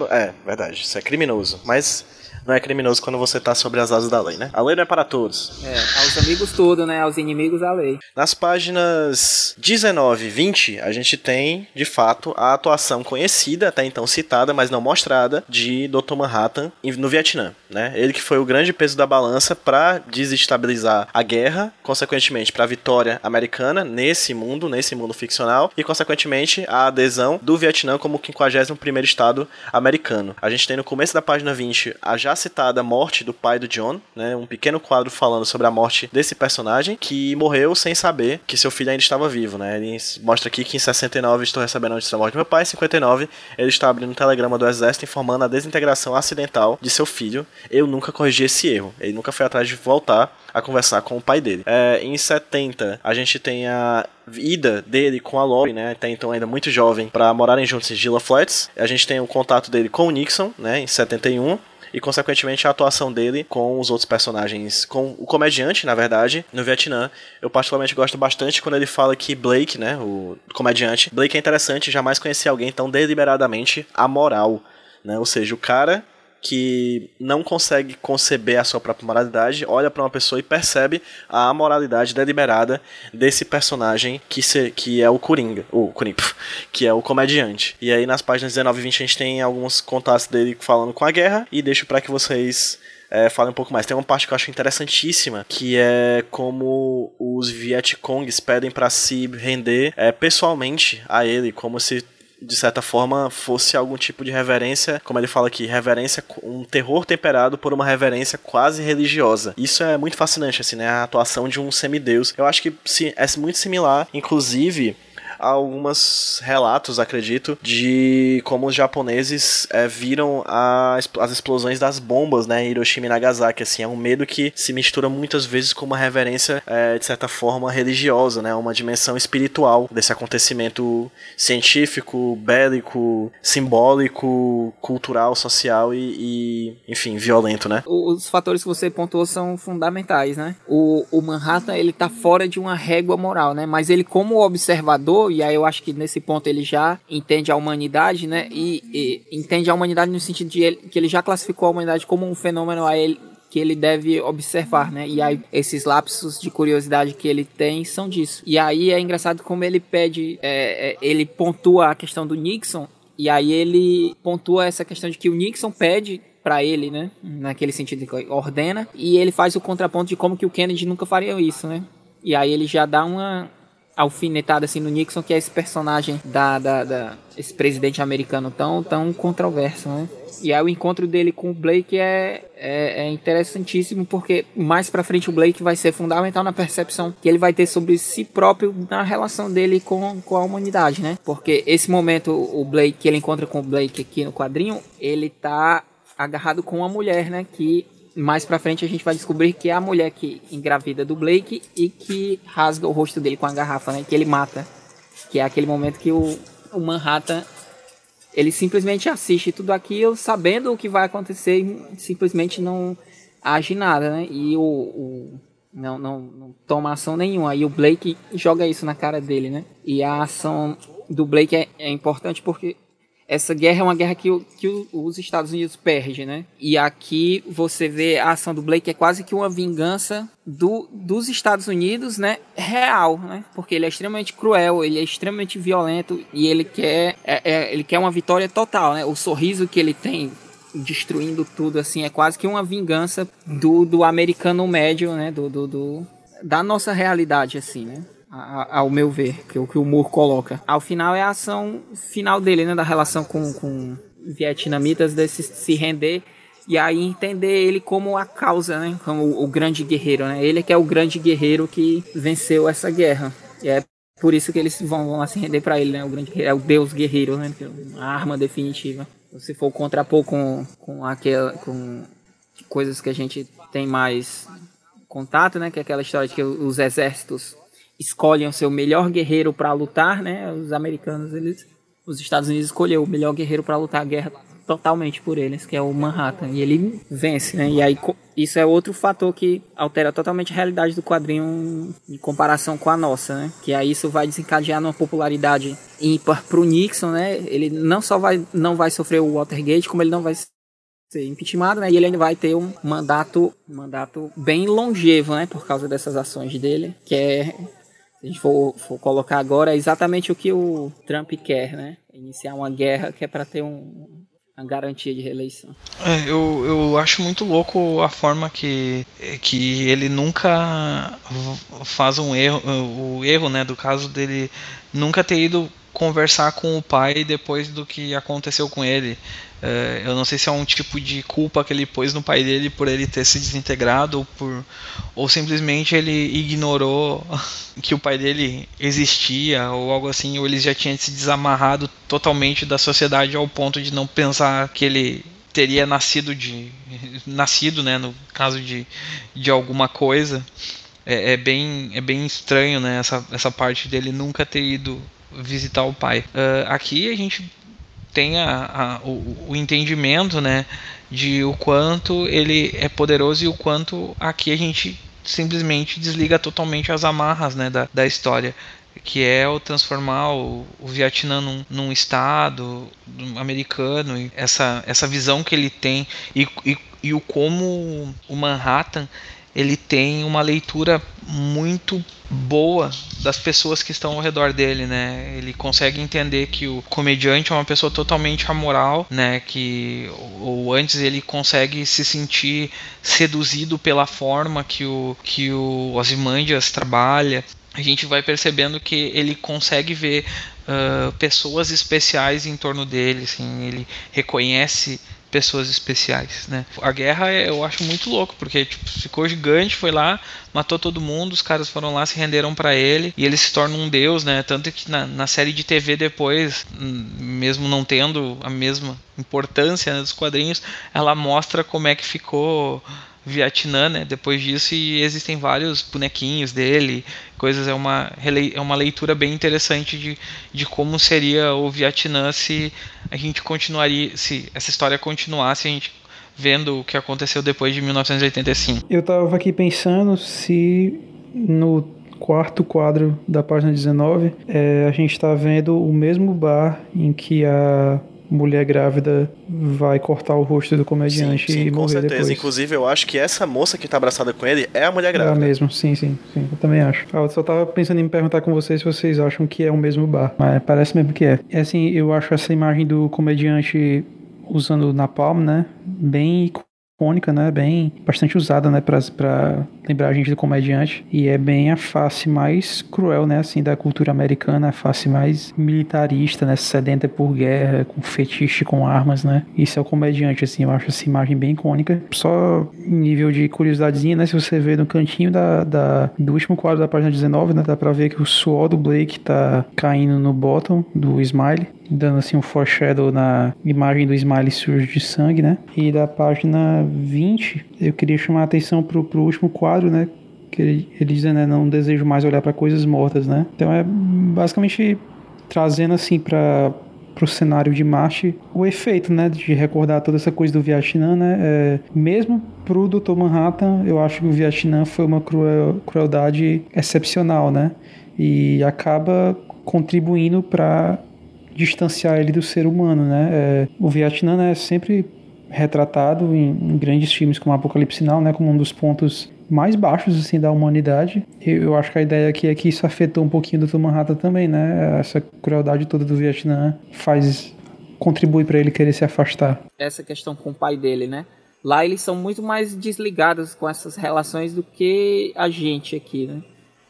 É, verdade, isso é criminoso, mas não é criminoso quando você tá sobre as asas da lei, né? A lei não é para todos. É, aos amigos tudo, né? Aos inimigos a lei. Nas páginas 19 e 20, a gente tem, de fato, a atuação conhecida, até então citada, mas não mostrada, de Dr. Manhattan no Vietnã, né? Ele que foi o grande peso da balança para desestabilizar a guerra, consequentemente para a vitória americana nesse mundo, nesse mundo ficcional, e consequentemente a adesão do Vietnã como o 51º estado americano. A gente tem no começo da página 20 a já citada morte do pai do John, né? Um pequeno quadro falando sobre a morte desse personagem que morreu sem saber que seu filho ainda estava vivo, né? Ele mostra aqui que em 69 estou recebendo a notícia da morte do meu pai, em 59 ele está abrindo um telegrama do exército informando a desintegração acidental de seu filho. Eu nunca corrigi esse erro. Ele nunca foi atrás de voltar a conversar com o pai dele. É, em 70, a gente tem a ida dele com a Lori, né, até então ainda muito jovem, para morarem juntos em Gila Flats. A gente tem o contato dele com o Nixon, né, em 71 e, consequentemente, a atuação dele com os outros personagens, com o comediante, na verdade, no Vietnã. Eu particularmente gosto bastante quando ele fala que Blake, né, o comediante, Blake é interessante, jamais conheci alguém tão deliberadamente amoral, né? Ou seja, o cara que não consegue conceber a sua própria moralidade, olha para uma pessoa e percebe a moralidade deliberada desse personagem que, se, que é o Coringa, o Coringa, que é o comediante. E aí nas páginas 19 e 20 a gente tem alguns contatos dele falando com a guerra e deixo para que vocês é, falem um pouco mais. Tem uma parte que eu acho interessantíssima, que é como os Vietcongs pedem para se render é, pessoalmente a ele, como se de certa forma, fosse algum tipo de reverência, como ele fala aqui, reverência, um terror temperado por uma reverência quase religiosa. Isso é muito fascinante, assim, né? A atuação de um semideus. Eu acho que é muito similar, inclusive, alguns relatos, acredito, de como os japoneses é, viram a, as explosões das bombas, né, em Hiroshima e Nagasaki, assim, é um medo que se mistura muitas vezes com uma reverência, é, de certa forma, religiosa, né, uma dimensão espiritual desse acontecimento científico, bélico, simbólico, cultural, social e, e enfim, violento, né? Os fatores que você pontuou são fundamentais, né? O, o Manhattan, ele tá fora de uma régua moral, né? Mas ele, como observador, e aí eu acho que nesse ponto ele já entende a humanidade, né? E, e entende a humanidade no sentido de ele, que ele já classificou a humanidade como um fenômeno a ele que ele deve observar, né? E aí esses lapsos de curiosidade que ele tem são disso. E aí é engraçado como ele pede, é, é, ele pontua a questão do Nixon e aí ele pontua essa questão de que o Nixon pede para ele, né? Naquele sentido que ordena e ele faz o contraponto de como que o Kennedy nunca faria isso, né? E aí ele já dá uma alfinetada assim no Nixon, que é esse personagem da, da, da, esse presidente americano tão, tão controverso, né? E aí o encontro dele com o Blake é, é, é, interessantíssimo, porque mais pra frente o Blake vai ser fundamental na percepção que ele vai ter sobre si próprio na relação dele com, com a humanidade, né? Porque esse momento, o Blake, que ele encontra com o Blake aqui no quadrinho, ele tá agarrado com uma mulher, né? Que mais pra frente a gente vai descobrir que é a mulher que engravida do Blake e que rasga o rosto dele com a garrafa, né? Que ele mata. Que é aquele momento que o, o Manhattan ele simplesmente assiste tudo aquilo sabendo o que vai acontecer e simplesmente não age nada, né? E o, o, Não, não, não toma ação nenhuma. E o Blake joga isso na cara dele, né? E a ação do Blake é, é importante porque essa guerra é uma guerra que, que os Estados Unidos perde, né? E aqui você vê a ação do Blake é quase que uma vingança do, dos Estados Unidos, né? Real, né? Porque ele é extremamente cruel, ele é extremamente violento e ele quer, é, é, ele quer uma vitória total, né? O sorriso que ele tem destruindo tudo, assim, é quase que uma vingança do, do americano médio, né? Do, do, do da nossa realidade, assim, né? Ao meu ver, que é o que o Moore coloca. Ao final é a ação final dele, né, da relação com, com vietnamitas, desse se render e aí entender ele como a causa, né, como o, o grande guerreiro, né? Ele que é o grande guerreiro que venceu essa guerra. E é por isso que eles vão, vão lá se render para ele, né? O grande é o deus guerreiro, né? É a arma definitiva. Se for contrapor com com aquela com coisas que a gente tem mais contato, né? Que é aquela história de que os exércitos escolhem o seu melhor guerreiro para lutar, né? Os americanos, eles, os Estados Unidos escolheu o melhor guerreiro para lutar a guerra totalmente por eles, que é o Manhattan, e ele vence, né? E aí isso é outro fator que altera totalmente a realidade do quadrinho em comparação com a nossa, né? Que aí isso vai desencadear numa popularidade ímpar pro Nixon, né? Ele não só vai não vai sofrer o Watergate, como ele não vai ser impeachmentado, né? E ele ainda vai ter um mandato, mandato bem longevo, né? Por causa dessas ações dele, que é se a gente for, for colocar agora, é exatamente o que o Trump quer, né? Iniciar uma guerra que é para ter um, uma garantia de reeleição. É, eu, eu acho muito louco a forma que, que ele nunca faz um erro, o erro, né, do caso dele nunca ter ido conversar com o pai depois do que aconteceu com ele. É, eu não sei se é um tipo de culpa que ele pôs no pai dele por ele ter se desintegrado ou, por, ou simplesmente ele ignorou que o pai dele existia ou algo assim, ou ele já tinha se desamarrado totalmente da sociedade ao ponto de não pensar que ele teria nascido de nascido, né, no caso de, de alguma coisa. É, é bem é bem estranho, né, essa, essa parte dele nunca ter ido visitar o pai. Uh, aqui a gente tem a, a, o, o, entendimento, né, de o quanto ele é poderoso e o quanto aqui a gente simplesmente desliga totalmente as amarras, né, da, da história que é o transformar o, o Vietnã num, num, estado americano e essa, essa visão que ele tem e, e, e o como o Manhattan ele tem uma leitura muito boa das pessoas que estão ao redor dele, né? Ele consegue entender que o comediante é uma pessoa totalmente amoral, né? Que ou antes ele consegue se sentir seduzido pela forma que o que o Ozymandias trabalha. A gente vai percebendo que ele consegue ver uh, pessoas especiais em torno dele, assim, ele reconhece pessoas especiais, né? A guerra eu acho muito louco, porque tipo, ficou gigante, foi lá, matou todo mundo, os caras foram lá, se renderam para ele e ele se torna um deus, né? Tanto que na, na série de TV depois, hum, mesmo não tendo a mesma importância né, dos quadrinhos, ela mostra como é que ficou Vietnã, né? Depois disso, e existem vários bonequinhos dele, coisas. É uma, é uma leitura bem interessante de, de como seria o Vietnã se a gente continuaria, se essa história continuasse, a gente vendo o que aconteceu depois de 1985. Eu tava aqui pensando se no quarto quadro da página 19 é, a gente está vendo o mesmo bar em que a mulher grávida vai cortar o rosto do comediante sim, sim, e morrer com certeza. Depois. Inclusive, eu acho que essa moça que tá abraçada com ele é a mulher grávida. É mesmo, sim, sim, sim. Eu também acho. Ah, eu só tava pensando em me perguntar com vocês se vocês acham que é o mesmo bar. Mas parece mesmo que é. É assim, eu acho essa imagem do comediante usando napalm, né? Bem icônica, né? Bem bastante usada, né? Pra, lembrar a gente do comediante. E é bem a face mais cruel, né? Assim, da cultura americana, a face mais militarista, né? Sedenta por guerra, com fetiche com armas, né? Isso é o comediante, assim. Eu acho essa imagem bem icônica. Só nível de curiosidadezinha, né? Se você ver no cantinho da, da, do último quadro da página 19, né? Dá pra ver que o suor do Blake tá caindo no bottom do Smile dando assim um foreshadow na imagem do Smiley sujo de sangue, né? E da página 20, eu queria chamar a atenção pro, pro último quadro, né? Que ele, ele diz, né? Não desejo mais olhar para coisas mortas, né? Então é basicamente trazendo assim para pro cenário de Marte o efeito, né, de recordar toda essa coisa do Vietnã, né, é, mesmo pro Dr. Manhattan, eu acho que o Vietnã foi uma cruel, crueldade excepcional, né, e acaba contribuindo para distanciar ele do ser humano, né, é, o Vietnã né, é sempre retratado em, em, grandes filmes como Apocalipse Now, né, como um dos pontos mais baixos assim da humanidade. Eu, eu acho que a ideia aqui é que isso afetou um pouquinho do. Manhattan também, né? Essa crueldade toda do Vietnã faz contribui para ele querer se afastar. Essa questão com o pai dele, né? Lá eles são muito mais desligados com essas relações do que a gente aqui, né?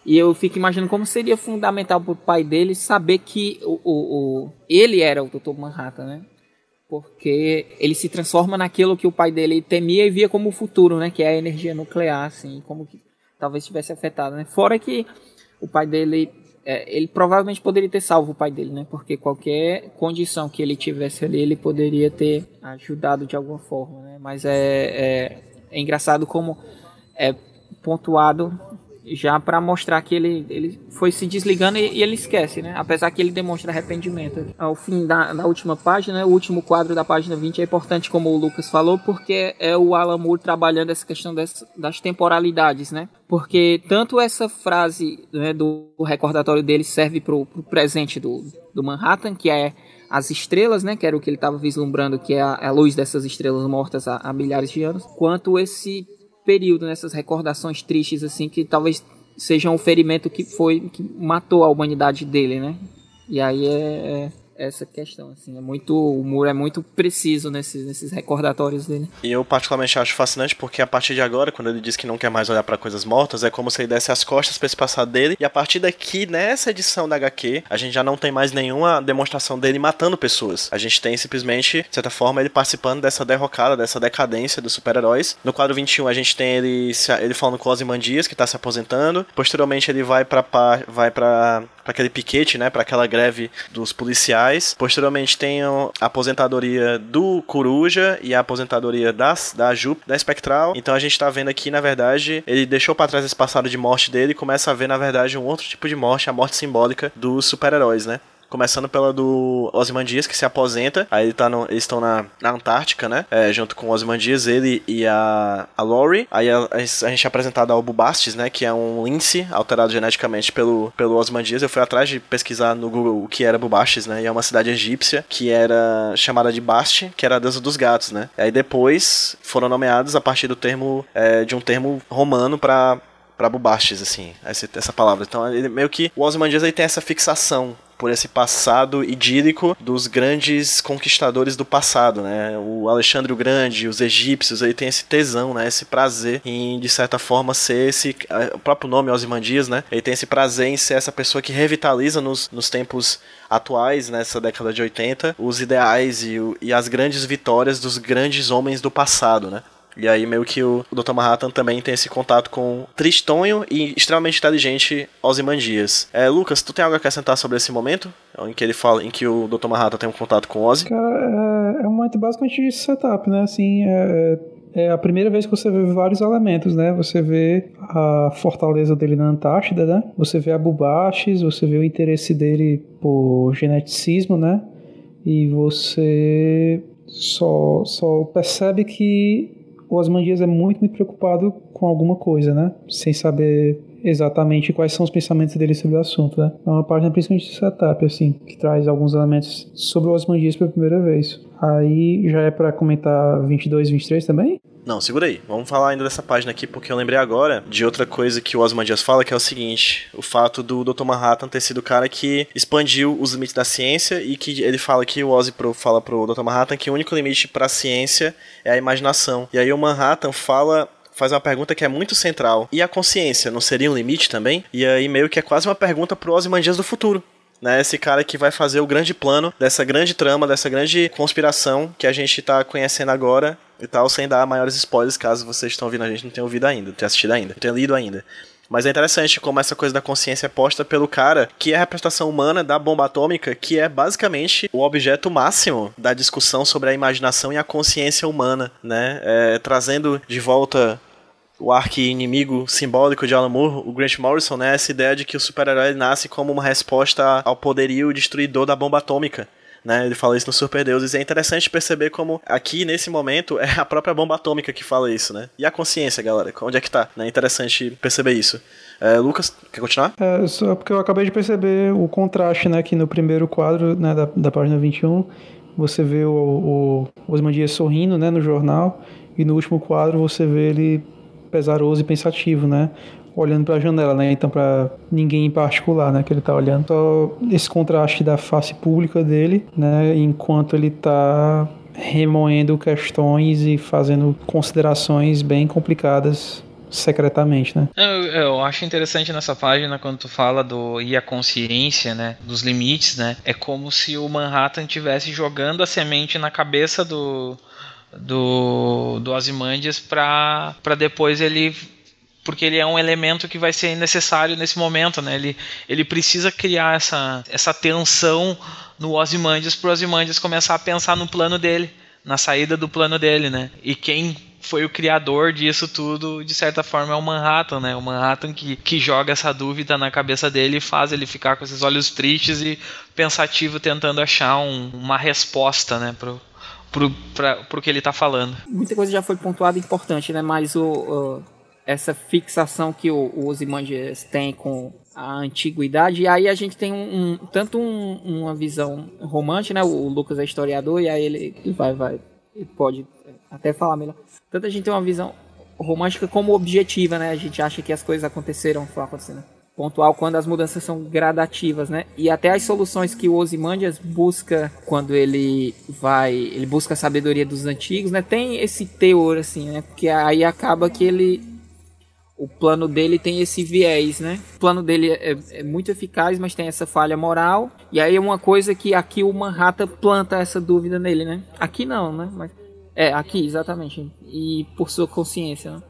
E eu fico imaginando como seria fundamental para o pai dele saber que o, o, o, ele era o Dr. Manhattan, né? porque ele se transforma naquilo que o pai dele temia e via como o futuro, né? Que é a energia nuclear, assim, como que talvez tivesse afetado, né? Fora que o pai dele, é, ele provavelmente poderia ter salvo o pai dele, né? Porque qualquer condição que ele tivesse ali, ele poderia ter ajudado de alguma forma, né? Mas é, é, é engraçado como é pontuado já para mostrar que ele, ele foi se desligando e, e, ele esquece, né? Apesar que ele demonstra arrependimento. Ao fim da, da última página, o último quadro da página 20 é importante, como o Lucas falou, porque é o Alan Moore trabalhando essa questão das, das temporalidades, né? Porque tanto essa frase né, do recordatório dele serve para o presente do, do Manhattan, que é as estrelas, né, que era o que ele estava vislumbrando, que é a, a, luz dessas estrelas mortas há, há milhares de anos, quanto esse período, nessas recordações tristes, assim, que talvez seja um ferimento que foi, que matou a humanidade dele, né? E aí é, é essa questão, assim. É muito, o Moore é muito preciso nesses, nesses recordatórios dele. E eu particularmente acho fascinante porque a partir de agora, quando ele diz que não quer mais olhar para coisas mortas, é como se ele desse as costas para esse passado dele. E a partir daqui, nessa edição da HQ, a gente já não tem mais nenhuma demonstração dele matando pessoas. A gente tem simplesmente, de certa forma, ele participando dessa derrocada, dessa decadência dos super-heróis. No quadro 21, a gente tem ele, ele falando com Ozymandias, que tá se aposentando. Posteriormente, ele vai para vai para aquele piquete, né, para aquela greve dos policiais. Posteriormente tem a aposentadoria do Coruja e a aposentadoria das, da Jup, da Spectral. Então a gente tá vendo aqui, na verdade, ele deixou para trás esse passado de morte dele e começa a ver, na verdade, um outro tipo de morte, a morte simbólica dos super-heróis, né? Começando pela do Ozymandias, que se aposenta. Aí ele tá no, eles estão na, na Antártica, né? É, junto com o Ozymandias, ele e a, a Lori. Aí a, a, gente é apresentado ao Bubastis, né? Que é um lince alterado geneticamente pelo, pelo Ozymandias. Eu fui atrás de pesquisar no Google o que era Bubastis, né? E é uma cidade egípcia que era chamada de Basti, que era a deusa dos gatos, né? Aí depois foram nomeados a partir do termo, é, de um termo romano para para Bubastis, assim, essa, essa palavra. Então, ele, meio que o Ozymandias aí tem essa fixação por esse passado idílico dos grandes conquistadores do passado, né? O Alexandre o Grande, os egípcios, ele tem esse tesão, né? Esse prazer em, de certa forma, ser esse... O próprio nome, Ozymandias, né? Ele tem esse prazer em ser essa pessoa que revitaliza nos, nos tempos atuais, nessa década de 80, os ideais e, e as grandes vitórias dos grandes homens do passado, né? E aí meio que o, Dr. Manhattan também tem esse contato com tristonho e extremamente inteligente Ozymandias. É, Lucas, tu tem algo a acrescentar sobre esse momento? Em que ele fala, em que o Dr. Manhattan tem um contato com Ozzy? Cara, é, é um momento basicamente de setup, né? Assim, é, é a primeira vez que você vê vários elementos, né? Você vê a fortaleza dele na Antártida, né? Você vê a Bubastis, você vê o interesse dele por geneticismo, né? E você só, só percebe que o Osmandias é muito, muito preocupado com alguma coisa, né? Sem saber exatamente quais são os pensamentos dele sobre o assunto, né? É uma página principalmente de setup, assim, que traz alguns elementos sobre o Osmandias pela primeira vez. Aí já é para comentar 22 e 23 também? Não, segura aí. Vamos falar ainda dessa página aqui, porque eu lembrei agora de outra coisa que o Osman Dias fala, que é o seguinte: o fato do Dr. Manhattan ter sido o cara que expandiu os limites da ciência e que ele fala que o Ozzy pro, fala pro Dr. Manhattan que o único limite para a ciência é a imaginação. E aí o Manhattan fala faz uma pergunta que é muito central. E a consciência não seria um limite também? E aí meio que é quase uma pergunta pro Ozymandias do futuro né? Esse cara que vai fazer o grande plano dessa grande trama, dessa grande conspiração que a gente tá conhecendo agora e tal, sem dar maiores spoilers, caso vocês estão ouvindo a gente não tenham ouvido ainda, não tenham assistido ainda, não tenham lido ainda. Mas é interessante como essa coisa da consciência é posta pelo cara que é a representação humana da bomba atômica, que é basicamente o objeto máximo da discussão sobre a imaginação e a consciência humana, né? É, trazendo de volta o arqui-inimigo simbólico de Alan Moore, o Grant Morrison, né? Essa ideia de que o super-herói nasce como uma resposta ao poderio destruidor da bomba atômica. né? Ele fala isso no Super Deuses. E é interessante perceber como aqui, nesse momento, é a própria bomba atômica que fala isso, né? E a consciência, galera? Onde é que tá? É interessante perceber isso. É, Lucas, quer continuar? É, só porque eu acabei de perceber o contraste, né? Que no primeiro quadro, né, da, da página 21, você vê o, o sorrindo, né, no jornal. E no último quadro você vê ele pesaroso e pensativo, né? olhando para a janela, né? Então para ninguém em particular, né? Que ele está olhando. Só esse contraste da face pública dele, né? Enquanto ele está remoendo questões e fazendo considerações bem complicadas secretamente, né? Eu, eu, acho interessante nessa página quando tu fala do e a consciência, né, dos limites, né? É como se o Manhattan tivesse jogando a semente na cabeça do do do Ozymandias para depois ele porque ele é um elemento que vai ser necessário nesse momento, né? Ele, ele precisa criar essa, essa tensão no Ozymandias para o Ozymandias começar a pensar no plano dele, na saída do plano dele, né? E quem foi o criador disso tudo, de certa forma, é o Manhattan, né? O Manhattan que, que joga essa dúvida na cabeça dele e faz ele ficar com esses olhos tristes e pensativo, tentando achar um, uma resposta, né? Pra, pro que ele está falando. Muita coisa já foi pontuada importante, né? Mas o, o essa fixação que o, o Ozymandias tem com a antiguidade, e aí a gente tem um, um tanto um, uma visão romântica, né? O, Lucas é historiador, e aí ele, ele vai, vai, ele pode até falar melhor. Tanto a gente tem uma visão romântica como objetiva, né? A gente acha que as coisas aconteceram, foram acontecendo pontual quando as mudanças são gradativas, né? E até as soluções que o Ozymandias busca quando ele vai, ele busca a sabedoria dos antigos, né? Tem esse teor assim, né? Porque aí acaba que ele o plano dele tem esse viés, né? O plano dele é, é, muito eficaz, mas tem essa falha moral. E aí é uma coisa que aqui o Manhattan planta essa dúvida nele, né? Aqui não, né? Mas, é, aqui, exatamente. E por sua consciência, né?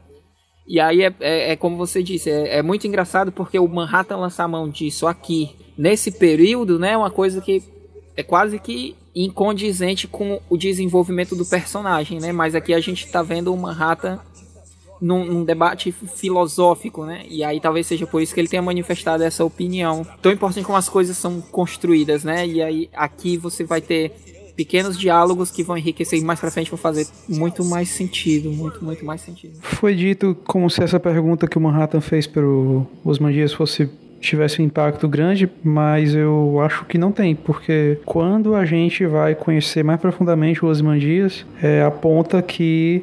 E aí é, é, é como você disse, é, é, muito engraçado porque o Manhattan lançar mão disso aqui, nesse período, né? É uma coisa que é quase que incondizente com o desenvolvimento do personagem, né? Mas aqui a gente tá vendo o Manhattan num, num, debate filosófico, né? E aí talvez seja por isso que ele tenha manifestado essa opinião. Tão importante como as coisas são construídas, né? E aí aqui você vai ter pequenos diálogos que vão enriquecer mais para frente vão fazer muito mais sentido, muito muito mais sentido. Foi dito como se essa pergunta que o Manhattan fez para Osman Dias fosse tivesse um impacto grande, mas eu acho que não tem, porque quando a gente vai conhecer mais profundamente o Osman Dias, é, aponta que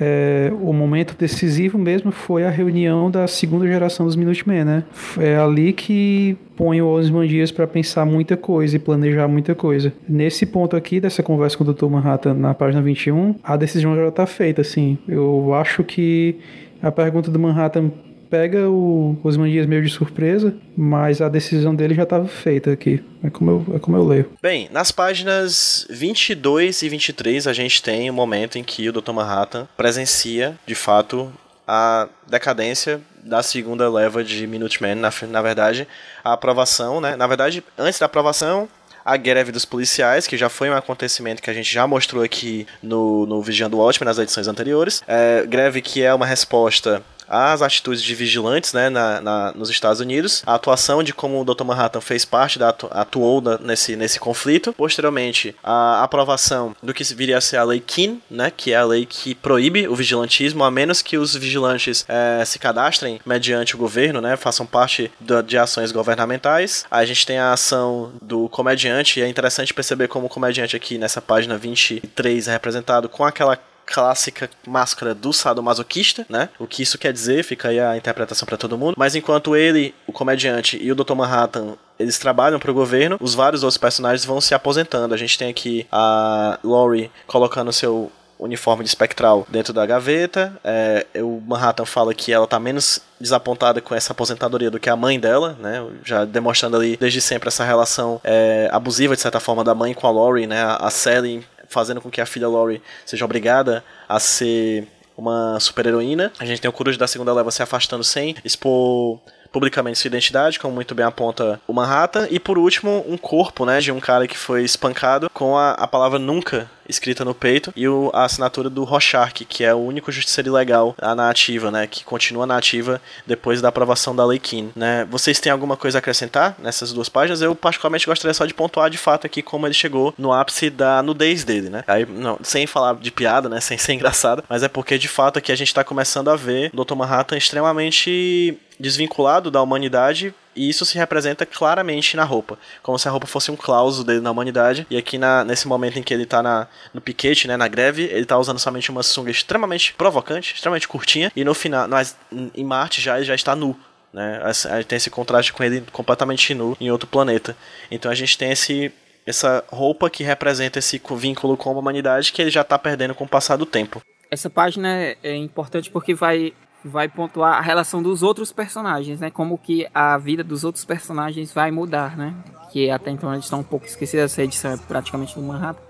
é, o momento decisivo mesmo foi a reunião da segunda geração dos Minutemen, né? É ali que põe o Osman Dias para pensar muita coisa e planejar muita coisa. Nesse ponto aqui dessa conversa com o Dr. Manhattan na página 21, a decisão já está feita, assim. Eu acho que a pergunta do Manhattan pega o Osman Dias meio de surpresa, mas a decisão dele já estava feita aqui. É como, eu, é como eu leio. Bem, nas páginas 22 e 23 a gente tem o um momento em que o Dr. Manhattan presencia, de fato, a decadência da segunda leva de Minutemen, na, na verdade, a aprovação, né? Na verdade, antes da aprovação, a greve dos policiais, que já foi um acontecimento que a gente já mostrou aqui no, no Vigiando Watchmen nas edições anteriores. É, greve que é uma resposta as atitudes de vigilantes né, na, na, nos Estados Unidos, a atuação de como o Dr. Manhattan fez parte, da, atuou da, nesse, nesse conflito, posteriormente a aprovação do que viria a ser a Lei Keane, né, que é a lei que proíbe o vigilantismo, a menos que os vigilantes é, se cadastrem mediante o governo, né, façam parte de, de ações governamentais. A gente tem a ação do comediante, e é interessante perceber como o comediante aqui nessa página 23 é representado com aquela clássica máscara do sadomasoquista, né? O que isso quer dizer, fica aí a interpretação para todo mundo. Mas enquanto ele, o comediante e o Dr. Manhattan eles trabalham para o governo, os vários outros personagens vão se aposentando. A gente tem aqui a Laurie colocando seu uniforme de espectral dentro da gaveta. É, o Manhattan fala que ela tá menos desapontada com essa aposentadoria do que a mãe dela, né? Já demonstrando ali desde sempre essa relação é, abusiva de certa forma da mãe com a Laurie, né? A Sally fazendo com que a filha Laurie seja obrigada a ser uma super-heroína. A gente tem o Coruja da segunda leva se afastando sem expor publicamente sua identidade, como muito bem aponta o Manhattan. E por último, um corpo, né, de um cara que foi espancado com a, a palavra nunca escrita no peito, e o, a assinatura do Rorschach, que é o único justiceiro ilegal na ativa, né? Que continua na ativa depois da aprovação da Lei Keane, né? Vocês têm alguma coisa a acrescentar nessas duas páginas? Eu particularmente gostaria só de pontuar de fato aqui como ele chegou no ápice da nudez dele, né? Aí, não, sem falar de piada, né? Sem ser engraçado, mas é porque de fato aqui a gente tá começando a ver o Dr. Manhattan extremamente desvinculado da humanidade e isso se representa claramente na roupa, como se a roupa fosse um clauso dele na humanidade. E aqui na, nesse momento em que ele tá na, no piquete, né, na greve, ele tá usando somente uma sunga extremamente provocante, extremamente curtinha, e no final, mas em Marte já ele já está nu. Né? A, tem esse contraste com ele completamente nu em outro planeta. Então a gente tem esse essa roupa que representa esse vínculo com a humanidade que ele já está perdendo com o passar do tempo. Essa página é, é importante porque vai vai pontuar a relação dos outros personagens, né? Como que a vida dos outros personagens vai mudar, né? Que até então eles estão um pouco esquecidos, essa edição é praticamente do Manhattan.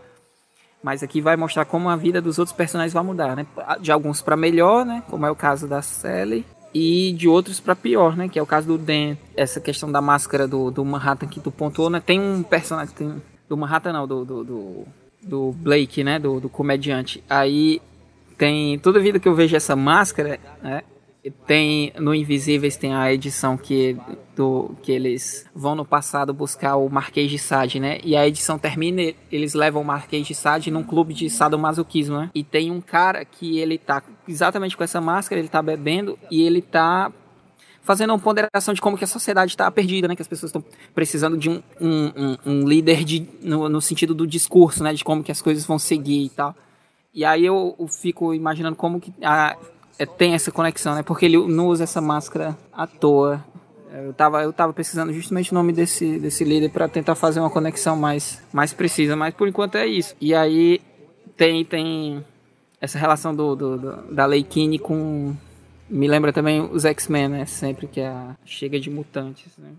Mas aqui vai mostrar como a vida dos outros personagens vai mudar, né? De alguns para melhor, né? Como é o caso da Sally. E de outros para pior, né? Que é o caso do Dan. Essa questão da máscara do, do Manhattan que tu pontuou, né? Tem um personagem... Tem, do Manhattan não, do, do, do, do Blake, né? Do, do comediante. Aí tem toda vida que eu vejo essa máscara, né? Tem no Invisíveis tem a edição que do que eles vão no passado buscar o Marquês de Sade, né? E a edição termina, eles levam o Marquês de Sade num clube de sadomasoquismo, né? E tem um cara que ele tá exatamente com essa máscara, ele tá bebendo e ele tá fazendo uma ponderação de como que a sociedade está perdida, né? Que as pessoas estão precisando de um, um, um, um líder de, no, no, sentido do discurso, né? De como que as coisas vão seguir e tal. E aí eu, fico imaginando como que a, é, tem essa conexão, né? Porque ele não usa essa máscara à toa. Eu tava, eu tava pesquisando justamente o nome desse, desse líder para tentar fazer uma conexão mais, mais precisa, mas por enquanto é isso. E aí tem, tem essa relação do, do, do da Lei Kine com. Me lembra também os X-Men, né? Sempre que é a chega de mutantes, né?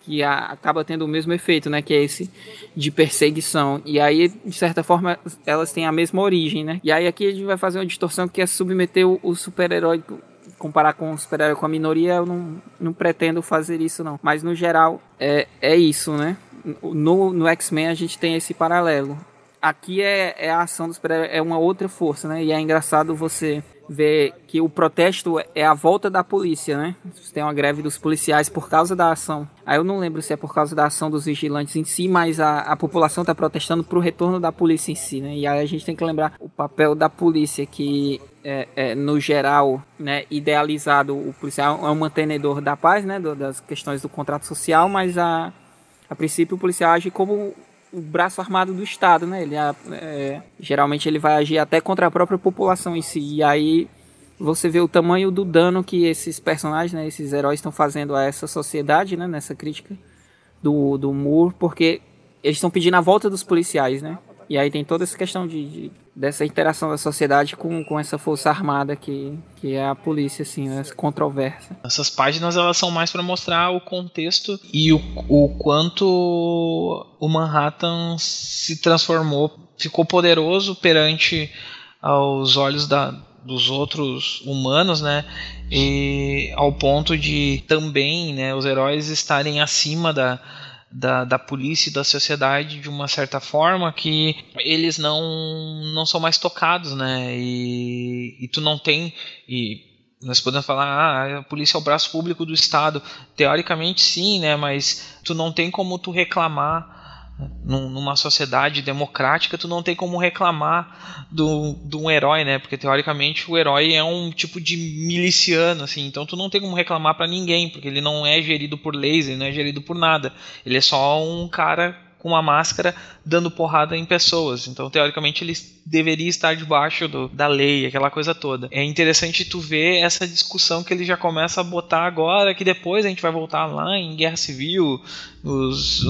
Que a, acaba tendo o mesmo efeito, né, que é esse de perseguição. E aí, de certa forma, elas têm a mesma origem, né? E aí aqui a gente vai fazer uma distorção que é submeter o, o super-herói comparar com o super-herói com a minoria, eu não, não pretendo fazer isso não. Mas no geral é, é isso, né? No, no X-Men a gente tem esse paralelo. Aqui é, é a ação do super-herói, é uma outra força, né? E é engraçado você vê que o protesto é a volta da polícia, né? Tem uma greve dos policiais por causa da ação. Aí eu não lembro se é por causa da ação dos vigilantes em si, mas a, a população está protestando para o retorno da polícia em si, né? E aí a gente tem que lembrar o papel da polícia, que é, é, no geral, né, idealizado, o policial é um mantenedor da paz, né? Do, das questões do contrato social, mas a, a princípio o policial age como o braço armado do Estado, né? Ele é, geralmente ele vai agir até contra a própria população em si. E aí você vê o tamanho do dano que esses personagens, né, esses heróis estão fazendo a essa sociedade, né, nessa crítica do, do Moore, porque eles estão pedindo a volta dos policiais, né? E aí tem toda essa questão de, de, dessa interação da sociedade com, com essa força armada que, que é a polícia, assim, né, essa controvérsia. Essas páginas elas são mais para mostrar o contexto e o, o quanto o Manhattan se transformou, ficou poderoso perante aos olhos da, dos outros humanos, né? E ao ponto de também, né, os heróis estarem acima da da, da polícia e da sociedade de uma certa forma que eles não, não são mais tocados, né? E, e tu não tem. E nós podemos falar, ah, a polícia é o braço público do Estado. Teoricamente sim, né? Mas tu não tem como tu reclamar numa sociedade democrática, tu não tem como reclamar de um herói, né? Porque teoricamente o herói é um tipo de miliciano, assim. Então tu não tem como reclamar para ninguém, porque ele não é gerido por leis, ele não é gerido por nada. Ele é só um cara com uma máscara dando porrada em pessoas. Então, teoricamente, ele deveria estar debaixo do, da lei, aquela coisa toda. É interessante tu ver essa discussão que ele já começa a botar agora, que depois a gente vai voltar lá em Guerra Civil, os,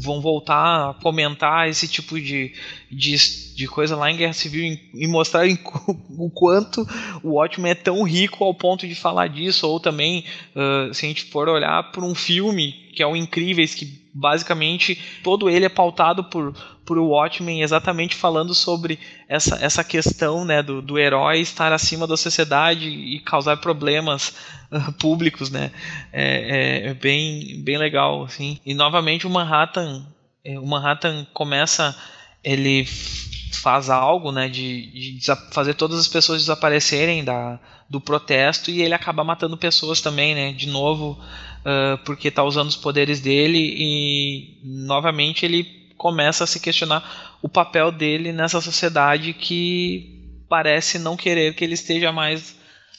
vão voltar a comentar esse tipo de, de, de coisa lá em Guerra Civil e mostrar em, o quanto o Watchmen é tão rico ao ponto de falar disso, ou também, uh, se a gente for olhar por um filme que é o Incríveis, que basicamente todo ele é pautado por, por Watchmen exatamente falando sobre essa, essa questão né, do, do herói estar acima da sociedade e causar problemas uh, públicos, né? É, é, é, bem, bem legal, assim. E novamente o Manhattan, é, o Manhattan começa, ele faz algo, né, de, de fazer todas as pessoas desaparecerem da, do protesto e ele acaba matando pessoas também, né, de novo, uh, porque está usando os poderes dele e novamente ele começa a se questionar o papel dele nessa sociedade que parece não querer que ele esteja mais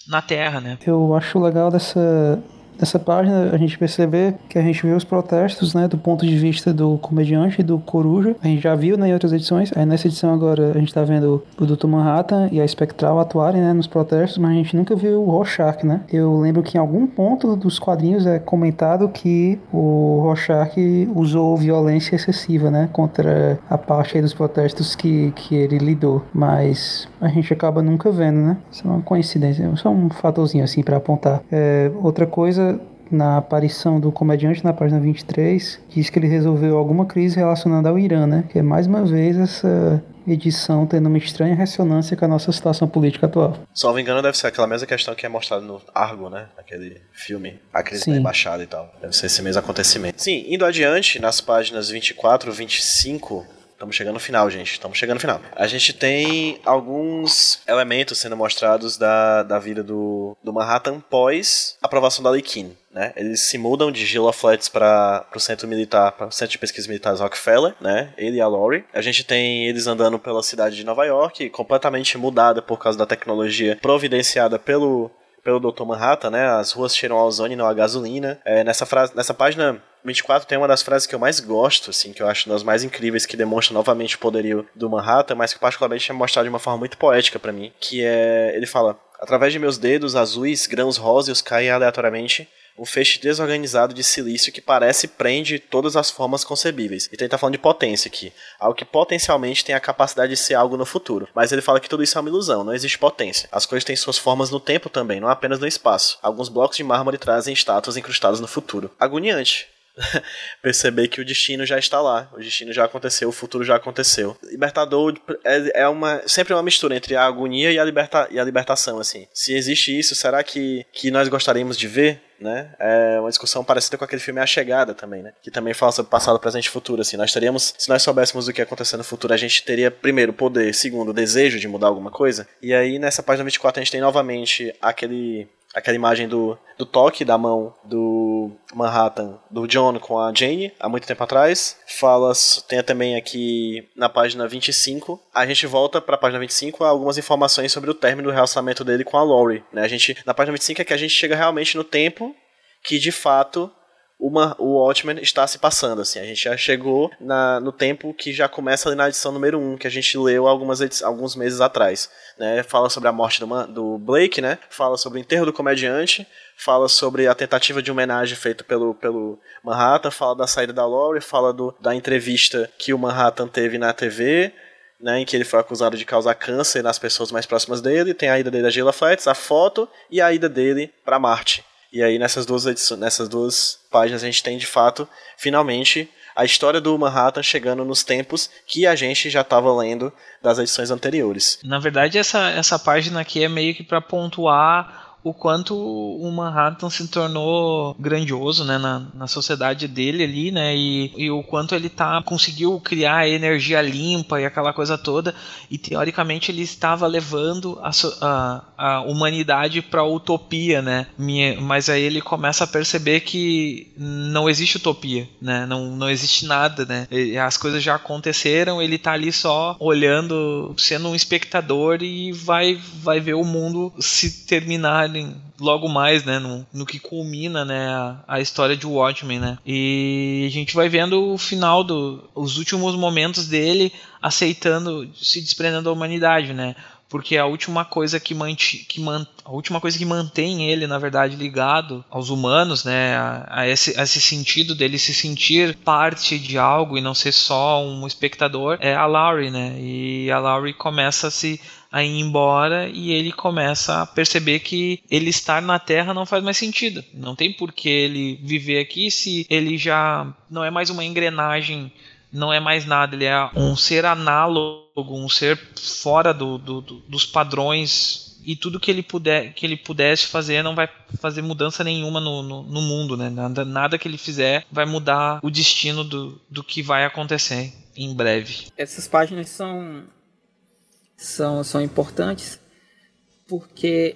na Terra, né? Eu acho legal dessa Nessa página a gente percebe que a gente vê os protestos, né, do ponto de vista do comediante e do Coruja. A gente já viu né, em outras edições. Aí nessa edição agora a gente tá vendo o Dr. Manhattan e a Spectral atuarem, né, nos protestos, mas a gente nunca viu o Rorschach, né? Eu lembro que em algum ponto dos quadrinhos é comentado que o Rorschach usou violência excessiva, né, contra a parte dos protestos que, que ele lidou. Mas a gente acaba nunca vendo, né? Isso é uma coincidência, só um fatorzinho assim para apontar. É, outra coisa na aparição do comediante na página 23, diz que ele resolveu alguma crise relacionada ao Irã, né? Que é mais uma vez essa edição tendo uma estranha ressonância com a nossa situação política atual. Só engano, deve ser aquela mesma questão que é mostrada no Argo, né? Aquele filme, a crise Sim. da embaixada e tal. Deve ser esse mesmo acontecimento. Sim, indo adiante, nas páginas 24, 25, Estamos chegando no final, gente. Estamos chegando no final. A gente tem alguns elementos sendo mostrados da, da vida do, do Manhattan pós aprovação da Lei Keane. Né? Eles se mudam de Gila Flats para o centro militar, para o centro de pesquisas militares Rockefeller, né? Ele e a Laurie. A gente tem eles andando pela cidade de Nova York, completamente mudada por causa da tecnologia providenciada pelo pelo Dr. Manhattan, né? As ruas cheiram a ozônio e não a gasolina. É, nessa, frase, nessa página 24 tem uma das frases que eu mais gosto, assim, que eu acho das mais incríveis, que demonstra novamente o poderio do Manhattan, mas que particularmente é mostrado de uma forma muito poética para mim, que é, ele fala, através de meus dedos azuis, grãos róseos caem aleatoriamente um feixe desorganizado de silício que parece prende todas as formas concebíveis. Então ele tá falando de potência aqui. Algo que potencialmente tem a capacidade de ser algo no futuro. Mas ele fala que tudo isso é uma ilusão, não existe potência. As coisas têm suas formas no tempo também, não apenas no espaço. Alguns blocos de mármore trazem estátuas incrustadas no futuro. Agoniante. perceber que o destino já está lá, o destino já aconteceu, o futuro já aconteceu. Libertador é, é uma sempre uma mistura entre a agonia e a, liberta, e a libertação, assim. Se existe isso, será que, que nós gostaríamos de ver? Né? É uma discussão parecida com aquele filme A Chegada também, né? Que também fala sobre passado, presente e futuro, assim. Nós teríamos, se nós soubéssemos o que ia acontecer no futuro, a gente teria, primeiro, poder, segundo, desejo de mudar alguma coisa. E aí, nessa página 24, a gente tem novamente aquele aquela imagem do, do toque da mão do Manhattan, do John com a Jane, há muito tempo atrás. Fala, tem também aqui na página 25. A gente volta para a página 25 algumas informações sobre o término do relacionamento dele com a Laurie. Né? A gente, na página 25 é que a gente chega realmente no tempo que de fato uma, o Watchmen está se passando, assim. A gente já chegou na, no tempo que já começa ali na edição número 1, que a gente leu algumas alguns meses atrás. Né? Fala sobre a morte do, do Blake, né? Fala sobre o enterro do comediante, fala sobre a tentativa de homenagem feita pelo, pelo Manhattan, fala da saída da Laurie, fala do, da entrevista que o Manhattan teve na TV, né, em que ele foi acusado de causar câncer nas pessoas mais próximas dele, tem a ida dele a Gila Flats, a foto e a ida dele para Marte. E aí nessas duas nessas duas páginas a gente tem de fato, finalmente, a história do Manhattan chegando nos tempos que a gente já estava lendo das edições anteriores. Na verdade, essa, essa página aqui é meio que para pontuar o quanto o Manhattan se tornou grandioso, né, na, na sociedade dele ali, né, e, e o quanto ele tá conseguiu criar energia limpa e aquela coisa toda, e teoricamente ele estava levando a, a, a humanidade para utopia, né, mas aí ele começa a perceber que não existe utopia, né, não, não existe nada, né, as coisas já aconteceram, ele tá ali só olhando, sendo um espectador e vai, vai ver o mundo se terminar logo mais, né, no, no que culmina, né, a, a, história de Watchmen, né. E a gente vai vendo o final do os últimos momentos dele aceitando, se desprendendo da humanidade, né porque a última coisa que, manti, que man, a última coisa que mantém ele, na verdade, ligado aos humanos, né, a, a, esse, a, esse, sentido dele se sentir parte de algo e não ser só um espectador, é a Laurie, né, e a Laurie começa a se a ir embora e ele começa a perceber que ele estar na Terra não faz mais sentido. Não tem por que ele viver aqui se ele já não é mais uma engrenagem não é mais nada, ele é um ser análogo, um ser fora do, do, do, dos padrões e tudo que ele puder que ele pudesse fazer não vai fazer mudança nenhuma no, no, no, mundo, né? Nada, nada que ele fizer vai mudar o destino do, do que vai acontecer em breve. Essas páginas são são, são importantes porque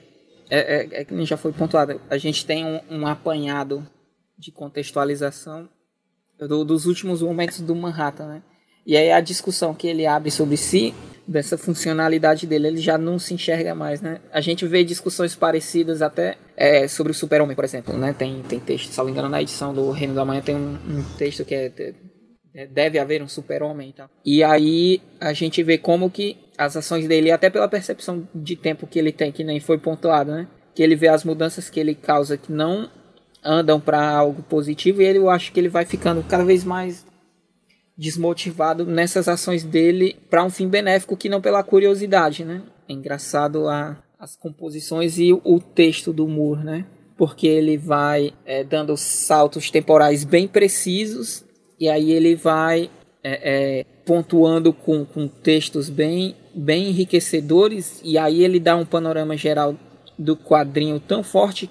é, é, é que já foi pontuado, a gente tem um, um apanhado de contextualização do, dos últimos momentos do Manhattan, né? E aí a discussão que ele abre sobre si, dessa funcionalidade dele, ele já não se enxerga mais, né? A gente vê discussões parecidas até é, sobre o Super-Homem, por exemplo, né? Tem, tem texto, se não me engano, na edição do Reino da Manhã tem um, um texto que é, deve haver um super-homem e tal. E aí a gente vê como que as ações dele, até pela percepção de tempo que ele tem, que nem foi pontuado, né? Que ele vê as mudanças que ele causa que não andam para algo positivo e ele, eu acho que ele vai ficando cada vez mais desmotivado nessas ações dele para um fim benéfico que não pela curiosidade, né? É engraçado a, as composições e o, o texto do Moore, né? Porque ele vai é, dando saltos temporais bem precisos e aí ele vai é, é, pontuando com, com textos bem, bem enriquecedores e aí ele dá um panorama geral do quadrinho tão forte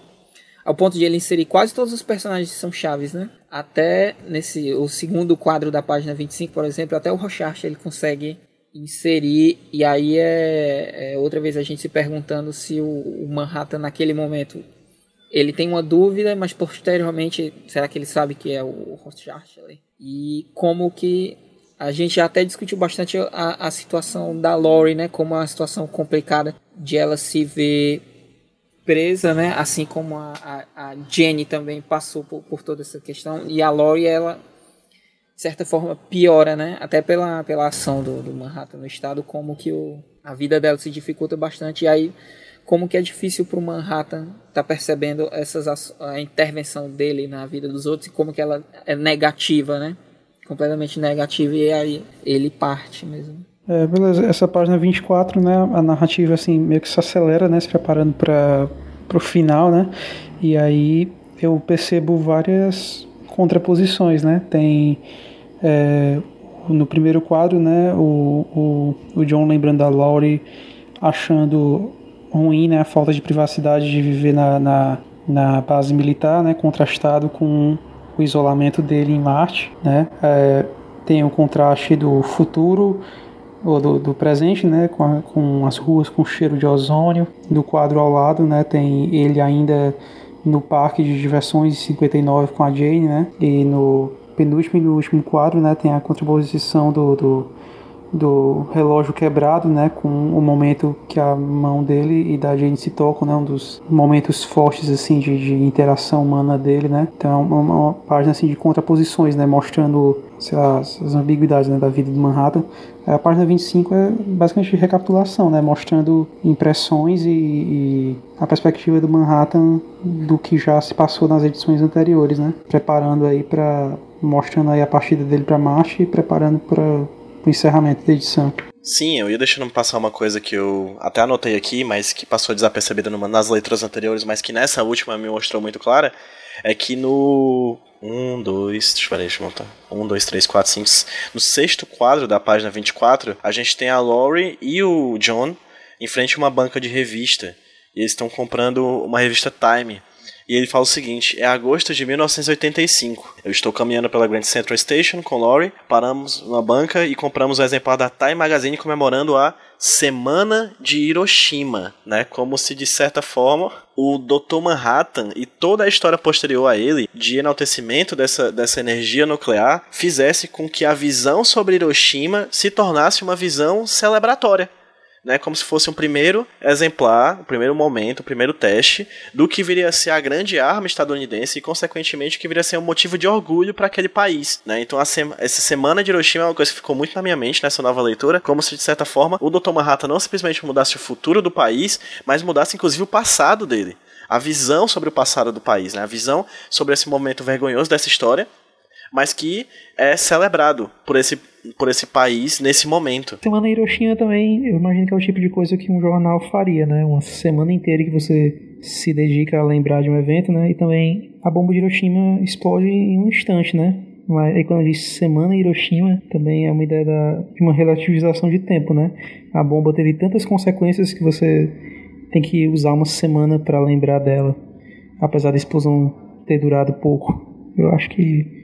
ao ponto de ele inserir quase todos os personagens que são chaves, né? Até nesse o segundo quadro da página 25, por exemplo, até o Rochart ele consegue inserir e aí é, é, outra vez a gente se perguntando se o, o, Manhattan naquele momento ele tem uma dúvida, mas posteriormente será que ele sabe que é o ali? E como que a gente até discutiu bastante a, a situação da Lori, né? Como uma situação complicada de ela se ver presa, né? Assim como a, a, a Jenny também passou por, por, toda essa questão. E a Lori, ela, de certa forma, piora, né? Até pela, pela ação do, do Manhattan no estado, como que o, a vida dela se dificulta bastante. E aí, como que é difícil para o Manhattan estar tá percebendo essas, a intervenção dele na vida dos outros e como que ela é negativa, né? Completamente negativa. E aí ele parte mesmo. É, beleza, essa página 24, né, a narrativa assim meio que se acelera, né, se preparando para o final, né, e aí eu percebo várias contraposições, né, tem é, no primeiro quadro, né, o, o, o John lembrando da Laurie achando ruim, né, a falta de privacidade de viver na, na, na base militar, né, contrastado com o isolamento dele em Marte, né, é, tem o contraste do futuro ou do, do presente, né, com, a, com as ruas com cheiro de ozônio. Do quadro ao lado, né, tem ele ainda no parque de diversões 59 com a Jane, né, e no penúltimo e no último quadro, né, tem a contraposição do, do do relógio quebrado, né, com o momento que a mão dele e da Jane se tocam, né, um dos momentos fortes assim de, de interação humana dele, né. Então é uma, uma, página assim de contraposições, né, mostrando lá, as ambiguidades né, da vida de Manhattan. A página 25 é basicamente recapitulação, né, mostrando impressões e, e a perspectiva do Manhattan do que já se passou nas edições anteriores, né, preparando aí para mostrando aí a partida dele para Marte e preparando para o encerramento da edição. Sim, eu ia deixando passar uma coisa que eu até anotei aqui, mas que passou desapercebida numa, nas leituras anteriores, mas que nessa última me mostrou muito clara, é que no um, dois, deixa eu, ver, deixa eu montar. Um, dois, três, quatro, cinco. No sexto quadro da página 24, a gente tem a Laurie e o John em frente a uma banca de revista. E eles estão comprando uma revista Time. E ele fala o seguinte: é agosto de 1985. Eu estou caminhando pela Grand Central Station com Laurie, paramos numa banca e compramos um exemplar da Time Magazine comemorando a Semana de Hiroshima, né? Como se de certa forma o Dr. Manhattan e toda a história posterior a ele de enaltecimento dessa, dessa energia nuclear fizesse com que a visão sobre Hiroshima se tornasse uma visão celebratória né, como se fosse um primeiro exemplar, o um primeiro momento, o um primeiro teste do que viria a ser a grande arma estadunidense e, consequentemente, que viria a ser um motivo de orgulho para aquele país. Né? Então, essa semana de Hiroshima é uma coisa que ficou muito na minha mente nessa nova leitura, como se, de certa forma, o Dr. Manhattan não simplesmente mudasse o futuro do país, mas mudasse, inclusive, o passado dele. A visão sobre o passado do país, né? a visão sobre esse momento vergonhoso dessa história mas que é celebrado por esse, por esse país nesse momento. Semana Hiroshima também, eu imagino que é o tipo de coisa que um jornal faria, né? Uma semana inteira que você se dedica a lembrar de um evento, né? E também a bomba de Hiroshima explode em um instante, né? Mas aí quando diz semana Hiroshima, também é uma ideia da, de uma relativização de tempo, né? A bomba teve tantas consequências que você tem que usar uma semana para lembrar dela, apesar da explosão ter durado pouco. Eu acho que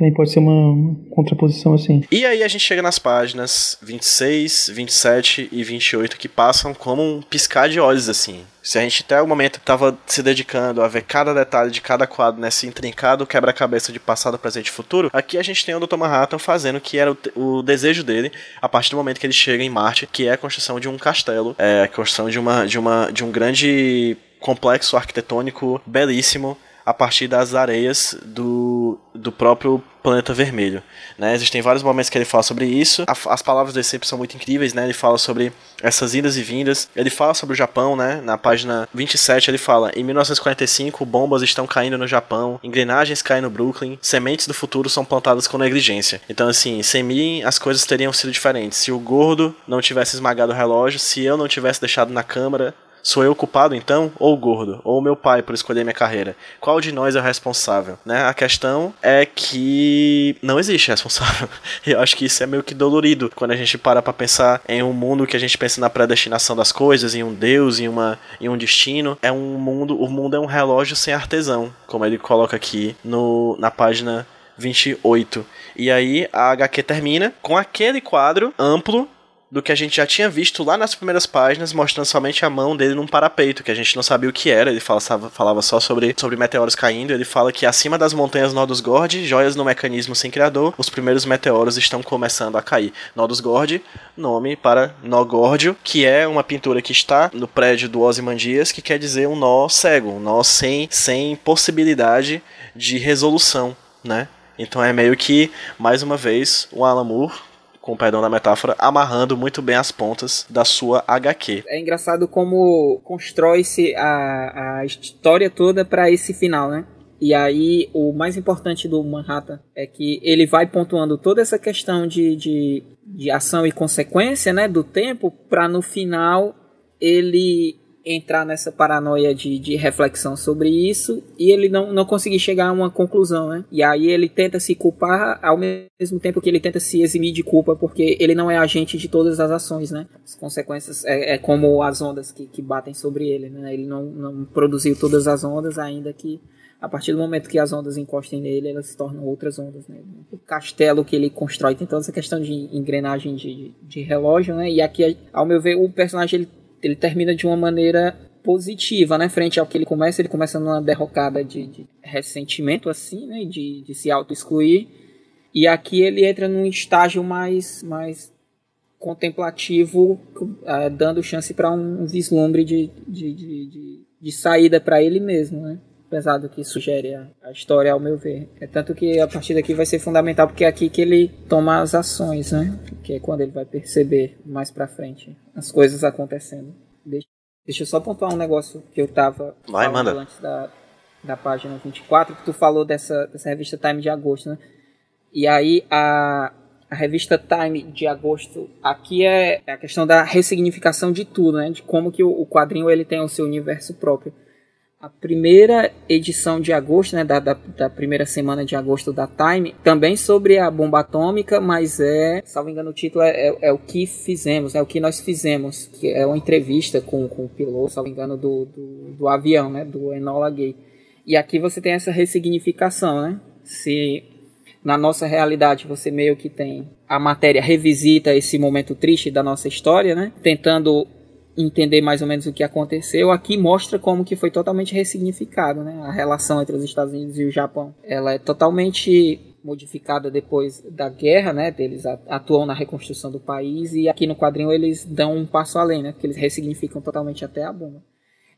Também pode ser uma, uma, contraposição assim. E aí a gente chega nas páginas 26, 27 e 28 que passam como um piscar de olhos assim. Se a gente até o momento estava se dedicando a ver cada detalhe de cada quadro nesse intrincado quebra-cabeça de passado, presente e futuro, aqui a gente tem o Dr. Manhattan fazendo o que era o, o, desejo dele a partir do momento que ele chega em Marte, que é a construção de um castelo, é a construção de uma de uma de um grande complexo arquitetônico belíssimo a partir das areias do, do próprio planeta vermelho. Né? Existem vários momentos que ele fala sobre isso. as palavras dele sempre são muito incríveis, né? Ele fala sobre essas idas e vindas. Ele fala sobre o Japão, né? Na página 27 ele fala: "Em 1945, bombas estão caindo no Japão, engrenagens caem no Brooklyn, sementes do futuro são plantadas com negligência". Então assim, sem mim as coisas teriam sido diferentes. Se o gordo não tivesse esmagado o relógio, se eu não tivesse deixado na câmara Sou eu culpado então, ou gordo, ou meu pai por escolher minha carreira? Qual de nós é o responsável? Né? A questão é que não existe responsável. Eu acho que isso é meio que dolorido quando a gente para para pensar em um mundo que a gente pensa na predestinação das coisas, em um Deus, em, uma, em um destino. É um mundo, o mundo é um relógio sem artesão, como ele coloca aqui no, na página 28. E aí a HQ termina com aquele quadro amplo do que a gente já tinha visto lá nas primeiras páginas, mostrando somente a mão dele num parapeito, que a gente não sabia o que era. Ele falava, falava só sobre, sobre meteoros caindo. Ele fala que acima das montanhas Nodus Gord, joias no mecanismo sem criador, os primeiros meteoros estão começando a cair. Nodus Gord, nome para nó górdio, que é uma pintura que está no prédio do Ozymandias, que quer dizer um nó cego, um nó sem, sem possibilidade de resolução, né? Então é meio que, mais uma vez, o Alan Moore com o perdão da metáfora, amarrando muito bem as pontas da sua HQ. É engraçado como constrói-se a, a história toda para esse final, né? E aí, o mais importante do Manhattan é que ele vai pontuando toda essa questão de, de, de ação e consequência, né, do tempo, para no final ele entrar nessa paranoia de, de reflexão sobre isso e ele não, não conseguir chegar a uma conclusão, né? E aí ele tenta se culpar ao mesmo tempo que ele tenta se eximir de culpa porque ele não é agente de todas as ações, né? As consequências é, é como as ondas que, que batem sobre ele, né? Ele não, não produziu todas as ondas ainda que a partir do momento que as ondas encostem nele, elas se tornam outras ondas, né? O castelo que ele constrói tem toda essa questão de engrenagem de, de relógio, né? E aqui, ao meu ver, o personagem ele ele termina de uma maneira positiva, né? Frente ao que ele começa, ele começa numa derrocada de, de ressentimento, assim, né? De, de se auto-excluir. E aqui ele entra num estágio mais, mais contemplativo, uh, dando chance para um vislumbre de, de, de, de saída para ele mesmo, né? Apesar do que sugere a, a, história, ao meu ver. É tanto que a partir daqui vai ser fundamental, porque é aqui que ele toma as ações, né? Que é quando ele vai perceber mais pra frente as coisas acontecendo. Deixa, deixa eu só pontuar um negócio que eu tava vai, manda. antes da, da página 24, que tu falou dessa, dessa revista Time de agosto, né? E aí a, a revista Time de agosto aqui é, é a questão da ressignificação de tudo, né? De como que o, o quadrinho ele tem o seu universo próprio a primeira edição de agosto, né, da, da, da, primeira semana de agosto da Time, também sobre a bomba atômica, mas é, salvo engano, o título é, é, é o que fizemos, é o que nós fizemos, que é uma entrevista com, com o piloto, salvo engano, do, do, do avião, né, do Enola Gay. E aqui você tem essa ressignificação, né? Se na nossa realidade você meio que tem a matéria revisita esse momento triste da nossa história, né? Tentando entender mais ou menos o que aconteceu, aqui mostra como que foi totalmente ressignificado, né? A relação entre os Estados Unidos e o Japão. Ela é totalmente modificada depois da guerra, né? Eles atuam na reconstrução do país e aqui no quadrinho eles dão um passo além, né? Porque eles ressignificam totalmente até a bomba.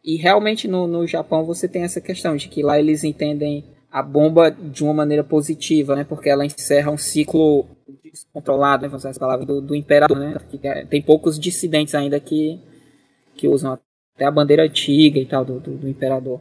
E realmente no, no Japão você tem essa questão de que lá eles entendem a bomba de uma maneira positiva, né? Porque ela encerra um ciclo descontrolado, né? Vamos usar essa palavra, do, do imperador, né? É, tem poucos dissidentes ainda que que usam até a bandeira antiga e tal do, do, do imperador.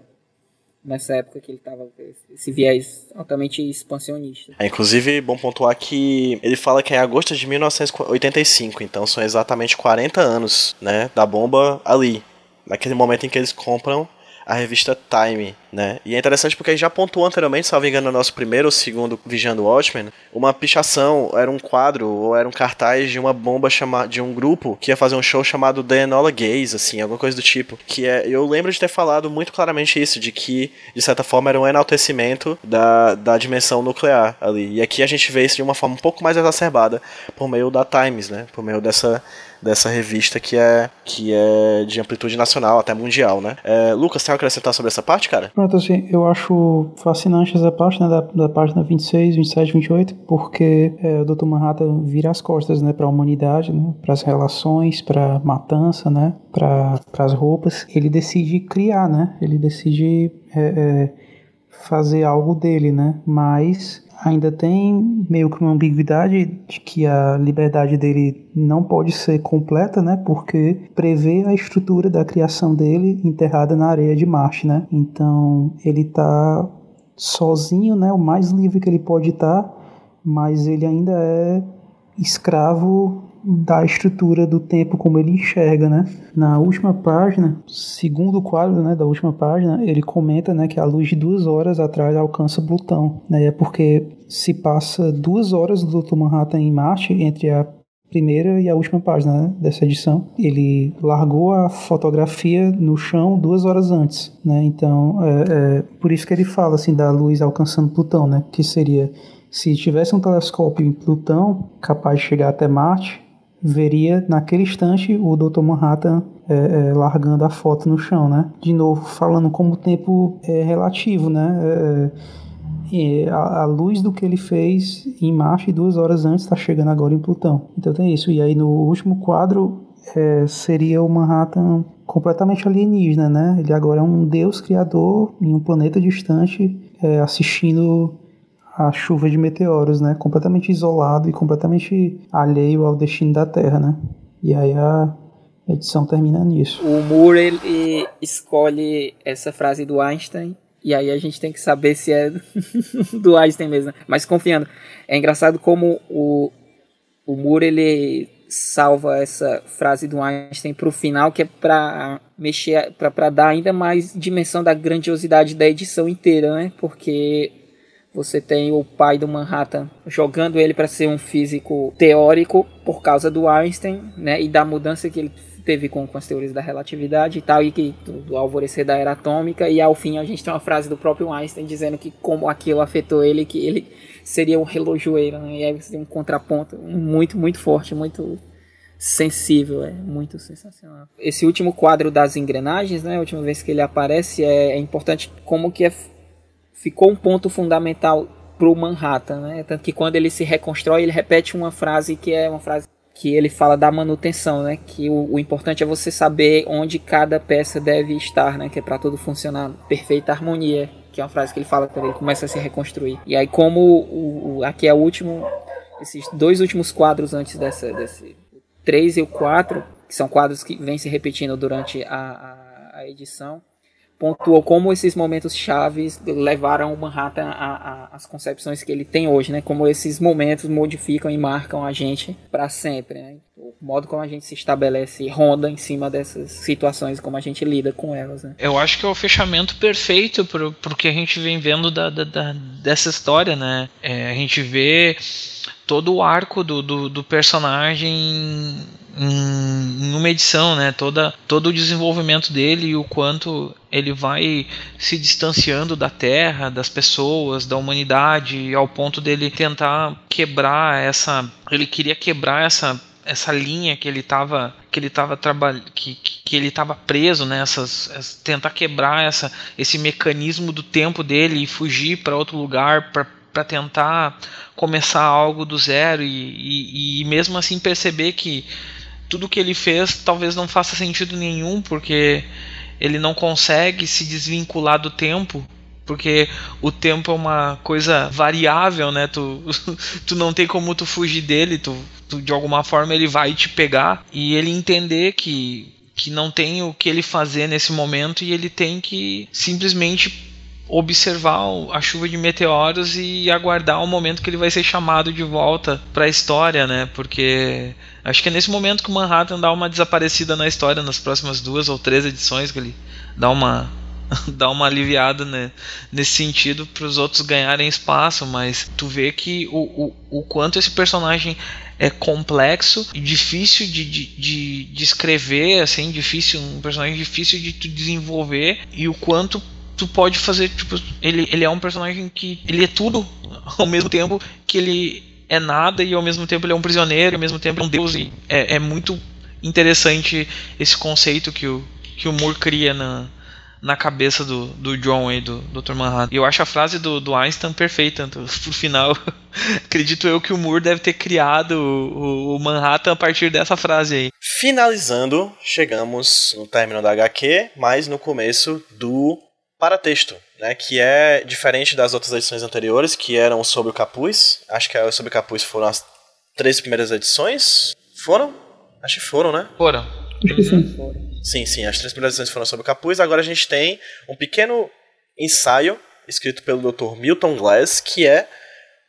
Nessa época que ele estava esse viés altamente expansionista. É, inclusive, bom pontuar que ele fala que é em agosto de 1985, então são exatamente 40 anos, né, da bomba ali, naquele momento em que eles compram a revista Time, né? E é interessante porque a gente já pontuou anteriormente, salvo engano, no nosso primeiro ou segundo Vigiando Watchmen, uma pichação, era um quadro ou era um cartaz de uma bomba chama, de um grupo que ia fazer um show chamado The Enola Gaze, assim, alguma coisa do tipo. Que é, eu lembro de ter falado muito claramente isso, de que, de certa forma, era um enaltecimento da, da dimensão nuclear ali. E aqui a gente vê isso de uma forma um pouco mais exacerbada por meio da Times, né? Por meio dessa dessa revista que é, que é de amplitude nacional, até mundial, né? É, Lucas, tem algo a acrescentar sobre essa parte, cara? Pronto, assim, eu acho fascinante essa parte, né, da, da página 26, 27, 28, porque é, o Dr. Manhattan vira as costas, né, para a humanidade, né, para as relações, para matança, né, para as roupas. Ele decide criar, né, ele decide é, é, fazer algo dele, né, mas ainda tem meio que uma ambiguidade de que a liberdade dele não pode ser completa, né? Porque prevê a estrutura da criação dele enterrada na areia de Marte, né? Então ele tá sozinho, né? O mais livre que ele pode estar, tá, mas ele ainda é escravo da estrutura do tempo como ele enxerga, né? Na última página, segundo quadro, né, da última página, ele comenta, né, que a luz de duas horas atrás alcança Plutão, né? É porque se passa duas horas do Dr. Manhattan em Marte entre a primeira e a última página né, dessa edição. Ele largou a fotografia no chão duas horas antes, né? Então, é, é por isso que ele fala assim da luz alcançando Plutão, né? Que seria se tivesse um telescópio em Plutão capaz de chegar até Marte, veria naquele instante o Dr. Manhattan é, é, largando a foto no chão, né? De novo, falando como o tempo é relativo, né? É, é a, a, luz do que ele fez em Marte duas horas antes está chegando agora em Plutão. Então tem isso. E aí no último quadro é, seria o Manhattan completamente alienígena, né? Ele agora é um deus criador em um planeta distante é, assistindo a chuva de meteoros, né? Completamente isolado e completamente alheio ao destino da Terra, né? E aí a edição termina nisso. O Moore ele escolhe essa frase do Einstein e aí a gente tem que saber se é do Einstein mesmo. Mas confiando, é engraçado como o, o Moore ele salva essa frase do Einstein para o final, que é para mexer, para dar ainda mais dimensão da grandiosidade da edição inteira, né? Porque você tem o pai do Manhattan jogando ele para ser um físico teórico por causa do Einstein, né? E da mudança que ele teve com, com as teorias da relatividade e tal, e que do, do, alvorecer da era atômica, e ao fim a gente tem uma frase do próprio Einstein dizendo que como aquilo afetou ele, que ele seria um relojoeiro, né? E aí você tem um contraponto muito, muito forte, muito sensível, é muito sensacional. Esse último quadro das engrenagens, né, a última vez que ele aparece, é, é importante como que é ficou um ponto fundamental para o Manhattan, né? Tanto que quando ele se reconstrói, ele repete uma frase que é uma frase que ele fala da manutenção, né? Que o, o importante é você saber onde cada peça deve estar, né? Que é para tudo funcionar perfeita harmonia, que é uma frase que ele fala quando ele começa a se reconstruir. E aí como o, o aqui é o último, esses dois últimos quadros antes dessa, desse 3 e o 4, que são quadros que vêm se repetindo durante a, a, a edição, pontuou como esses momentos chaves levaram o Manhattan às concepções que ele tem hoje, né? Como esses momentos modificam e marcam a gente para sempre, né? O modo como a gente se estabelece ronda em cima dessas situações, como a gente lida com elas, né? Eu acho que é o fechamento perfeito pro, pro que a gente vem vendo da, da, da dessa história, né? É, a gente vê todo o arco do, do, do personagem em, uma edição, né? Toda, todo o desenvolvimento dele e o quanto ele vai se distanciando da Terra, das pessoas, da humanidade, ao ponto dele tentar quebrar essa. Ele queria quebrar essa essa linha que ele estava que ele estava que, que ele estava preso nessas né? tentar quebrar essa esse mecanismo do tempo dele e fugir para outro lugar para para tentar começar algo do zero e, e, e, mesmo assim perceber que tudo que ele fez talvez não faça sentido nenhum porque ele não consegue se desvincular do tempo porque o tempo é uma coisa variável, né? Tu, tu não tem como tu fugir dele, tu, tu de alguma forma ele vai te pegar e ele entender que que não tem o que ele fazer nesse momento e ele tem que simplesmente observar a chuva de meteoros e aguardar o momento que ele vai ser chamado de volta para a história, né? Porque acho que é nesse momento que o Manhattan dá uma desaparecida na história nas próximas duas ou três edições que ele dá uma dar uma aliviada né, nesse sentido para os outros ganharem espaço, mas tu vê que o, o, o quanto esse personagem é complexo e difícil de, de, de, de escrever, assim, difícil, um personagem difícil de tu desenvolver e o quanto tu pode fazer, tipo, ele, ele é um personagem que ele é tudo ao mesmo tempo que ele é nada e ao mesmo tempo ele é um prisioneiro, ao mesmo tempo é um deus e é, é muito interessante esse conceito que o, que o Moore cria na, na cabeça do, do John aí, do Dr. Manhattan. E eu acho a frase do, do Einstein perfeita pro final. Acredito eu que o Moore deve ter criado o, o, Manhattan a partir dessa frase aí. Finalizando, chegamos no término da HQ, mas no começo do paratexto, né, que é diferente das outras edições anteriores, que eram sobre o capuz. Acho que a sobre o capuz foram as três primeiras edições. Foram? Acho que foram, né? Foram. Acho que sim. Foram. Sim, sim, as três primeiras edições foram sobre o capuz. Agora a gente tem um pequeno ensaio escrito pelo Dr. Milton Glass, que é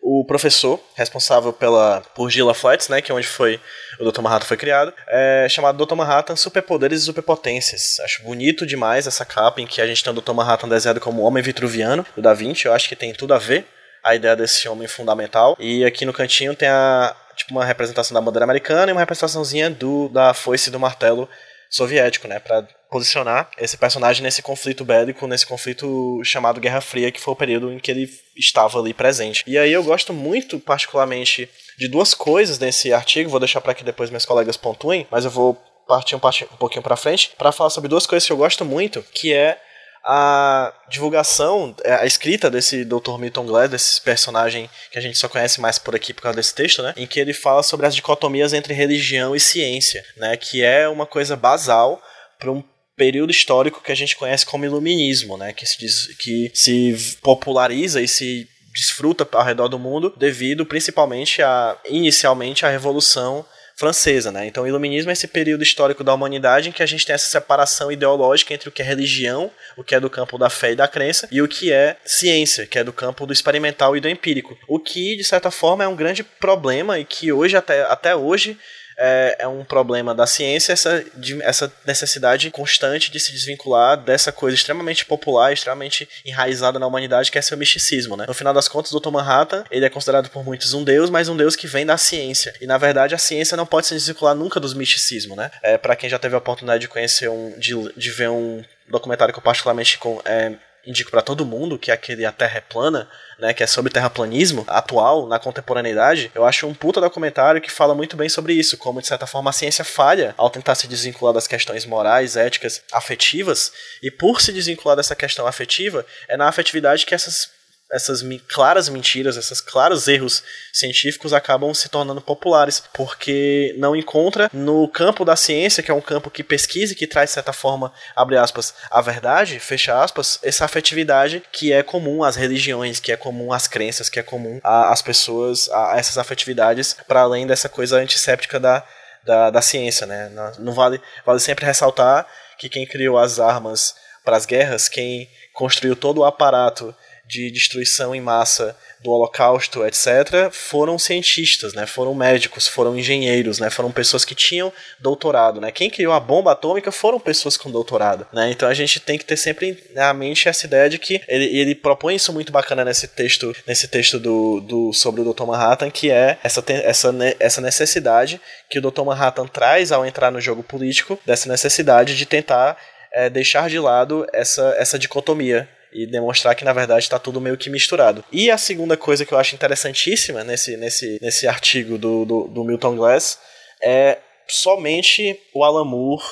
o professor responsável pela por Gila Flats, né, que é onde foi o Dr. Manhattan foi criado, é chamado Dr. Manhattan Superpoderes e Superpotências. Acho bonito demais essa capa em que a gente tem o Dr. Manhattan desenhado como homem vitruviano do Da Vinci. Eu acho que tem tudo a ver a ideia desse homem fundamental. E aqui no cantinho tem a tipo uma representação da bandeira americana e uma representaçãozinha do da foice e do martelo soviético, né, para posicionar esse personagem nesse conflito bélico, nesse conflito chamado Guerra Fria, que foi o período em que ele estava ali presente. E aí eu gosto muito, particularmente, de duas coisas nesse artigo, vou deixar para que depois meus colegas pontuem, mas eu vou partir um, um pouquinho para frente para falar sobre duas coisas que eu gosto muito, que é a divulgação, é, a escrita desse Dr. Milton Glass, desse personagem que a gente só conhece mais por aqui por causa desse texto, né? Em que ele fala sobre as dicotomias entre religião e ciência, né? Que é uma coisa basal para um período histórico que a gente conhece como iluminismo, né? Que se, diz, que se populariza e se desfruta ao redor do mundo devido principalmente a inicialmente à revolução francesa, né? Então, o iluminismo é esse período histórico da humanidade em que a gente tem essa separação ideológica entre o que é religião, o que é do campo da fé e da crença, e o que é ciência, que é do campo do experimental e do empírico. O que, de certa forma, é um grande problema e que hoje, até, até hoje, é, é um problema da ciência essa, de, essa necessidade constante de se desvincular dessa coisa extremamente popular, extremamente enraizada na humanidade, que é seu misticismo, né? No final das contas, o Dr. Manhattan, ele é considerado por muitos um deus, mas um deus que vem da ciência. E na verdade, a ciência não pode se desvincular nunca dos misticismo, né? É, para quem já teve a oportunidade de conhecer um de, de ver um documentário que eu particularmente com, é, indico para todo mundo, que é aquele A Terra é Plana, né, que é sobre terraplanismo atual, na contemporaneidade, eu acho um puta documentário que fala muito bem sobre isso, como de certa forma a ciência falha ao tentar se desvincular das questões morais, éticas, afetivas, e por se desvincular dessa questão afetiva, é na afetividade que essas essas claras mentiras, esses claros erros científicos acabam se tornando populares, porque não encontra no campo da ciência, que é um campo que pesquisa e que traz, de certa forma, abre aspas, a verdade, fecha aspas, essa afetividade que é comum às religiões, que é comum às crenças, que é comum às pessoas, a essas afetividades, para além dessa coisa antisséptica da, da, da ciência, né? Não vale, vale sempre ressaltar que quem criou as armas para as guerras, quem construiu todo o aparato de destruição em massa do Holocausto, etc., foram cientistas, né? Foram médicos, foram engenheiros, né? Foram pessoas que tinham doutorado, né? Quem criou a bomba atômica foram pessoas com doutorado, né? Então a gente tem que ter sempre na mente essa ideia de que ele, ele propõe isso muito bacana nesse texto, nesse texto do, do sobre o Dr. Manhattan, que é essa, essa, essa necessidade que o Dr. Manhattan traz ao entrar no jogo político, dessa necessidade de tentar é, deixar de lado essa, essa dicotomia e demonstrar que na verdade está tudo meio que misturado. E a segunda coisa que eu acho interessantíssima nesse, nesse, nesse artigo do, do, do Milton Glass é somente o Alan Moore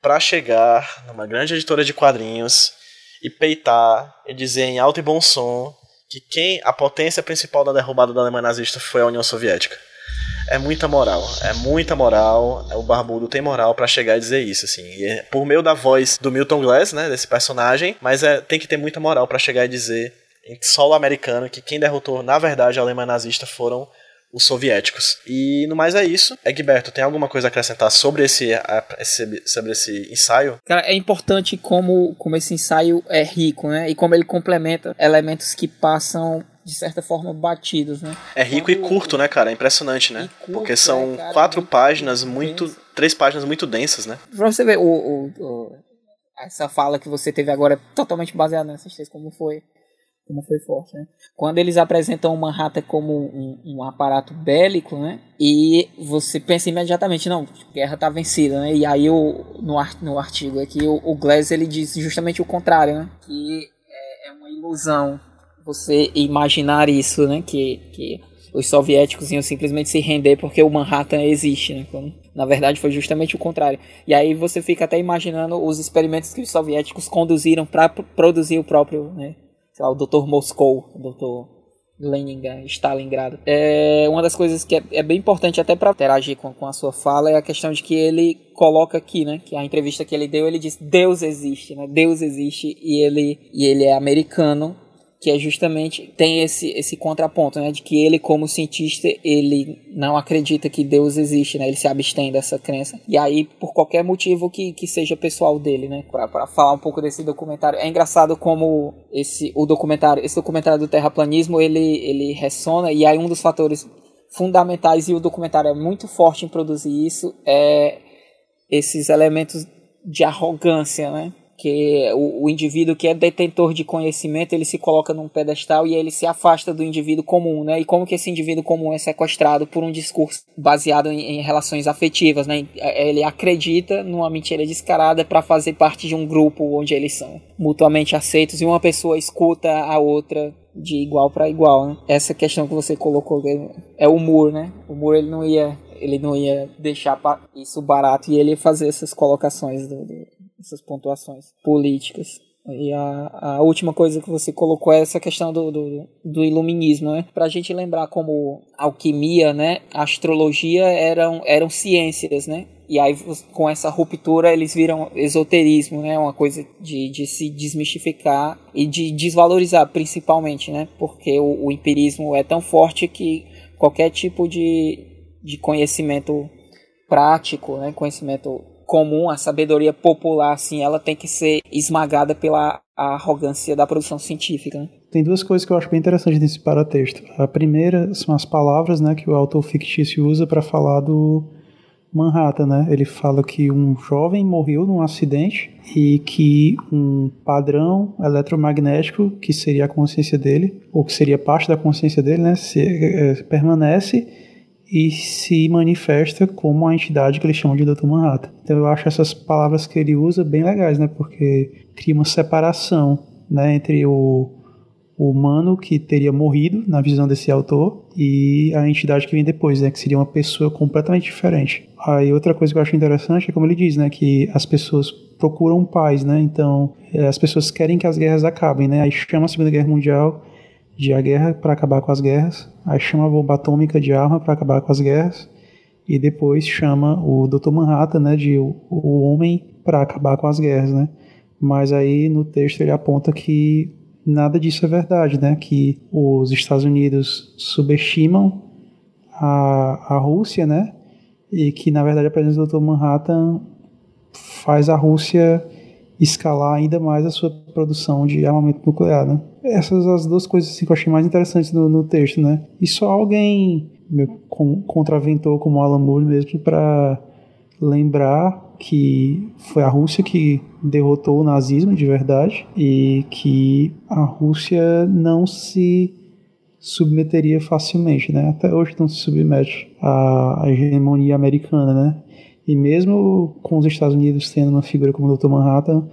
para chegar numa grande editora de quadrinhos e peitar e dizer em alto e bom som que quem a potência principal da derrubada da Alemanha nazista foi a União Soviética é muita moral. É muita moral. O Barbudo tem moral para chegar e dizer isso, assim. É por meio da voz do Milton Glass, né, desse personagem, mas é, tem que ter muita moral para chegar e dizer em solo americano que quem derrotou, na verdade, a Alemanha nazista foram os soviéticos. E no mais é isso. Egberto, tem alguma coisa a acrescentar sobre esse, esse, sobre esse ensaio? Cara, é importante como, como esse ensaio é rico, né? E como ele complementa elementos que passam de certa forma, batidos, né? É rico e curto, né, cara? É impressionante, né? Curto, Porque são é, cara, quatro páginas muito. Três páginas muito densas, né? Pra você ver, o, o, o, essa fala que você teve agora é totalmente baseada nessas três, como foi como foi forte, né? Quando eles apresentam o Manhattan como um, um, aparato bélico, né? E você pensa imediatamente, não, a guerra tá vencida, né? E aí o, no, no artigo aqui o, o Glass ele diz justamente o contrário, né? Que é, é uma ilusão você imaginar isso, né? Que, que os soviéticos iam simplesmente se render porque o Manhattan existe, né? Quando, na verdade foi justamente o contrário. E aí você fica até imaginando os experimentos que os soviéticos conduziram para produzir o próprio, né? sei lá, o Dr. Moscou, o Dr. Leningrad, Stalingrado. É, uma das coisas que é, é bem importante até para interagir com, com a sua fala é a questão de que ele coloca aqui, né, que a entrevista que ele deu, ele diz Deus existe, né? Deus existe e ele e ele é americano que é justamente tem esse esse contraponto, né, de que ele como cientista ele não acredita que Deus existe, né, ele se abstém dessa crença e aí por qualquer motivo que, que seja pessoal dele, né, para falar um pouco desse documentário é engraçado como esse o documentário esse documentário do terraplanismo ele ele ressona e aí um dos fatores fundamentais e o documentário é muito forte em produzir isso é esses elementos de arrogância, né? Que o, o, indivíduo que é detentor de conhecimento ele se coloca num pedestal e ele se afasta do indivíduo comum, né? E como que esse indivíduo comum é sequestrado por um discurso baseado em, em relações afetivas, né? É, ele acredita numa mentira descarada para fazer parte de um grupo onde eles são mutuamente aceitos e uma pessoa escuta a outra de igual para igual, né? Essa questão que você colocou é o Moore, né? O Moore ele não ia ele não ia deixar isso barato e ele ia fazer essas colocações do, do essas pontuações políticas. E a, a última coisa que você colocou é essa questão do, do, do iluminismo, né? Pra gente lembrar como alquimia, né? Astrologia eram, eram ciências, né? E aí, com essa ruptura, eles viram esoterismo, né? Uma coisa de, de se desmistificar e de desvalorizar, principalmente, né? Porque o, o empirismo é tão forte que qualquer tipo de, de conhecimento prático, né? Conhecimento comum, a sabedoria popular, assim, ela tem que ser esmagada pela arrogância da produção científica. Né? Tem duas coisas que eu acho bem interessantes nesse paratexto. A primeira são as palavras né, que o autor fictício usa para falar do Manhattan. Né? Ele fala que um jovem morreu num acidente e que um padrão eletromagnético, que seria a consciência dele, ou que seria parte da consciência dele, né, se, é, permanece e se manifesta como a entidade que eles chamam de Dr. Manhattan. Então eu acho essas palavras que ele usa bem legais, né? Porque cria uma separação, né, entre o, o humano que teria morrido na visão desse autor e a entidade que vem depois, né, que seria uma pessoa completamente diferente. Aí outra coisa que eu acho interessante é como ele diz, né, que as pessoas procuram paz, né? Então eh, as pessoas querem que as guerras acabem, né? Aí chama a Segunda Guerra Mundial de a guerra para acabar com as guerras, aí chama a bomba atômica de arma para acabar com as guerras, e depois chama o Dr. Manhattan, né, de o, o homem para acabar com as guerras, né? Mas aí no texto ele aponta que nada disso é verdade, né? Que os Estados Unidos subestimam a, a Rússia, né? E que na verdade a presença do Dr. Manhattan faz a Rússia escalar ainda mais a sua produção de armamento nuclear, né? Essas as duas coisas assim, que eu achei mais interessantes no, no texto, né? E só alguém com, contraventou como Alan Moore mesmo para lembrar que foi a Rússia que derrotou o nazismo de verdade e que a Rússia não se submeteria facilmente, né? Até hoje não se submete à hegemonia americana, né? E mesmo com os Estados Unidos tendo uma figura como o Dr. Manhattan,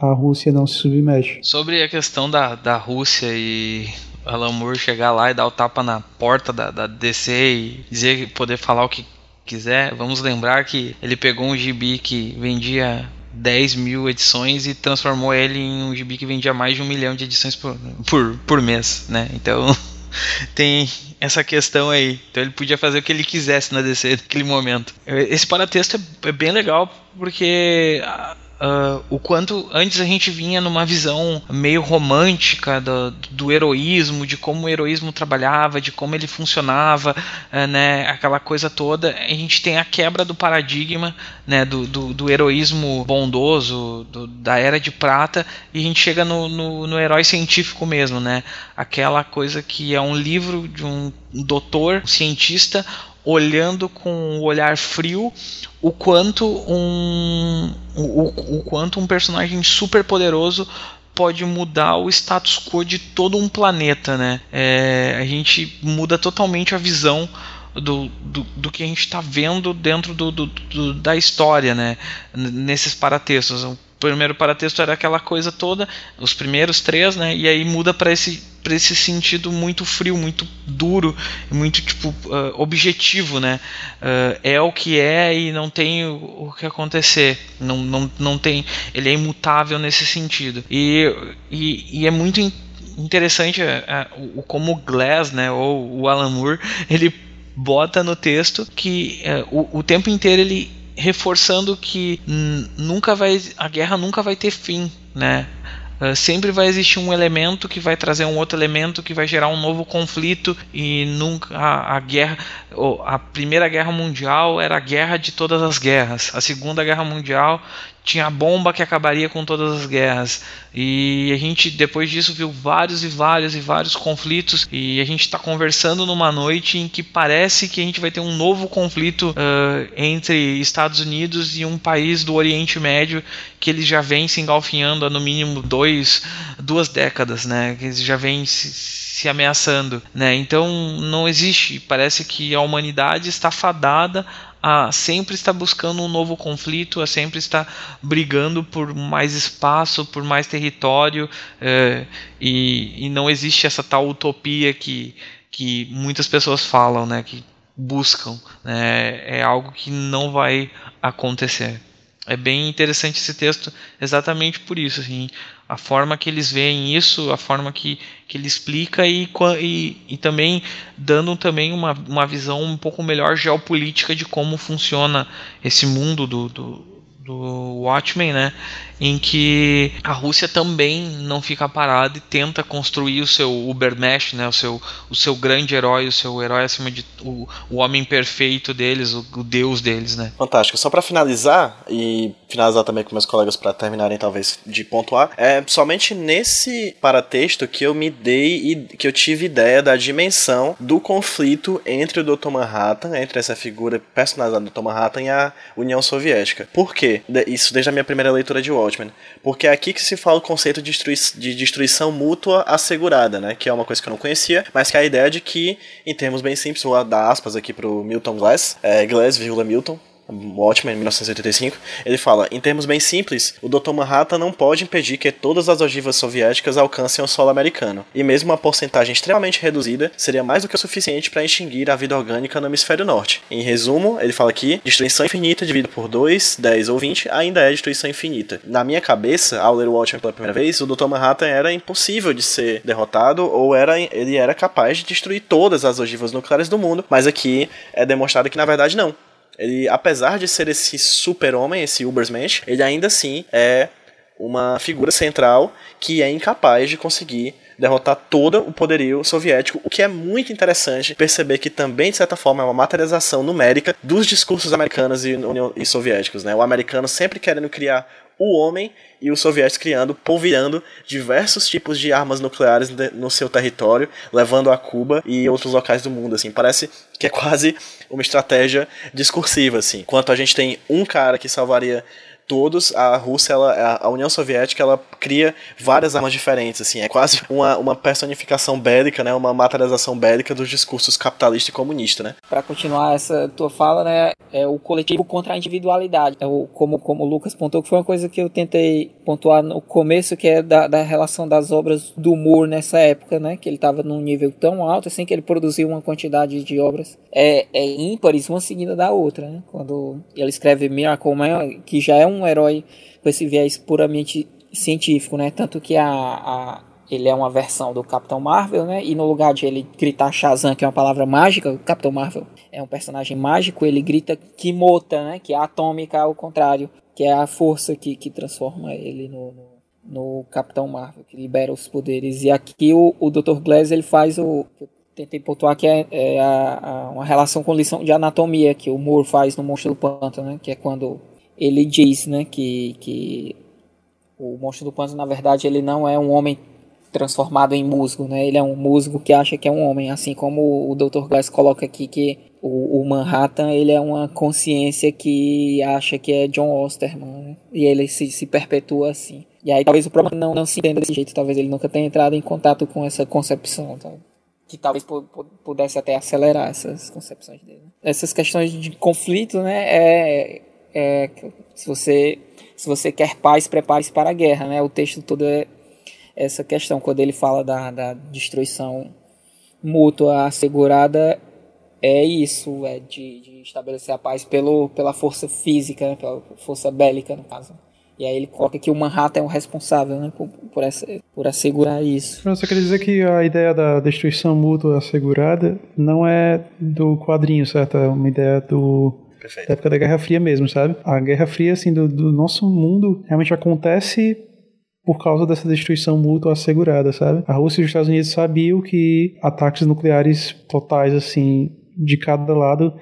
a Rússia não se submete. Sobre a questão da, da Rússia e Alan Moore chegar lá e dar o tapa na porta da, da DC e dizer poder falar o que quiser, vamos lembrar que ele pegou um gibi que vendia 10 mil edições e transformou ele em um gibi que vendia mais de um milhão de edições por, por, por mês, né? Então tem essa questão aí. Então ele podia fazer o que ele quisesse na DC naquele momento. Esse paratexto é, é bem legal porque Uh, o quanto antes a gente vinha numa visão meio romântica do, do heroísmo, de como o heroísmo trabalhava, de como ele funcionava, uh, né, aquela coisa toda. A gente tem a quebra do paradigma né, do, do, do heroísmo bondoso, do, da era de prata, e a gente chega no, no, no herói científico mesmo, né? Aquela coisa que é um livro de um doutor, um cientista, olhando com o olhar frio o quanto um o, o quanto um personagem super poderoso pode mudar o status quo de todo um planeta, né? É, a gente muda totalmente a visão do, do, do que a gente está vendo dentro do, do, do, da história, né? Nesses paratextos. Primeiro paratexto era aquela coisa toda, os primeiros três, né? E aí muda para esse para esse sentido muito frio, muito duro, muito tipo uh, objetivo, né? Uh, é o que é e não tem o, o, que acontecer, não, não, não tem, ele é imutável nesse sentido e, e, e é muito interessante uh, o, como o Glass, né, ou o Alan Moore, ele bota no texto que o, o tempo inteiro ele reforçando que nunca vai a guerra nunca vai ter fim, né? Uh, sempre vai existir um elemento que vai trazer um outro elemento que vai gerar um novo conflito e nunca a, a guerra a primeira guerra mundial era a guerra de todas as guerras a segunda guerra mundial tinha a bomba que acabaria com todas as guerras. E a gente, depois disso, viu vários e vários e vários conflitos. E a gente está conversando numa noite em que parece que a gente vai ter um novo conflito uh, entre Estados Unidos e um país do Oriente Médio que eles já vêm se engalfinhando há no mínimo dois, duas décadas, né? Que eles já vêm se, se ameaçando, né? Então não existe. Parece que a humanidade está fadada a sempre está buscando um novo conflito, a sempre está brigando por mais espaço, por mais território, é, e, e, não existe essa tal utopia que, que muitas pessoas falam, né, que buscam. Né, é algo que não vai acontecer. É bem interessante esse texto exatamente por isso. Assim, a forma que eles veem isso, a forma que, que ele explica e, e, e também dando também uma, uma visão um pouco melhor geopolítica de como funciona esse mundo do, do, do Watchmen, né? Em que a Rússia também não fica parada e tenta construir o seu Ubermesh, né, o seu, o seu grande herói, o seu herói acima de o, o homem perfeito deles, o, o deus deles, né? Fantástico. Só para finalizar e finalizar também com meus colegas para terminarem talvez de pontuar, é somente nesse paratexto que eu me dei e que eu tive ideia da dimensão do conflito entre o Dr. Manhattan, entre essa figura personalizada do Dr. Manhattan e a União Soviética. Por quê? Isso desde a minha primeira leitura de Wall Porque é aqui que se fala o conceito de, destrui de destruição mútua assegurada, né? Que é uma coisa que eu não conhecia, mas que é a ideia de que, em termos bem simples, vou dar aspas aqui pro Milton Glass, é, Glass, Milton, Watchmen, 1985, ele fala: em termos bem simples, o Dr. Manhattan não pode impedir que todas as ogivas soviéticas alcancem o solo americano, e mesmo uma porcentagem extremamente reduzida seria mais do que o suficiente para extinguir a vida orgânica no hemisfério norte. Em resumo, ele fala que destruição infinita dividida por 2, 10 ou 20 ainda é destruição infinita. Na minha cabeça, ao ler o Watchmen pela primeira vez, o Dr. Manhattan era impossível de ser derrotado ou era ele era capaz de destruir todas as ogivas nucleares do mundo, mas aqui é demonstrado que na verdade não. Ele, apesar de ser esse super-homem, esse Ubersmensch, ele ainda assim é uma figura central que é incapaz de conseguir derrotar todo o poderio soviético, o que é muito interessante perceber que também, de certa forma, é uma materialização numérica dos discursos americanos e, e soviéticos. Né? O americano sempre querendo criar o homem e os soviéticos criando, polvilhando diversos tipos de armas nucleares no seu território, levando a Cuba e outros locais do mundo, assim. Parece que é quase uma estratégia discursiva, assim. Enquanto a gente tem um cara que salvaria todos, a Rússia, ela, a União Soviética, ela cria várias armas diferentes, assim, é quase uma, uma personificação bélica, né, uma materialização bélica dos discursos capitalista e comunista, né. Para continuar essa tua fala, né, é o coletivo contra a individualidade, é o, como, como o Lucas pontuou, que foi uma coisa que eu tentei pontuar no começo, que é da, da relação das obras do Moore nessa época, né, que ele estava num nível tão alto, assim, que ele produziu uma quantidade de obras. É, é ímpares, uma seguida da outra, né, quando ele escreve Miracle Man, que já é um herói com esse viés puramente científico, né? Tanto que a, a, ele é uma versão do Capitão Marvel, né? E no lugar de ele gritar Shazam, que é uma palavra mágica, o Capitão Marvel é um personagem mágico, ele grita Kimota, né? Que é atômica ao contrário, que é a força que, que transforma ele no, no, no Capitão Marvel, que libera os poderes. E aqui o, o Dr. Glass ele faz o tentei pontuar que é, é a, a, uma relação com lição de anatomia que o Moore faz no Monstro do Pântano, né? Que é quando ele diz né, que, que o monstro do pântano, na verdade, ele não é um homem transformado em musgo, né? Ele é um musgo que acha que é um homem, assim como o Dr. Glass coloca aqui que o, o Manhattan ele é uma consciência que acha que é John Osterman né? e ele se, se perpetua assim. E aí talvez o problema não, não se entenda desse jeito, talvez ele nunca tenha entrado em contato com essa concepção, tá? que talvez pudesse até acelerar essas concepções dele. Essas questões de conflito, né, é, é se você se você quer paz, prepare-se para a guerra, né? O texto todo é essa questão quando ele fala da, da destruição mútua assegurada é isso, é de, de estabelecer a paz pelo, pela força física, né? pela força bélica no caso. E aí ele coloca que o Manhattan é o responsável né, por, por, essa, por assegurar isso. Você quer dizer que a ideia da destruição mútua assegurada não é do quadrinho, certo? É uma ideia do Perfeito. da época da Guerra Fria mesmo, sabe? A Guerra Fria, assim, do, do nosso mundo realmente acontece por causa dessa destruição mútua assegurada, sabe? A Rússia e os Estados Unidos sabiam que ataques nucleares totais, assim, de cada lado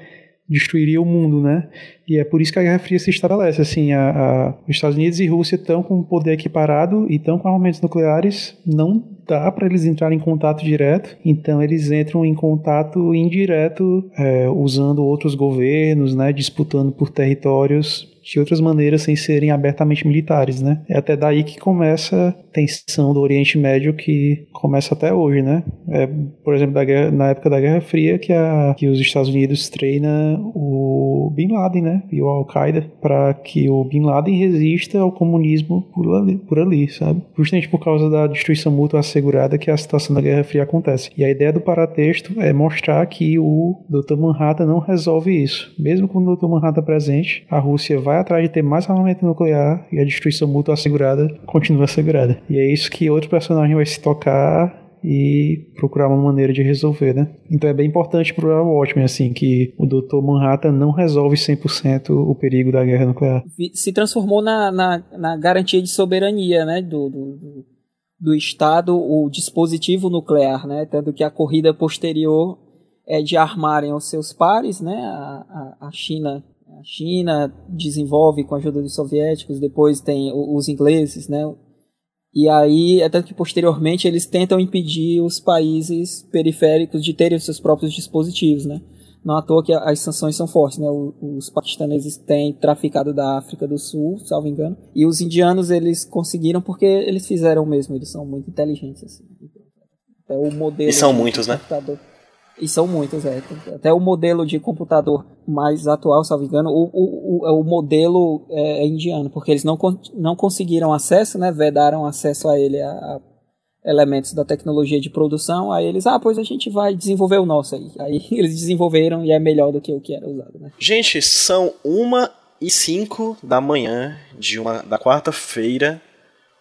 destruiria o mundo, né? E é por isso que a Guerra Fria se estabelece. Assim, a, a, os Estados Unidos e Rússia estão com poder equiparado e estão com armamentos nucleares. Não dá para eles entrarem em contato direto, então eles entram em contato indireto, é, usando outros governos, né? Disputando por territórios de outras maneiras sem serem abertamente militares, né? É até daí que começa a tensão do Oriente Médio que começa até hoje, né? É, por exemplo, guerra, na época da Guerra Fria que, a, que os Estados Unidos treina o Bin Laden, né? E o Al-Qaeda para que o Bin Laden resista ao comunismo por ali, por ali, sabe? Justamente por causa da destruição mútua assegurada que a situação da Guerra Fria acontece. E a ideia do paratexto é mostrar que o Dr. Manhattan não resolve isso. Mesmo com o Dr. Manhattan presente, a Rússia vai atrás de ter mais armamento nuclear e a destruição mútua assegurada continua assegurada. E é isso que outro personagem vai se tocar e procurar uma maneira de resolver, né? Então é bem importante para o Watchmen, assim, que o Dr. Manhattan não resolve 100% o perigo da guerra nuclear. Se transformou na, na, na garantia de soberania, né, do, do, do Estado, o dispositivo nuclear, né? Tanto que a corrida posterior é de armarem os seus pares, né? A, a, a China a China desenvolve com a ajuda dos soviéticos, depois tem os ingleses, né? E aí, é tanto que posteriormente eles tentam impedir os países periféricos de terem os seus próprios dispositivos, né? Não à toa que as sanções são fortes, né? Os paquistaneses têm traficado da África do Sul, salvo engano, e os indianos eles conseguiram porque eles fizeram mesmo, eles são muito inteligentes assim. É o modelo. E são muitos, né? E são muitos, é. Até o modelo de computador mais atual, se não me engano, o, o, o, o modelo é, é, indiano, porque eles não, não conseguiram acesso, né? Vedaram acesso a ele a, a, elementos da tecnologia de produção. Aí eles, ah, pois a gente vai desenvolver o nosso aí. Aí eles desenvolveram e é melhor do que o que era usado, né? Gente, são uma e cinco da manhã de uma da quarta-feira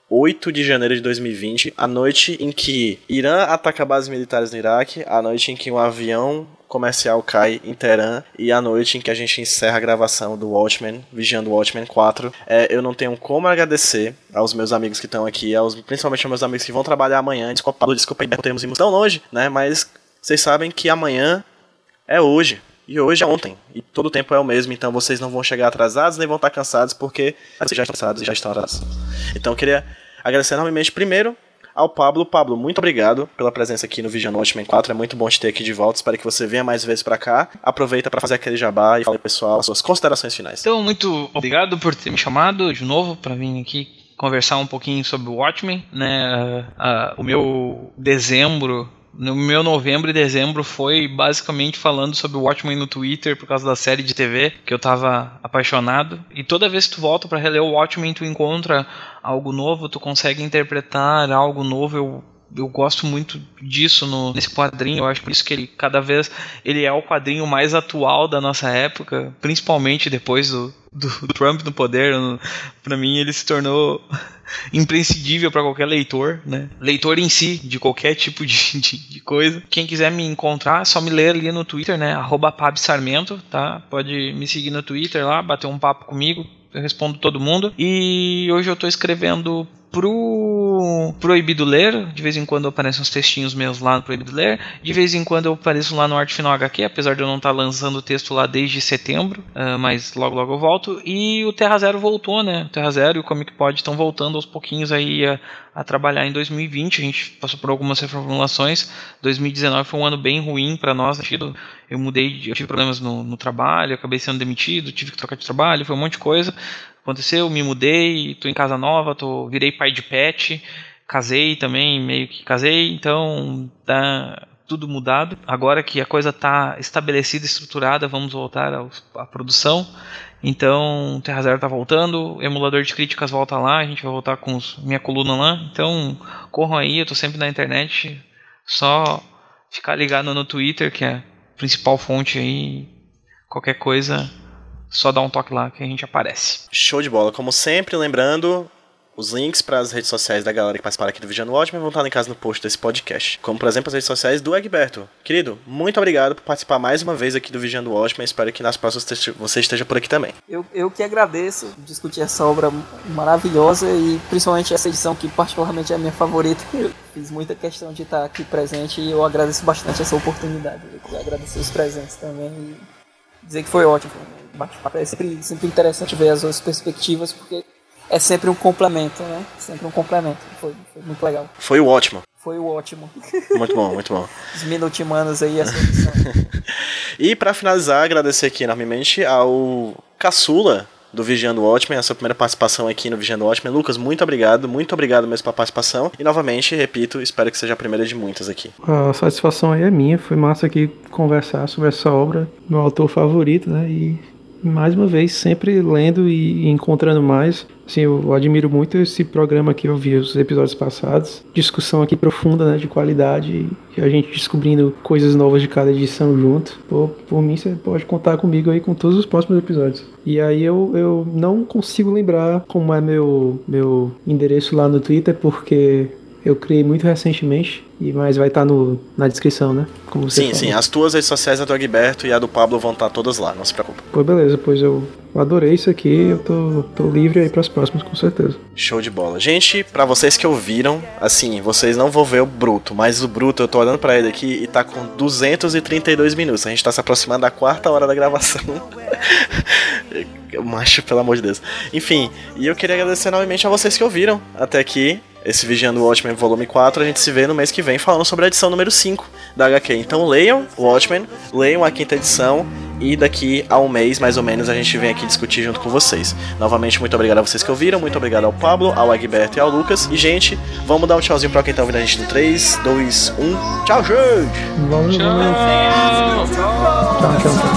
8 de janeiro de 2020, a noite em que Irã ataca bases militares no Iraque, a noite em que um avião comercial cai em Teherã e a noite em que a gente encerra a gravação do Watchmen, Vigiando Watchmen 4. É, eu não tenho como agradecer aos meus amigos que estão aqui, aos, principalmente aos meus amigos que vão trabalhar amanhã. Desculpa, desculpa por termos irmos tão longe, né? Mas vocês sabem que amanhã é hoje. E hoje é ontem. E todo o tempo é o mesmo, então vocês não vão chegar atrasados nem vão estar cansados, porque vocês já estão cansados e já estão atrasados. Então eu queria agradecer enormemente primeiro ao Pablo. Pablo, muito obrigado pela presença aqui no Vision Watchmen 4. É muito bom te ter aqui de volta. Espero que você venha mais vezes para cá. Aproveita para fazer aquele jabá e fala pessoal suas considerações finais. Então, muito obrigado por ter me chamado de novo para vir aqui conversar um pouquinho sobre o Watchmen, né? Uh, uh, o meu dezembro no meu novembro e dezembro foi basicamente falando sobre o Watchmen no Twitter por causa da série de TV que eu tava apaixonado. E toda vez que tu volta para reler o Watchmen, tu encontra algo novo, tu consegue interpretar algo novo. Eu eu gosto muito disso no, nesse quadrinho. Eu acho por isso que ele cada vez ele é o quadrinho mais atual da nossa época, principalmente depois do, do, do Trump no poder. Para mim ele se tornou imprescindível para qualquer leitor, né? Leitor em si, de qualquer tipo de, de, de, coisa. Quem quiser me encontrar, só me ler ali no Twitter, né? Arroba Sarmento, tá? Pode me seguir no Twitter lá, bater um papo comigo. Eu respondo todo mundo. E hoje eu estou escrevendo pro Proibido Ler. De vez em quando aparecem uns textinhos meus lá no Proibido Ler. De vez em quando eu apareço lá no Arte Final HQ, apesar de eu não estar tá lançando o texto lá desde setembro. Uh, mas logo logo eu volto. E o Terra Zero voltou, né? O Terra Zero e o Comic Pod estão voltando aos pouquinhos aí a, a, trabalhar em 2020. A gente passou por algumas reformulações. 2019 foi um ano bem ruim para nós. Eu mudei, eu tive problemas no, no trabalho, acabei sendo demitido, tive que trocar de trabalho, foi um monte de coisa aconteceu, me mudei, tô em casa nova, tô, virei pai de pet, casei também, meio que casei, então tá tudo mudado. Agora que a coisa tá estabelecida, estruturada, vamos voltar à produção. Então, Terra Zero tá voltando, emulador de críticas volta lá, a gente vai voltar com os, minha coluna lá. Então, corram aí, eu tô sempre na internet, só ficar ligado no Twitter, que é a principal fonte aí. Qualquer coisa, só dá um toque lá que a gente aparece. Show de bola. Como sempre, lembrando, os links para as redes sociais da galera que participaram aqui do Vigiando Watchmen vão estar em casa no post desse podcast. Como, por exemplo, as redes sociais do Egberto. Querido, muito obrigado por participar mais uma vez aqui do Vigiando Watchmen. Espero que nas próximas você esteja por aqui também. Eu, eu que agradeço discutir essa obra maravilhosa e principalmente essa edição que particularmente é a minha favorita. Eu fiz muita questão de estar aqui presente e eu agradeço bastante essa oportunidade. Eu agradecer os presentes também e dizer que foi ótimo bate-papo. É sempre, sempre interessante ver as outras perspectivas, porque é sempre um complemento, né? Sempre um complemento. Foi, foi muito legal. Foi o ótimo. Foi o ótimo. Muito bom, muito bom. Os minutimanos aí, essa edição. e para finalizar, agradecer aqui enormemente ao Caçula, do Vigiando Watchmen, a sua primeira participação aqui no Vigiando Watchmen. Lucas, muito obrigado, muito obrigado mesmo pela participação. E novamente, repito, espero que seja a primeira de muitas aqui. A satisfação aí é minha, foi massa aqui conversar sobre essa obra, meu autor favorito, né? E mais uma vez, sempre lendo e encontrando mais. Assim, eu admiro muito esse programa que eu vi os episódios passados. Discussão aqui profunda, né, de qualidade e a gente descobrindo coisas novas de cada edição junto. Por, por mim, você pode contar comigo aí com todos os próximos episódios. E aí eu, eu não consigo lembrar como é meu, meu endereço lá no Twitter, porque eu criei muito recentemente, mas vai estar tá na descrição, né? Como sim, falou. sim. As tuas redes sociais, a do Agberto e a do Pablo vão estar tá todas lá, não se preocupe. Pois beleza, pois eu adorei isso aqui, eu tô, tô livre aí pras próximas, com certeza. Show de bola. Gente, para vocês que ouviram, assim, vocês não vão ver o Bruto, mas o Bruto, eu tô olhando para ele aqui e tá com 232 minutos. A gente tá se aproximando da quarta hora da gravação. Macho, pelo amor de Deus. Enfim, e eu queria agradecer novamente a vocês que ouviram até aqui esse Vigiando o Watchmen volume 4, a gente se vê no mês que vem falando sobre a edição número 5 da HQ. Então leiam o Watchmen, leiam a quinta edição e daqui a um mês, mais ou menos, a gente vem aqui discutir junto com vocês. Novamente, muito obrigado a vocês que ouviram, muito obrigado ao Pablo, ao Agberto e ao Lucas. E, gente, vamos dar um tchauzinho pra quem tá ouvindo a gente no 3, 2, 1. Tchau, gente! Vamos, tchau, tchau. tchau, tchau.